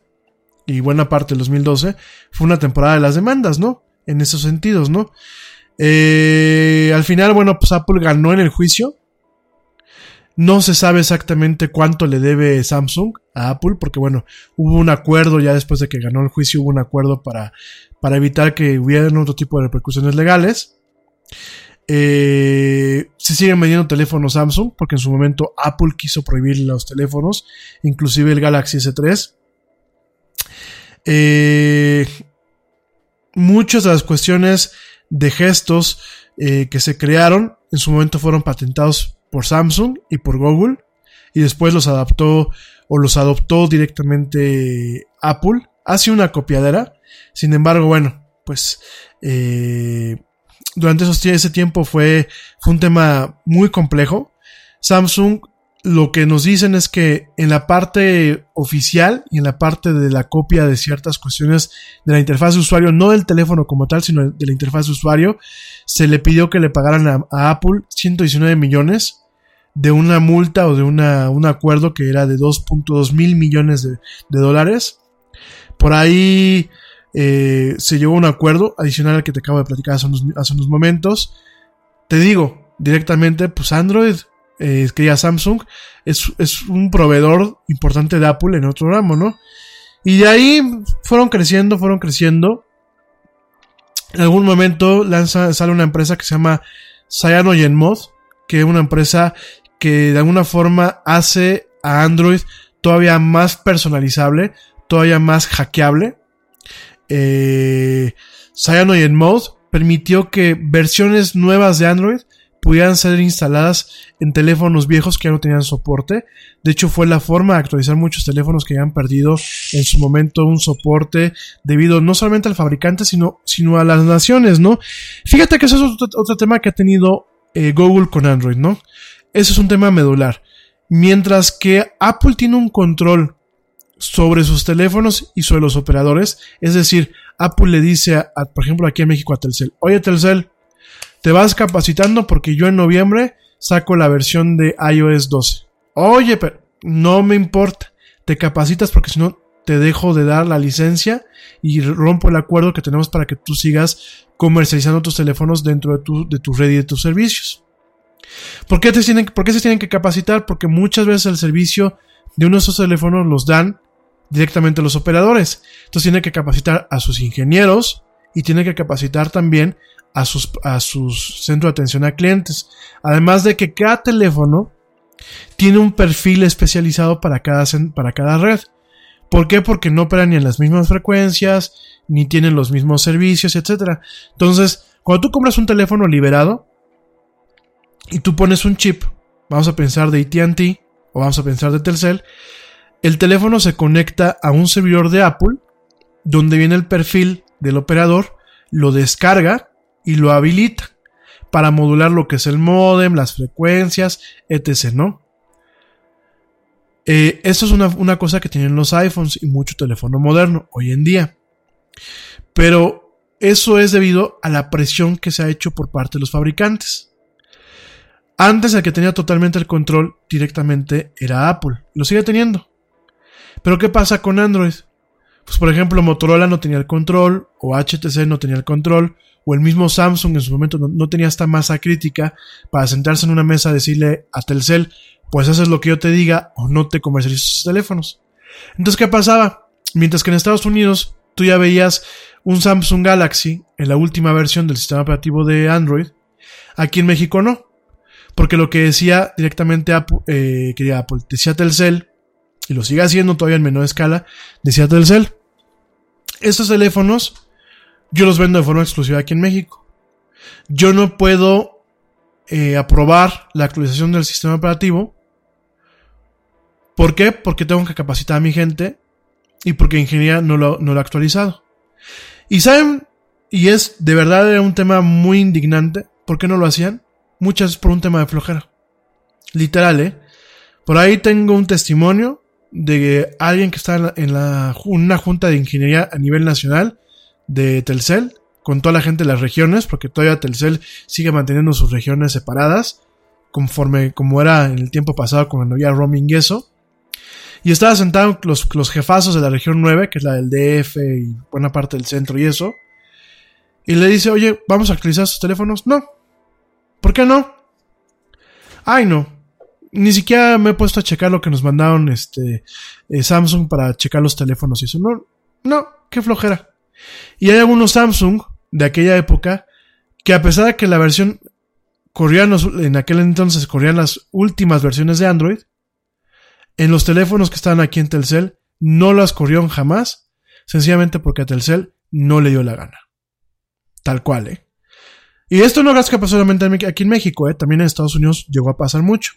y buena parte del 2012 fue una temporada de las demandas, ¿no? En esos sentidos, ¿no? Eh, al final, bueno, pues Apple ganó en el juicio, no se sabe exactamente cuánto le debe Samsung a Apple, porque bueno, hubo un acuerdo ya después de que ganó el juicio, hubo un acuerdo para, para evitar que hubieran otro tipo de repercusiones legales. Eh, se siguen vendiendo teléfonos Samsung, porque en su momento Apple quiso prohibir los teléfonos, inclusive el Galaxy S3. Eh, muchas de las cuestiones de gestos eh, que se crearon en su momento fueron patentados por Samsung y por Google y después los adaptó o los adoptó directamente Apple. Hace una copiadera. Sin embargo, bueno, pues eh, durante ese tiempo fue, fue un tema muy complejo. Samsung lo que nos dicen es que en la parte oficial y en la parte de la copia de ciertas cuestiones de la interfaz de usuario, no del teléfono como tal, sino de la interfaz de usuario, se le pidió que le pagaran a, a Apple 119 millones de una multa o de una, un acuerdo que era de 2.2 mil millones de, dólares. Por ahí eh, se llegó un acuerdo adicional al que te acabo de platicar hace unos, hace unos momentos. Te digo directamente, pues Android, eh, que ya Samsung, es, es, un proveedor importante de Apple en otro ramo, ¿no? Y de ahí fueron creciendo, fueron creciendo. En algún momento lanza, sale una empresa que se llama Cyanogenmod, que es una empresa que de alguna forma hace a Android todavía más personalizable, todavía más hackeable. Eh, Cyanogen Mode permitió que versiones nuevas de Android pudieran ser instaladas en teléfonos viejos que ya no tenían soporte. De hecho, fue la forma de actualizar muchos teléfonos que ya han perdido en su momento un soporte debido no solamente al fabricante, sino, sino a las naciones, ¿no? Fíjate que eso es otro, otro tema que ha tenido eh, Google con Android, ¿no? Eso es un tema medular. Mientras que Apple tiene un control sobre sus teléfonos y sobre los operadores, es decir, Apple le dice, a, por ejemplo, aquí en México a Telcel, oye Telcel, te vas capacitando porque yo en noviembre saco la versión de iOS 12. Oye, pero no me importa, te capacitas porque si no te dejo de dar la licencia y rompo el acuerdo que tenemos para que tú sigas comercializando tus teléfonos dentro de tu, de tu red y de tus servicios. ¿Por qué, tienen, ¿Por qué se tienen que capacitar? Porque muchas veces el servicio de uno de esos teléfonos los dan directamente los operadores. Entonces tiene que capacitar a sus ingenieros y tiene que capacitar también a sus, a sus centros de atención a clientes. Además de que cada teléfono tiene un perfil especializado para cada, para cada red. ¿Por qué? Porque no operan ni en las mismas frecuencias, ni tienen los mismos servicios, etc. Entonces, cuando tú compras un teléfono liberado y tú pones un chip, vamos a pensar de ATT o vamos a pensar de Telcel, el teléfono se conecta a un servidor de Apple, donde viene el perfil del operador, lo descarga y lo habilita para modular lo que es el modem, las frecuencias, etc. ¿no? Eh, esto es una, una, cosa que tienen los iPhones y mucho teléfono moderno hoy en día. Pero eso es debido a la presión que se ha hecho por parte de los fabricantes. Antes el que tenía totalmente el control directamente era Apple. Lo sigue teniendo. Pero ¿qué pasa con Android? Pues por ejemplo Motorola no tenía el control, o HTC no tenía el control, o el mismo Samsung en su momento no, tenía esta masa crítica para sentarse en una mesa a decirle a Telcel, pues haces lo que yo te diga o no te comercializo sus teléfonos. Entonces, ¿qué pasaba? Mientras que en Estados Unidos tú ya veías un Samsung Galaxy en la última versión del sistema operativo de Android, aquí en México no. Porque lo que decía directamente eh, quería Apple, decía Telcel, y lo sigue haciendo todavía en menor escala, decía Telcel. Estos teléfonos yo los vendo de forma exclusiva aquí en México. Yo no puedo eh, aprobar la actualización del sistema operativo. ¿Por qué? Porque tengo que capacitar a mi gente y porque ingeniería no lo, ha actualizado. Y saben, y es de verdad un tema muy indignante. ¿Por qué no lo hacían? Muchas por un tema de flojera. Literal, ¿eh? Por ahí tengo un testimonio de alguien que está en, la, una junta de ingeniería a nivel nacional de Telcel, con toda la gente de las regiones, porque todavía Telcel sigue manteniendo sus regiones separadas, conforme como era en el tiempo pasado cuando había roaming y eso. Y estaba sentado los, los jefazos de la región 9, que es la del DF y buena parte del centro y eso. Y le dice, oye, ¿vamos a actualizar sus teléfonos? No. ¿Por qué no? Ay, no ni siquiera me he puesto a checar lo que nos mandaron este eh, Samsung para checar los teléfonos y eso. No, no, qué flojera. Y hay algunos Samsung de aquella época que a pesar de que la versión corrían en aquel entonces corrían las últimas versiones de Android, en los teléfonos que estaban aquí en Telcel no las corrieron jamás, sencillamente porque a Telcel no le dio la gana. Tal cual, ¿eh? Y esto no es que pasó solamente aquí en México, ¿eh? También en Estados Unidos llegó a pasar mucho.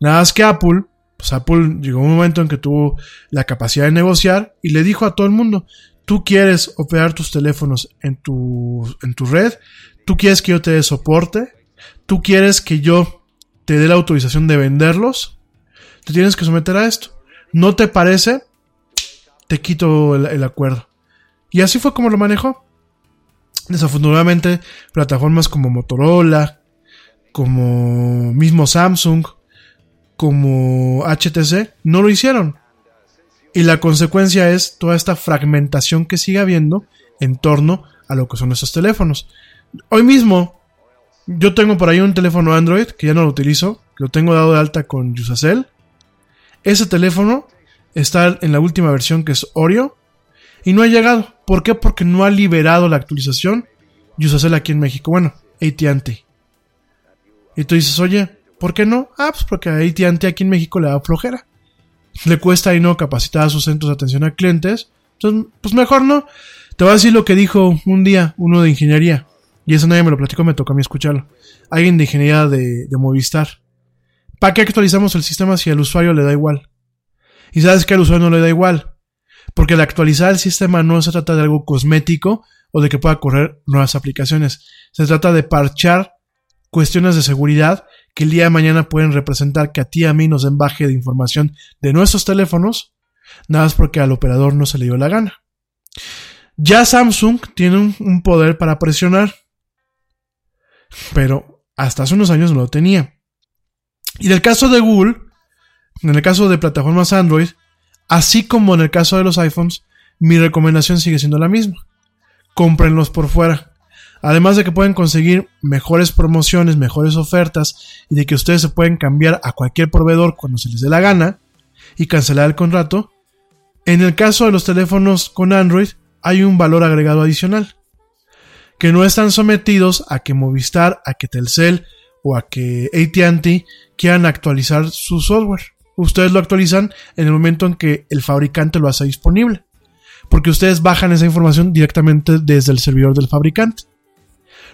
Nada más que Apple, pues Apple llegó un momento en que tuvo la capacidad de negociar y le dijo a todo el mundo, tú quieres operar tus teléfonos en tu, en tu red, tú quieres que yo te dé soporte, tú quieres que yo te dé la autorización de venderlos, te tienes que someter a esto. ¿No te parece? Te quito el, el acuerdo. Y así fue como lo manejó. Desafortunadamente, plataformas como Motorola, como mismo Samsung, como HTC no lo hicieron. Y la consecuencia es toda esta fragmentación que sigue habiendo en torno a lo que son esos teléfonos. Hoy mismo, yo tengo por ahí un teléfono Android que ya no lo utilizo, lo tengo dado de alta con Usacell. Ese teléfono está en la última versión que es Oreo y no ha llegado. ¿Por qué? Porque no ha liberado la actualización Usacell aquí en México. Bueno, ATT. Y tú dices, oye, ¿Por qué no? Ah, pues porque a AT&T aquí en México le da flojera. Le cuesta ahí no capacitar a sus centros de atención a clientes. Entonces, pues mejor no. Te voy a decir lo que dijo un día uno de ingeniería. Y eso nadie me lo platicó, me tocó a mí escucharlo. Alguien de ingeniería de, de Movistar. ¿Para qué actualizamos el sistema si al usuario le da igual? Y sabes que al usuario no le da igual. Porque al actualizar el sistema no se trata de algo cosmético o de que pueda correr nuevas aplicaciones. Se trata de parchar cuestiones de seguridad que el día de mañana pueden representar que a ti y a mí nos den baje de información de nuestros teléfonos, nada más porque al operador no se le dio la gana. Ya Samsung tiene un, poder para presionar, pero hasta hace unos años no lo tenía. Y en el caso de Google, en el caso de plataformas Android, Así como en el caso de los iPhones, mi recomendación sigue siendo la misma. Cómprenlos por fuera. Además de que pueden conseguir mejores promociones, mejores ofertas y de que ustedes se pueden cambiar a cualquier proveedor cuando se les dé la gana y cancelar el contrato, en el caso de los teléfonos con Android hay un valor agregado adicional, que no están sometidos a que Movistar, a que Telcel o a que ATT quieran actualizar su software. Ustedes lo actualizan en el momento en que el fabricante lo hace disponible, porque ustedes bajan esa información directamente desde el servidor del fabricante.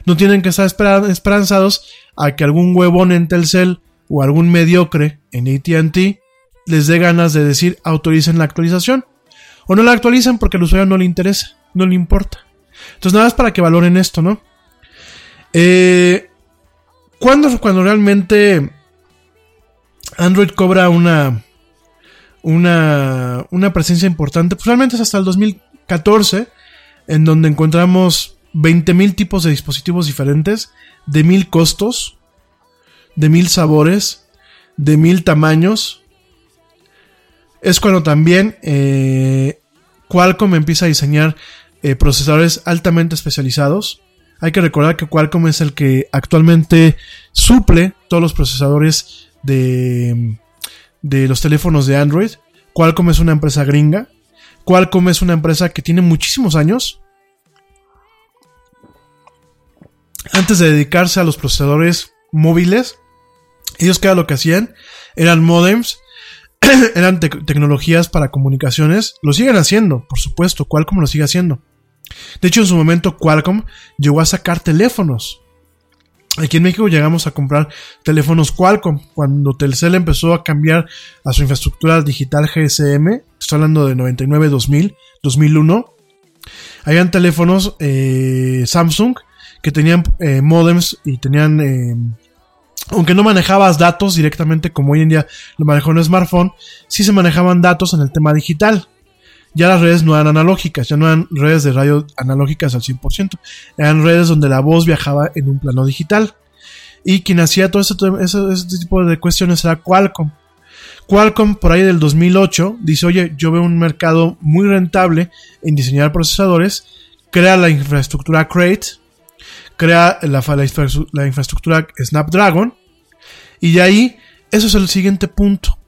No tienen que estar esperanzados a que algún huevón en Telcel o algún mediocre en ATT les dé ganas de decir autoricen la actualización. O no la actualizan porque al usuario no le interesa, no le importa. Entonces nada más para que valoren esto, ¿no? Eh, ¿Cuándo cuando realmente Android cobra una, una, una presencia importante? Pues realmente es hasta el 2014, en donde encontramos 20.000 tipos de dispositivos diferentes, de mil costos, de mil sabores, de mil tamaños. Es cuando también eh, Qualcomm empieza a diseñar eh, procesadores altamente especializados. Hay que recordar que Qualcomm es el que actualmente suple todos los procesadores de, de los teléfonos de Android. Qualcomm es una empresa gringa. Qualcomm es una empresa que tiene muchísimos años antes de dedicarse a los procesadores móviles, ellos que lo que hacían eran modems, eran tecnologías para comunicaciones, lo siguen haciendo, por supuesto, Qualcomm lo sigue haciendo. De hecho, en su momento Qualcomm llegó a sacar teléfonos. Aquí en México llegamos a comprar teléfonos Qualcomm cuando Telcel empezó a cambiar a su infraestructura digital GSM. Estoy hablando de 99, 2000, 2001. Habían teléfonos eh, Samsung que tenían eh, modems y tenían, eh, aunque no manejabas datos directamente como hoy en día lo manejó en un smartphone, sí se manejaban datos en el tema digital. Ya las redes no eran analógicas, ya no eran redes de radio analógicas al 100%, eran redes donde la voz viajaba en un plano digital. Y quien hacía todo este, este tipo de cuestiones era Qualcomm. Qualcomm por ahí del 2008 dice, oye, yo veo un mercado muy rentable en diseñar procesadores, crea la infraestructura Crate, crea la, la, infraestructura Snapdragon. Y de ahí, eso es el siguiente punto.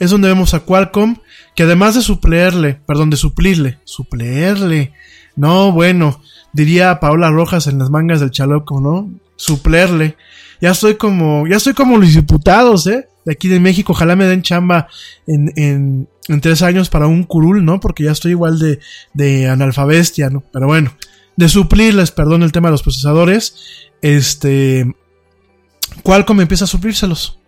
Es donde vemos a Qualcomm, que además de suplirle, perdón, de suplirle, suplirle, no, bueno, diría Paola Rojas en las mangas del chaloco, ¿no? Suplerle. Ya estoy como, ya estoy como los diputados, ¿eh? De aquí de México, ojalá me den chamba en, en, en tres años para un curul, ¿no? Porque ya estoy igual de, de analfabestia, ¿no? Pero bueno, de suplirles, perdón, el tema de los procesadores, este, Qualcomm empieza a suplírselos.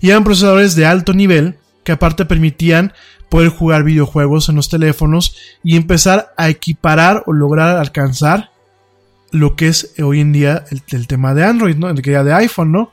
Y eran procesadores de alto nivel que aparte permitían poder jugar videojuegos en los teléfonos y empezar a equiparar o lograr alcanzar lo que es hoy en día el, tema de Android, ¿no? El que de iPhone, ¿no?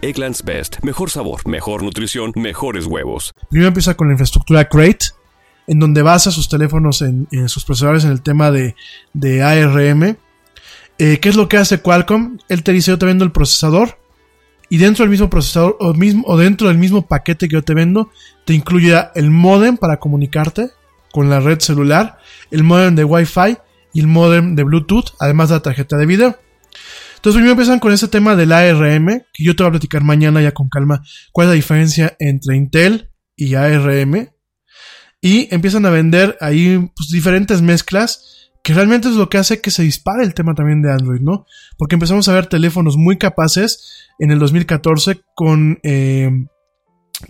Egglands Best. Mejor sabor, mejor nutrición, mejores huevos. Primero empieza con la infraestructura Crate, en donde basa sus teléfonos en, sus procesadores en el tema de, ARM. Eh, ¿Qué es lo que hace Qualcomm? Él te dice, yo te vendo el procesador. Y dentro del mismo procesador o dentro del mismo paquete que yo te vendo, te incluye el modem para comunicarte con la red celular, el modem de Wi-Fi y el modem de Bluetooth, además de la tarjeta de video. Entonces primero empiezan con ese tema del ARM, que yo te voy a platicar mañana ya con calma cuál es la diferencia entre Intel y ARM. y empiezan a vender ahí pues, diferentes mezclas que realmente es lo que hace que se dispare el tema también de Android, ¿no? Porque empezamos a ver teléfonos muy capaces en el 2014 con eh,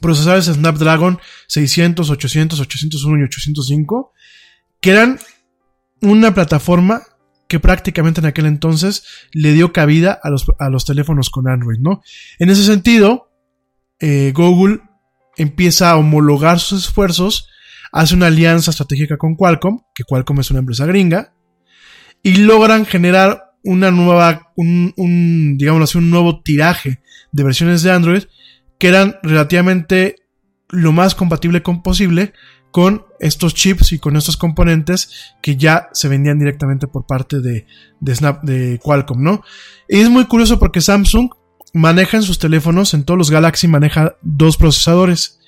procesadores Snapdragon 600, 800, 801 y 805, que eran una plataforma que prácticamente en aquel entonces le dio cabida a los, a los teléfonos con Android, ¿no? En ese sentido, eh, Google empieza a homologar sus esfuerzos, hace una alianza estratégica con Qualcomm, que Qualcomm es una empresa gringa, y logran generar una nueva, un, un así, un nuevo tiraje de versiones de Android que eran relativamente lo más compatible con posible con estos chips y con estos componentes que ya se vendían directamente por parte de, Qualcomm, ¿no? Y es muy curioso porque Samsung maneja en sus teléfonos, en todos los Galaxy maneja dos procesadores.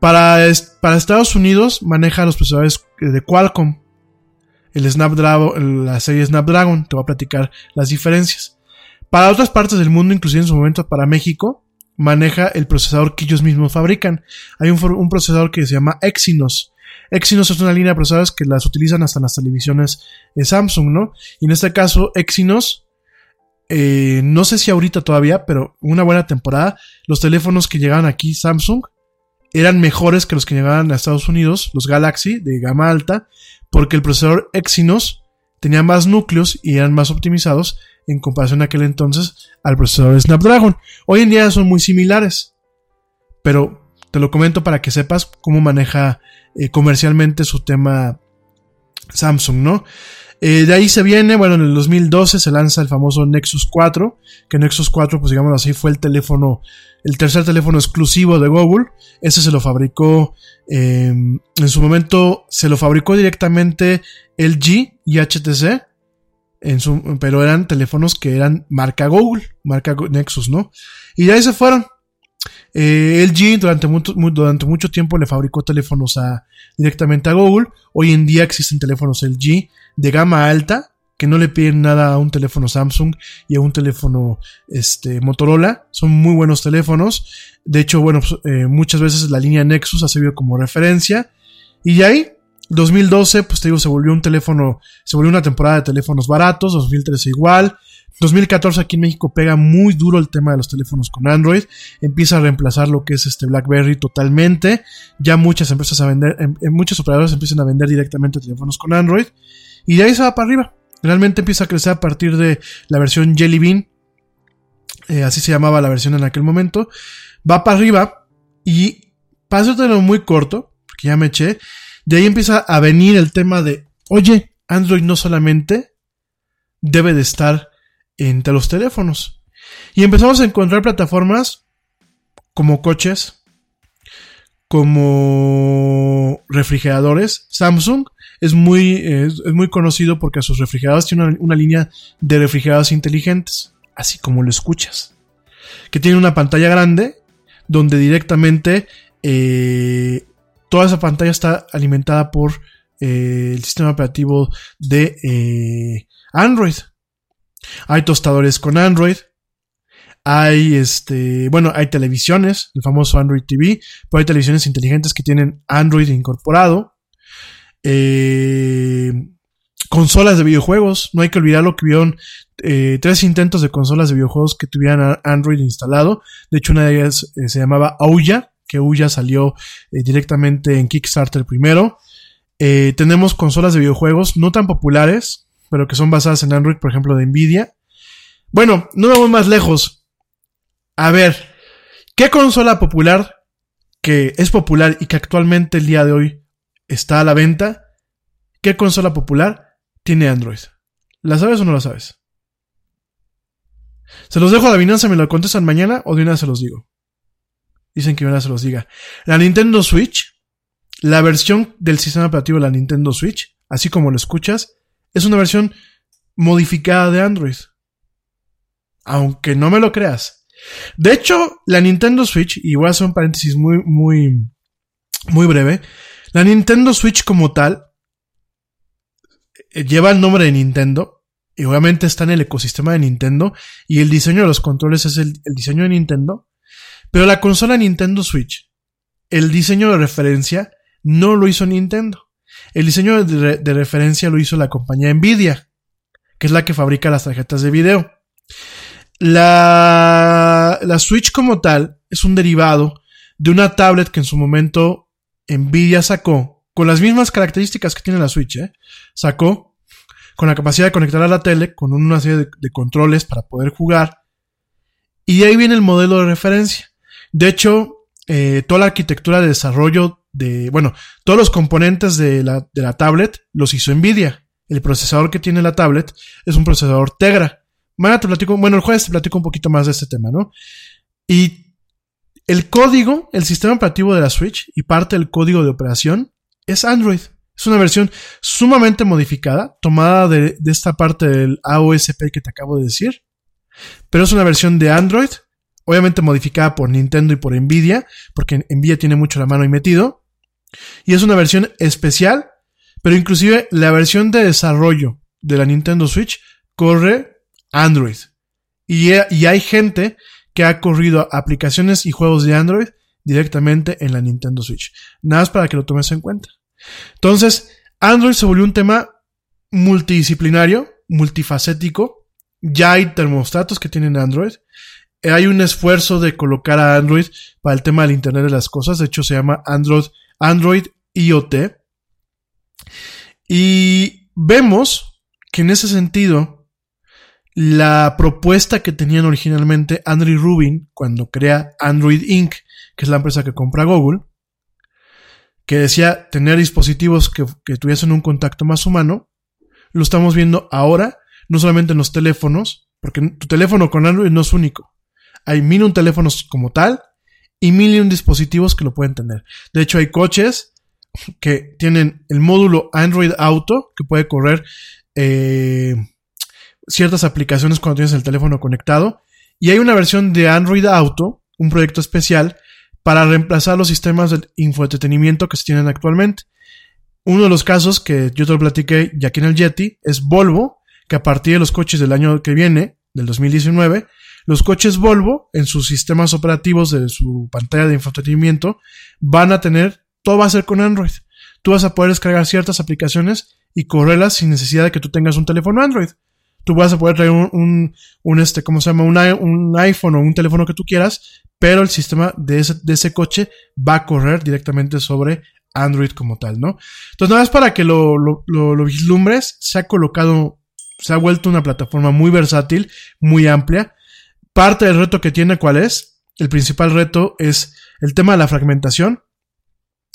Para, para Estados Unidos maneja los procesadores de Qualcomm. El Snapdragon, la serie Snapdragon, te voy a platicar las diferencias. Para otras partes del mundo, inclusive en su momento para México, maneja el procesador que ellos mismos fabrican. Hay un, un, procesador que se llama Exynos. Exynos es una línea de procesadores que las utilizan hasta en las televisiones de Samsung, ¿no? Y en este caso, Exynos, eh, no sé si ahorita todavía, pero una buena temporada, los teléfonos que llegaban aquí Samsung eran mejores que los que llegaban a Estados Unidos, los Galaxy de gama alta, porque el procesador Exynos tenía más núcleos y eran más optimizados en comparación a aquel entonces al procesador Snapdragon. Hoy en día son muy similares, pero te lo comento para que sepas cómo maneja eh, comercialmente su tema Samsung, ¿no? Eh, de ahí se viene, bueno, en el 2012 se lanza el famoso Nexus 4, que Nexus 4, pues digamos así, fue el teléfono, el tercer teléfono exclusivo de Google. Ese se lo fabricó, eh, en su momento se lo fabricó directamente LG y HTC, en su, pero eran teléfonos que eran marca Google, marca Nexus, ¿no? Y de ahí se fueron. Eh, LG durante mucho, durante mucho tiempo le fabricó teléfonos a, directamente a Google. Hoy en día existen teléfonos LG de gama alta que no le piden nada a un teléfono Samsung y a un teléfono este, Motorola. Son muy buenos teléfonos. De hecho, bueno, pues, eh, muchas veces la línea Nexus ha servido como referencia. Y de ahí 2012, pues te digo, se volvió un teléfono, se volvió una temporada de teléfonos baratos, 2013 igual. 2014 aquí en México pega muy duro el tema de los teléfonos con Android, empieza a reemplazar lo que es este BlackBerry totalmente. Ya muchas empresas a vender, em, em, muchos operadores empiezan a vender directamente teléfonos con Android y de ahí se va para arriba. Realmente empieza a crecer a partir de la versión Jelly Bean, eh, así se llamaba la versión en aquel momento. Va para arriba y tenerlo muy corto, porque ya me eché, de ahí empieza a venir el tema de, oye, Android no solamente debe de estar entre los teléfonos. Y empezamos a encontrar plataformas como coches, como refrigeradores. Samsung es muy, es, muy conocido porque a sus refrigeradores tiene una, línea de refrigeradores inteligentes, así como lo escuchas, que tiene una pantalla grande donde directamente eh, toda esa pantalla está alimentada por eh, el sistema operativo de eh, Android. Hay tostadores con Android. Hay este, bueno, hay televisiones, el famoso Android TV, pero hay televisiones inteligentes que tienen Android incorporado. Eh, consolas de videojuegos, no hay que olvidar lo que vieron tres intentos de consolas de videojuegos que tuvieran Android instalado. De hecho, una de ellas se llamaba Ouya, que Ouya salió eh, directamente en Kickstarter primero. Eh, tenemos consolas de videojuegos no tan populares, pero que son basadas en Android, por ejemplo, de Nvidia. Bueno, no vamos más lejos. A ver, ¿qué consola popular que es popular y que actualmente el día de hoy está a la venta? ¿Qué consola popular tiene Android? ¿La sabes o no la sabes? Se los dejo a la me lo contestan mañana o de una se los digo. Dicen que ahora se los diga. La Nintendo Switch, la versión del sistema operativo de la Nintendo Switch, así como lo escuchas, es una versión modificada de Android. Aunque no me lo creas. De hecho, la Nintendo Switch, y voy a hacer un paréntesis muy, muy, muy breve. La Nintendo Switch como tal eh, lleva el nombre de Nintendo y obviamente está en el ecosistema de Nintendo y el diseño de los controles es el, el diseño de Nintendo pero la consola Nintendo Switch, el diseño de referencia no lo hizo Nintendo. El diseño de, re- de referencia lo hizo la compañía Nvidia, que es la que fabrica las tarjetas de video. La, la Switch como tal es un derivado de una tablet que en su momento Nvidia sacó con las mismas características que tiene la Switch, ¿eh? Sacó con la capacidad de conectar a la tele con una serie de controles para poder jugar. Y de ahí viene el modelo de referencia. De hecho, eh, toda la arquitectura de desarrollo de, bueno, todos los componentes de la, tablet los hizo Nvidia. El procesador que tiene la tablet es un procesador Tegra. Mañana te platico, bueno, el jueves te platico un poquito más de este tema, ¿no? Y el código, el sistema operativo de la Switch y parte del código de operación es Android. Es una versión sumamente modificada, tomada de esta parte del AOSP que te acabo de decir. Pero es una versión de Android, obviamente modificada por Nintendo y por Nvidia, porque Nvidia tiene mucho la mano ahí metido. Y es una versión especial, pero inclusive la versión de desarrollo de la Nintendo Switch corre Android. Y, y hay gente que ha corrido aplicaciones y juegos de Android directamente en la Nintendo Switch. Nada más para que lo tomes en cuenta. Entonces, Android se volvió un tema multidisciplinario, multifacético. Ya hay termostatos que tienen Android. Hay un esfuerzo de colocar a Android para el tema del Internet de las Cosas. De hecho, se llama Android, IoT. Y vemos que en ese sentido, la propuesta que tenían originalmente Andrew Rubin cuando crea Android Inc., que es la empresa que compra Google, que decía tener dispositivos que, que tuviesen un contacto más humano, lo estamos viendo ahora, no solamente en los teléfonos, porque tu teléfono con Android no es único. Hay mil un teléfonos como tal y mil y un dispositivos que lo pueden tener. De hecho, hay coches que tienen el módulo Android Auto que puede correr eh, ciertas aplicaciones cuando tienes el teléfono conectado. Y hay una versión de Android Auto, un proyecto especial, para reemplazar los sistemas de infoentretenimiento que se tienen actualmente. Uno de los casos que yo te lo platiqué ya aquí en el Yeti es Volvo, que a partir de los coches del año que viene, del 2019, los coches Volvo en sus sistemas operativos de su pantalla de infoentretenimiento van a tener, todo va a ser con Android. Tú vas a poder descargar ciertas aplicaciones y correrlas sin necesidad de que tú tengas un teléfono Android. Tú vas a poder traer un, un, un este, ¿cómo se llama? Un, un iPhone o un teléfono que tú quieras, pero el sistema de ese, de ese coche va a correr directamente sobre Android como tal, ¿no? Entonces, nada más para que lo, lo, lo vislumbres, se ha colocado, se ha vuelto una plataforma muy versátil, muy amplia. Parte del reto que tiene, ¿cuál es? El principal reto es el tema de la fragmentación,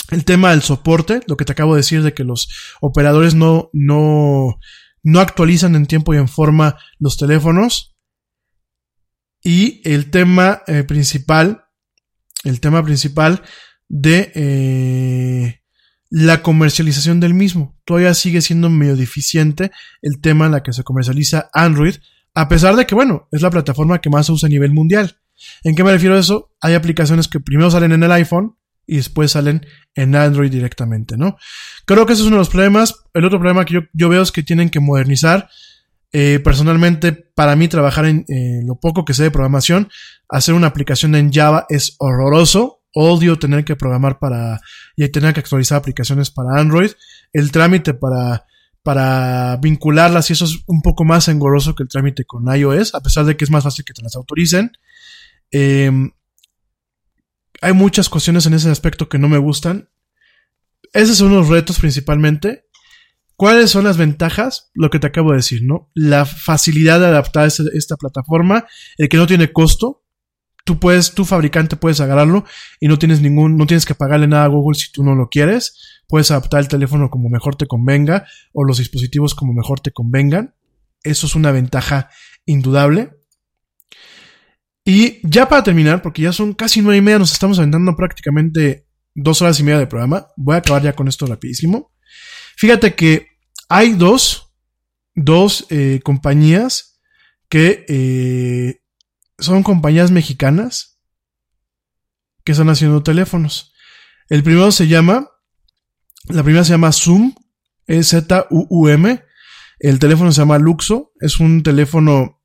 el tema del soporte, lo que te acabo de decir de que los operadores no, no, no actualizan en tiempo y en forma los teléfonos. Y el tema eh, principal, el tema principal de eh, la comercialización del mismo. Todavía sigue siendo medio deficiente el tema en la que se comercializa Android, a pesar de que, bueno, es la plataforma que más se usa a nivel mundial. ¿En qué me refiero a eso? Hay aplicaciones que primero salen en el iPhone y después salen en Android directamente, ¿no? Creo que ese es uno de los problemas. El otro problema que yo, veo es que tienen que modernizar. Eh, personalmente, para mí, trabajar en lo poco que sé de programación, hacer una aplicación en Java es horroroso. Odio tener que programar para y tener que actualizar aplicaciones para Android. El trámite para, para vincularlas y eso es un poco más engorroso que el trámite con iOS, a pesar de que es más fácil que te las autoricen. Eh, hay muchas cuestiones en ese aspecto que no me gustan. Esos son los retos principalmente. ¿Cuáles son las ventajas? Lo que te acabo de decir, ¿no? La facilidad de adaptar esta plataforma, el que no tiene costo. Tú puedes, tu fabricante puedes agarrarlo y no tienes ningún, no tienes que pagarle nada a Google si tú no lo quieres. Puedes adaptar el teléfono como mejor te convenga o los dispositivos como mejor te convengan. Eso es una ventaja indudable. Y ya para terminar, porque ya son casi nueve y media, nos estamos aventando prácticamente dos horas y media de programa. Voy a acabar ya con esto rapidísimo. Fíjate que hay dos, dos eh, compañías que eh, son compañías mexicanas que están haciendo teléfonos. El primero se llama, la primera se llama Zoom, es Z-U-U-M. El teléfono se llama Luxo, es un teléfono,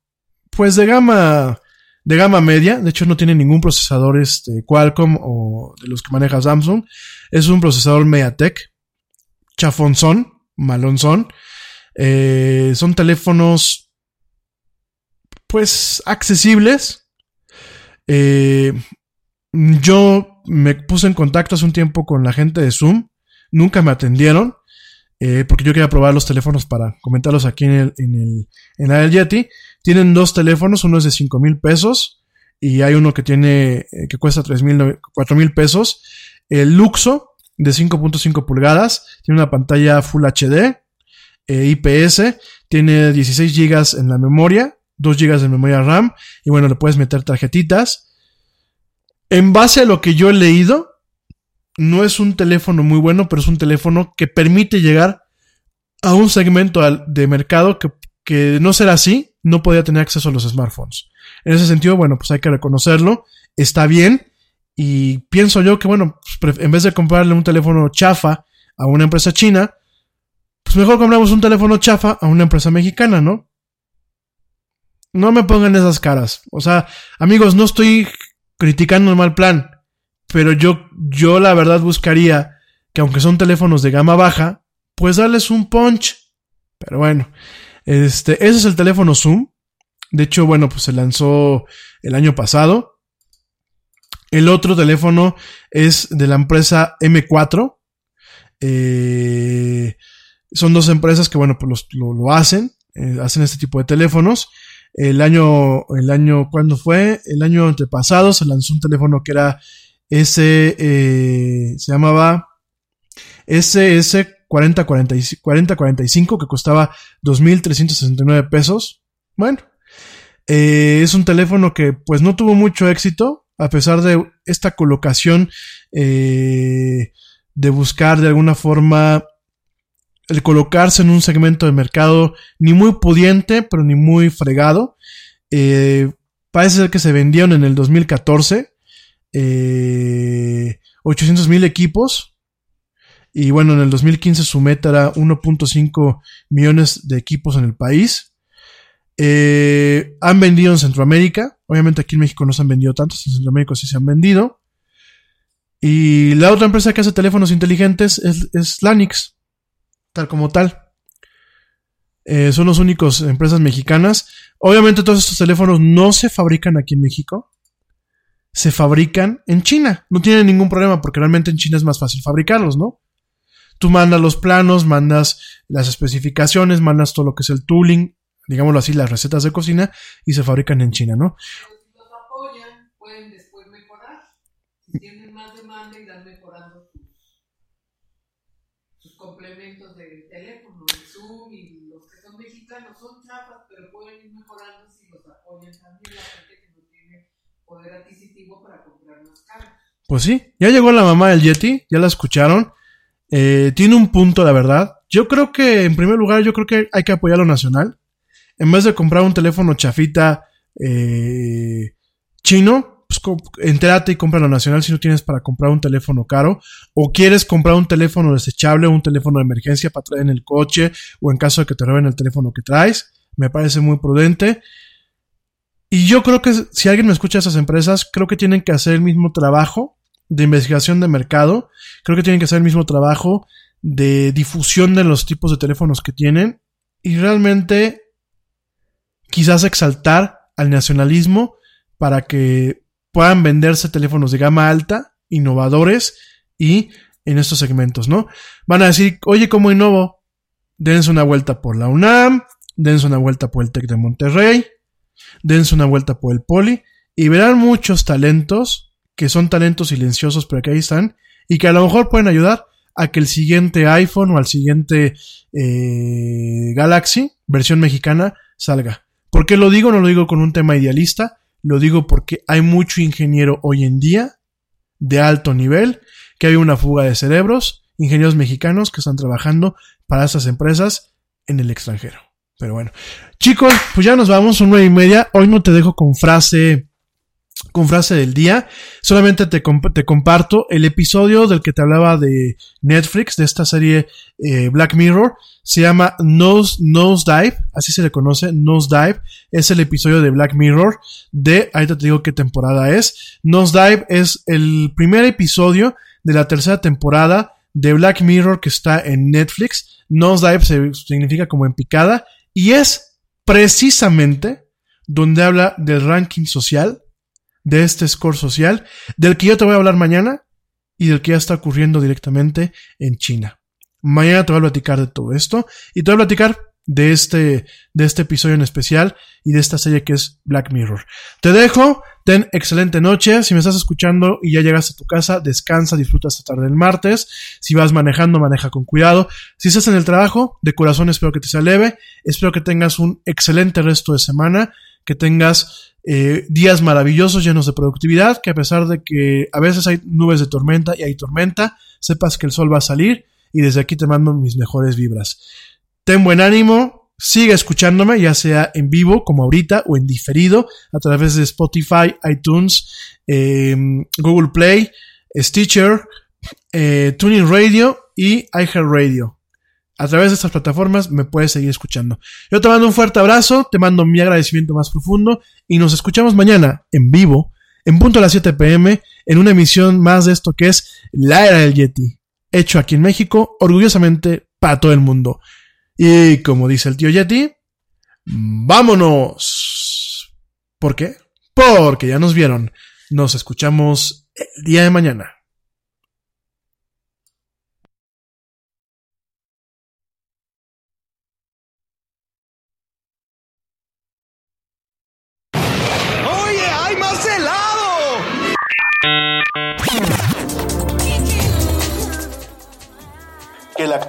pues de gama de gama media, de hecho no tiene ningún procesador este, Qualcomm o de los que maneja Samsung, es un procesador MediaTek, chafonzón, malonzón, eh, son teléfonos pues accesibles, eh, yo me puse en contacto hace un tiempo con la gente de Zoom, nunca me atendieron, eh, porque yo quería probar los teléfonos para comentarlos aquí en el, en el, en la del Yeti. Tienen dos teléfonos, uno es de 5 mil pesos y hay uno que tiene, eh, que cuesta 3 mil, 4 mil pesos. El Luxo de 5.5 pulgadas, tiene una pantalla Full HD, eh, IPS, tiene 16 gigas en la memoria, 2 gigas de memoria RAM y bueno, le puedes meter tarjetitas. En base a lo que yo he leído, no es un teléfono muy bueno, pero es un teléfono que permite llegar a un segmento de mercado que, que no ser así, no podía tener acceso a los smartphones. En ese sentido, bueno, pues hay que reconocerlo, está bien, y pienso yo que, bueno, pues, en vez de comprarle un teléfono chafa a una empresa china, pues mejor compramos un teléfono chafa a una empresa mexicana, ¿no? No me pongan esas caras. O sea, amigos, no estoy criticando el mal plan, pero yo, yo la verdad buscaría que aunque son teléfonos de gama baja, pues darles un punch. Pero bueno, este, ese es el teléfono Zoom. De hecho, bueno, pues se lanzó el año pasado. El otro teléfono es de la empresa M4. Eh, son dos empresas que, bueno, pues los- lo, lo hacen, eh, hacen este tipo de teléfonos. El año, el año, ¿cuándo fue? El año antepasado se lanzó un teléfono que era ese, eh, se llamaba SS 4045, 4045 que costaba 2.369 pesos. Bueno, eh, es un teléfono que pues no tuvo mucho éxito a pesar de esta colocación eh, de buscar de alguna forma el colocarse en un segmento de mercado ni muy pudiente pero ni muy fregado. Eh, parece ser que se vendieron en el 2014 eh, 800 mil equipos. Y bueno, en el 2015 su meta era 1.5 millones de equipos en el país. Eh, han vendido en Centroamérica. Obviamente aquí en México no se han vendido tantos, en Centroamérica sí se han vendido. Y la otra empresa que hace teléfonos inteligentes es, es Lanix, como tal. Eh, son los únicos empresas mexicanas. Obviamente todos estos teléfonos no se fabrican aquí en México se fabrican en China. No tienen ningún problema porque realmente en China es más fácil fabricarlos, ¿no? Tú mandas los planos, mandas las especificaciones, mandas todo lo que es el tooling, digámoslo así, las recetas de cocina y se fabrican en China, ¿no? los apoyan, pueden después mejorar. Si tienen más demanda, irán mejorando sus, sus complementos de teléfono, el Zoom y los que son mexicanos son chafas, pero pueden ir mejorando si los apoyan también la gente que no tiene poder adquisitivo para comprar más caro. Pues sí, ya llegó la mamá del Yeti, ya la escucharon. Eh, tiene un punto, la verdad. Yo creo que, en primer lugar, yo creo que hay que apoyar lo nacional. En vez de comprar un teléfono chafita eh, chino, pues entérate y compra lo nacional si no tienes para comprar un teléfono caro. O quieres comprar un teléfono desechable, un teléfono de emergencia para traer en el coche o en caso de que te roben el teléfono que traes. Me parece muy prudente. Y yo creo que si alguien me escucha a esas empresas, creo que tienen que hacer el mismo trabajo de investigación de mercado. Creo que tienen que hacer el mismo trabajo de difusión de los tipos de teléfonos que tienen. Y realmente quizás exaltar al nacionalismo para que puedan venderse teléfonos de gama alta, innovadores y en estos segmentos, ¿no? Van a decir, oye, ¿cómo innovo? Dense una vuelta por la UNAM, dense una vuelta por el TEC de Monterrey, dense una vuelta por el Poli y verán muchos talentos que son talentos silenciosos, pero que ahí están y que a lo mejor pueden ayudar a que el siguiente iPhone o al siguiente eh, Galaxy, versión mexicana, salga. ¿Por qué lo digo? No lo digo con un tema idealista, lo digo porque hay mucho ingeniero hoy en día de alto nivel, que hay una fuga de cerebros, ingenieros mexicanos que están trabajando para estas empresas en el extranjero. Pero bueno, chicos, pues ya nos vamos, son nueve y media. Hoy no te dejo con frase con frase del día. Solamente te, comp- te comparto el episodio del que te hablaba de Netflix, de esta serie eh, Black Mirror. Se llama Nose, Nosedive, así se le conoce, Nosedive. Es el episodio de Black Mirror de, ahorita te digo qué temporada es. Nosedive es el primer episodio de la tercera temporada de Black Mirror que está en Netflix. Nosedive se- significa como en picada y es precisamente donde habla del ranking social, de este score social, del que yo te voy a hablar mañana y del que ya está ocurriendo directamente en China. Mañana te voy a platicar de todo esto y te voy a platicar de este, de este episodio en especial y de esta serie que es Black Mirror. Te dejo, ten excelente noche. Si me estás escuchando y ya llegaste a tu casa, descansa, disfruta esta tarde del martes. Si vas manejando, maneja con cuidado. Si estás en el trabajo, de corazón espero que te sea leve. Espero que tengas un excelente resto de semana, que tengas eh, días maravillosos llenos de productividad, que a pesar de que a veces hay nubes de tormenta y hay tormenta, sepas que el sol va a salir y desde aquí te mando mis mejores vibras. Ten buen ánimo, sigue escuchándome, ya sea en vivo, como ahorita, o en diferido, a través de Spotify, iTunes, eh, Google Play, Stitcher, eh, Tuning Radio y iHeartRadio. A través de estas plataformas me puedes seguir escuchando. Yo te mando un fuerte abrazo, te mando mi agradecimiento más profundo y nos escuchamos mañana en vivo, en punto a las 7 pm, en una emisión más de esto que es La Era del Yeti, hecho aquí en México, orgullosamente para todo el mundo. Y como dice el tío Yeti, vámonos. ¿Por qué? Porque ya nos vieron. Nos escuchamos el día de mañana.